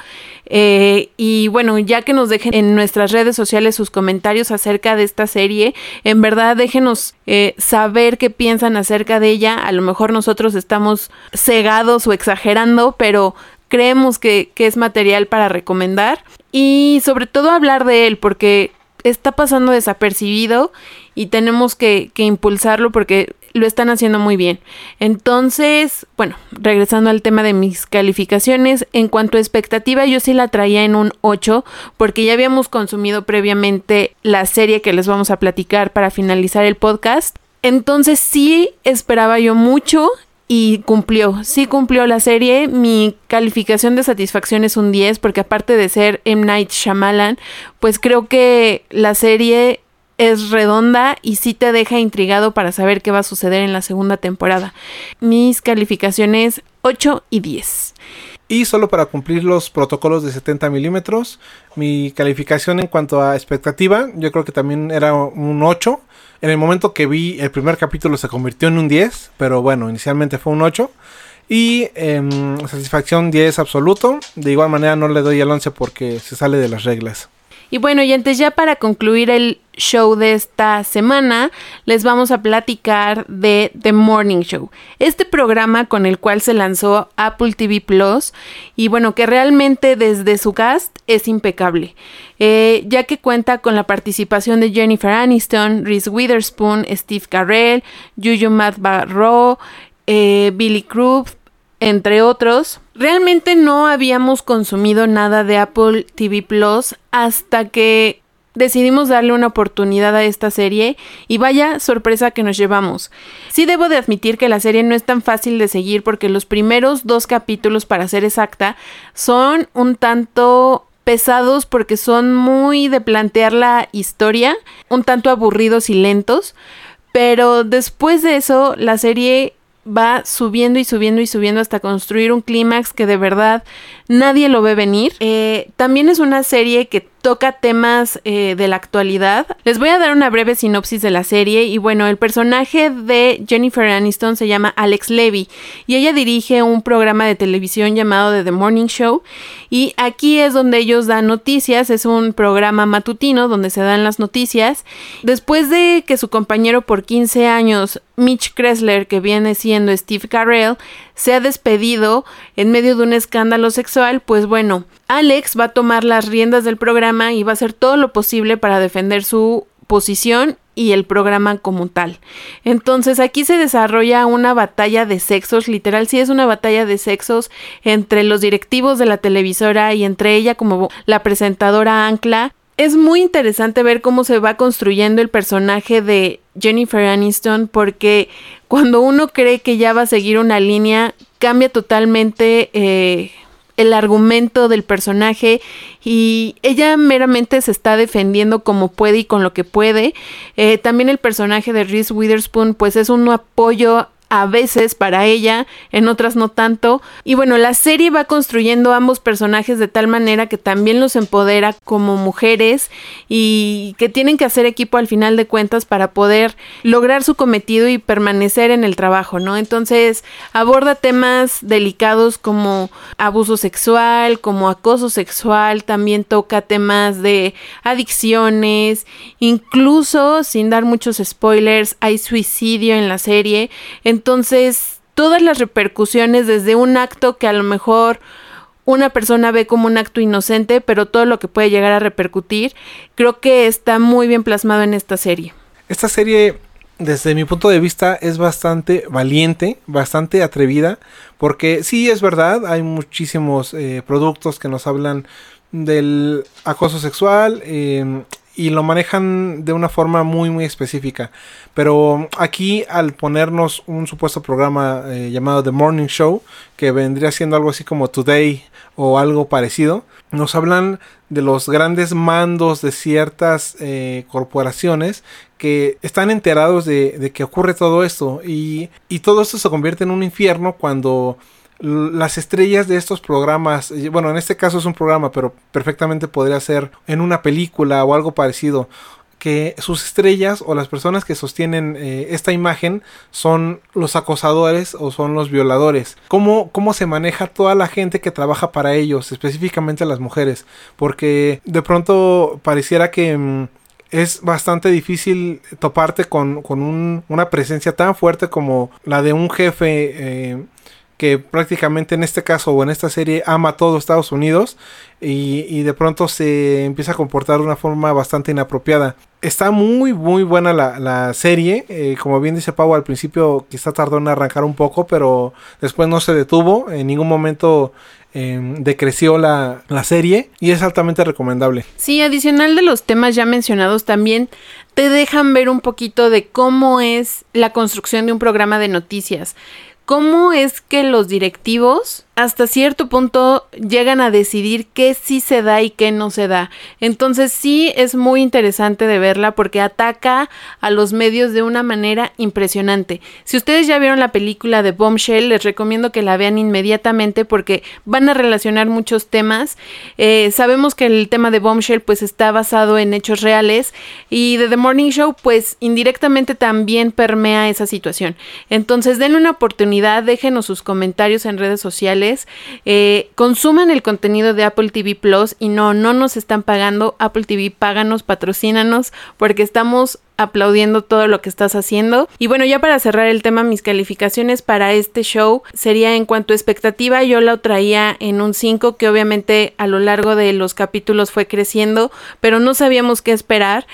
Eh, y bueno, ya que nos dejen en nuestras redes sociales sus comentarios acerca de esta serie, en verdad déjenos eh, saber qué piensan acerca de ella. A lo mejor nosotros estamos cegados o exagerando, pero creemos que, que es material para recomendar. Y sobre todo hablar de él, porque está pasando desapercibido y tenemos que, impulsarlo porque lo están haciendo muy bien. Entonces, bueno, regresando al tema de mis calificaciones, en cuanto a expectativa, yo sí la traía en un 8 porque ya habíamos consumido previamente la serie que les vamos a platicar para finalizar el podcast. Entonces sí esperaba yo mucho y cumplió, sí cumplió la serie. Mi calificación de satisfacción es un 10 porque aparte de ser M. Night Shyamalan, pues creo que la serie es redonda y sí te deja intrigado para saber qué va a suceder en la segunda temporada. Mis calificaciones 8 y 10. Y solo para cumplir los protocolos de 70 milímetros, mi calificación en cuanto a expectativa, yo creo que también era un 8. En el momento que vi el primer capítulo se convirtió en un 10, pero bueno, inicialmente fue un 8. Y em, satisfacción 10 absoluto. De igual manera no le doy el 11 porque se sale de las reglas. Y bueno, y antes ya para concluir el show de esta semana, les vamos a platicar de The Morning Show, este programa con el cual se lanzó Apple TV Plus y bueno, que realmente desde su cast es impecable, eh, ya que cuenta con la participación de Jennifer Aniston, Reese Witherspoon, Steve Carell, Juju Matt Barrow, eh, Billy Crudup, entre otros. Realmente no habíamos consumido nada de Apple TV Plus hasta que decidimos darle una oportunidad a esta serie y vaya sorpresa que nos llevamos. Sí debo de admitir que la serie no es tan fácil de seguir porque los primeros dos capítulos, para ser exacta, son un tanto pesados porque son muy de plantear la historia, un tanto aburridos y lentos, pero después de eso la serie va subiendo y subiendo y subiendo hasta construir un clímax que de verdad nadie lo ve venir. Eh, también es una serie que toca temas eh, de la actualidad. Les voy a dar una breve sinopsis de la serie y bueno, el personaje de Jennifer Aniston se llama Alex Levy y ella dirige un programa de televisión llamado The Morning Show y aquí es donde ellos dan noticias, es un programa matutino donde se dan las noticias. Después de que su compañero por 15 años, Mitch Kressler, que viene siendo Steve Carell, se ha despedido en medio de un escándalo sexual, pues bueno, Alex va a tomar las riendas del programa y va a hacer todo lo posible para defender su posición y el programa como tal. Entonces aquí se desarrolla una batalla de sexos, literal sí es una batalla de sexos entre los directivos de la televisora y entre ella como la presentadora Ancla. Es muy interesante ver cómo se va construyendo el personaje de Jennifer Aniston porque cuando uno cree que ya va a seguir una línea cambia totalmente eh, el argumento del personaje y ella meramente se está defendiendo como puede y con lo que puede. Eh, también el personaje de Reese Witherspoon pues es un apoyo a veces para ella, en otras no tanto. Y bueno, la serie va construyendo ambos personajes de tal manera que también los empodera como mujeres y que tienen que hacer equipo al final de cuentas para poder lograr su cometido y permanecer en el trabajo, ¿no? Entonces aborda temas delicados como abuso sexual, como acoso sexual, también toca temas de adicciones, incluso sin dar muchos spoilers, hay suicidio en la serie. Todas las repercusiones desde un acto que a lo mejor una persona ve como un acto inocente, pero todo lo que puede llegar a repercutir, creo que está muy bien plasmado en esta serie. Esta serie, desde mi punto de vista, es bastante valiente, bastante atrevida, porque sí es verdad, hay muchísimos eh, productos que nos hablan del acoso sexual, eh, y lo manejan de una forma muy muy específica. Pero aquí al ponernos un supuesto programa eh, llamado The Morning Show, que vendría siendo algo así como Today o algo parecido, nos hablan de los grandes mandos de ciertas eh, corporaciones que están enterados de, de, que ocurre todo esto y, y todo esto se convierte en un infierno cuando las estrellas de estos programas, bueno, en este caso es un programa, pero perfectamente podría ser en una película o algo parecido, que sus estrellas o las personas que sostienen eh, esta imagen son los acosadores o son los violadores. ¿Cómo, ¿Cómo se maneja toda la gente que trabaja para ellos, específicamente las mujeres? Porque de pronto pareciera que... Mm, es bastante difícil toparte con, con una presencia tan fuerte como la de un jefe eh, que prácticamente en este caso o en esta serie ama a todo Estados Unidos y, de pronto se empieza a comportar de una forma bastante inapropiada. Está muy muy buena la, serie, eh, como bien dice Pau al principio quizá tardó en arrancar un poco, pero después no se detuvo, en ningún momento em, decreció la, la, serie y es altamente recomendable. Sí, adicional de los temas ya mencionados también te dejan ver un poquito de cómo es la construcción de un programa de noticias cómo es que los directivos hasta cierto punto llegan a decidir qué sí se da y qué no se da. Entonces sí es muy interesante de verla porque ataca a los medios de una manera impresionante. Si ustedes ya vieron la película de Bombshell, les recomiendo que la vean inmediatamente porque van a relacionar muchos temas. Eh, sabemos que el tema de Bombshell pues está basado en hechos reales y de The Morning Show pues indirectamente también permea esa situación. Entonces denle una oportunidad, déjenos sus comentarios en redes sociales eh, consuman el contenido de Apple TV Plus y no, no nos están pagando. Apple TV, páganos, patrocínanos, porque estamos aplaudiendo todo lo que estás haciendo. Y bueno, ya para cerrar el tema, mis calificaciones para este show sería en cuanto a expectativa, yo la traía en un 5 que obviamente a lo largo de los capítulos fue creciendo, pero no sabíamos qué esperar.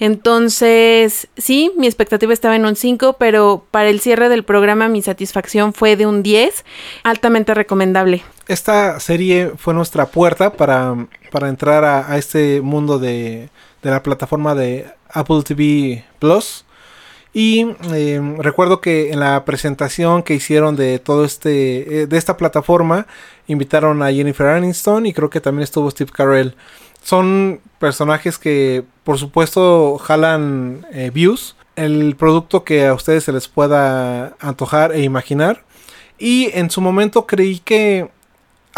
Entonces, sí, mi expectativa estaba en un 5, pero para el cierre del programa mi satisfacción fue de un 10, altamente recomendable. Esta serie fue nuestra puerta para, para entrar a, a este mundo de, de la plataforma de Apple TV Plus. Y em, recuerdo que en la presentación que hicieron de todo este, eh, de esta plataforma, invitaron a Jennifer Aniston y creo que también estuvo Steve Carell. Son personajes que, por supuesto, jalan eh, views. El producto que a ustedes se les pueda antojar e imaginar. Y en su momento creí que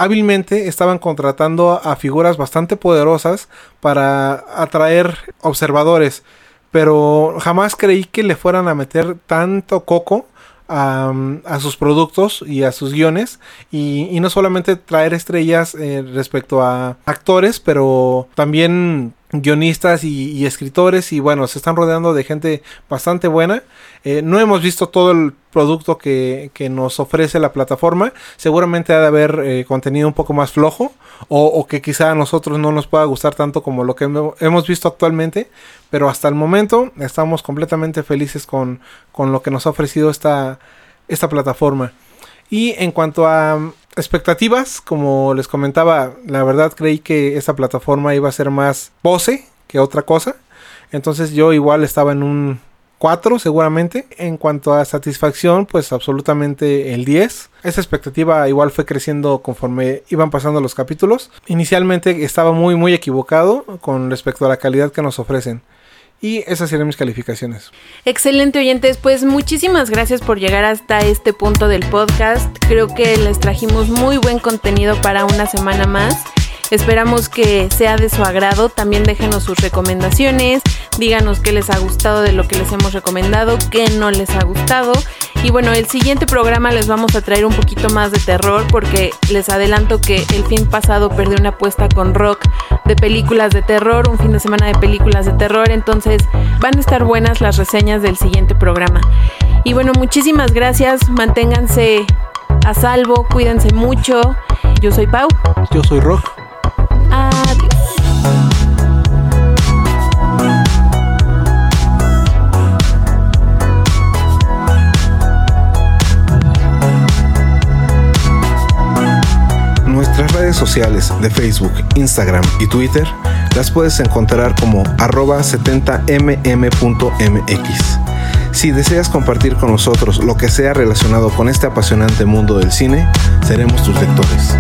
hábilmente estaban contratando a figuras bastante poderosas para atraer observadores, pero jamás creí que le fueran a meter tanto coco a, sus productos y a sus guiones y, no solamente traer estrellas eh, respecto a actores, pero también guionistas y, escritores y bueno, se están rodeando de gente bastante buena. Eh, no hemos visto todo el producto que, nos ofrece la plataforma. Seguramente ha de haber eh, contenido un poco más flojo o, que quizá a nosotros no nos pueda gustar tanto como lo que hemos visto actualmente. Pero hasta el momento estamos completamente felices con, con lo que nos ha ofrecido esta, esta plataforma. Y en cuanto a expectativas, como les comentaba, la verdad creí que esta plataforma iba a ser más pose que otra cosa. Entonces yo igual estaba en un 4 seguramente. En cuanto a satisfacción, pues absolutamente el 10. Esa expectativa igual fue creciendo conforme iban pasando los capítulos. Inicialmente estaba muy muy equivocado con respecto a la calidad que nos ofrecen. Y esas serían mis calificaciones. Excelente oyentes, pues muchísimas gracias por llegar hasta este punto del podcast. Creo que les trajimos muy buen contenido para una semana más. Esperamos que sea de su agrado. También déjenos sus recomendaciones. Díganos qué les ha gustado de lo que les hemos recomendado, qué no les ha gustado. Y bueno, el siguiente programa les vamos a traer un poquito más de terror porque les adelanto que el fin pasado perdí una apuesta con Rock de películas de terror, un fin de semana de películas de terror. Entonces van a estar buenas las reseñas del siguiente programa. Y bueno, muchísimas gracias. Manténganse a salvo, cuídense mucho. Yo soy Pau. Yo soy Rock. Nuestras redes sociales de Facebook, Instagram y Twitter las puedes encontrar como arroba 70mm.mx. Si deseas compartir con nosotros lo que sea relacionado con este apasionante mundo del cine, seremos tus lectores.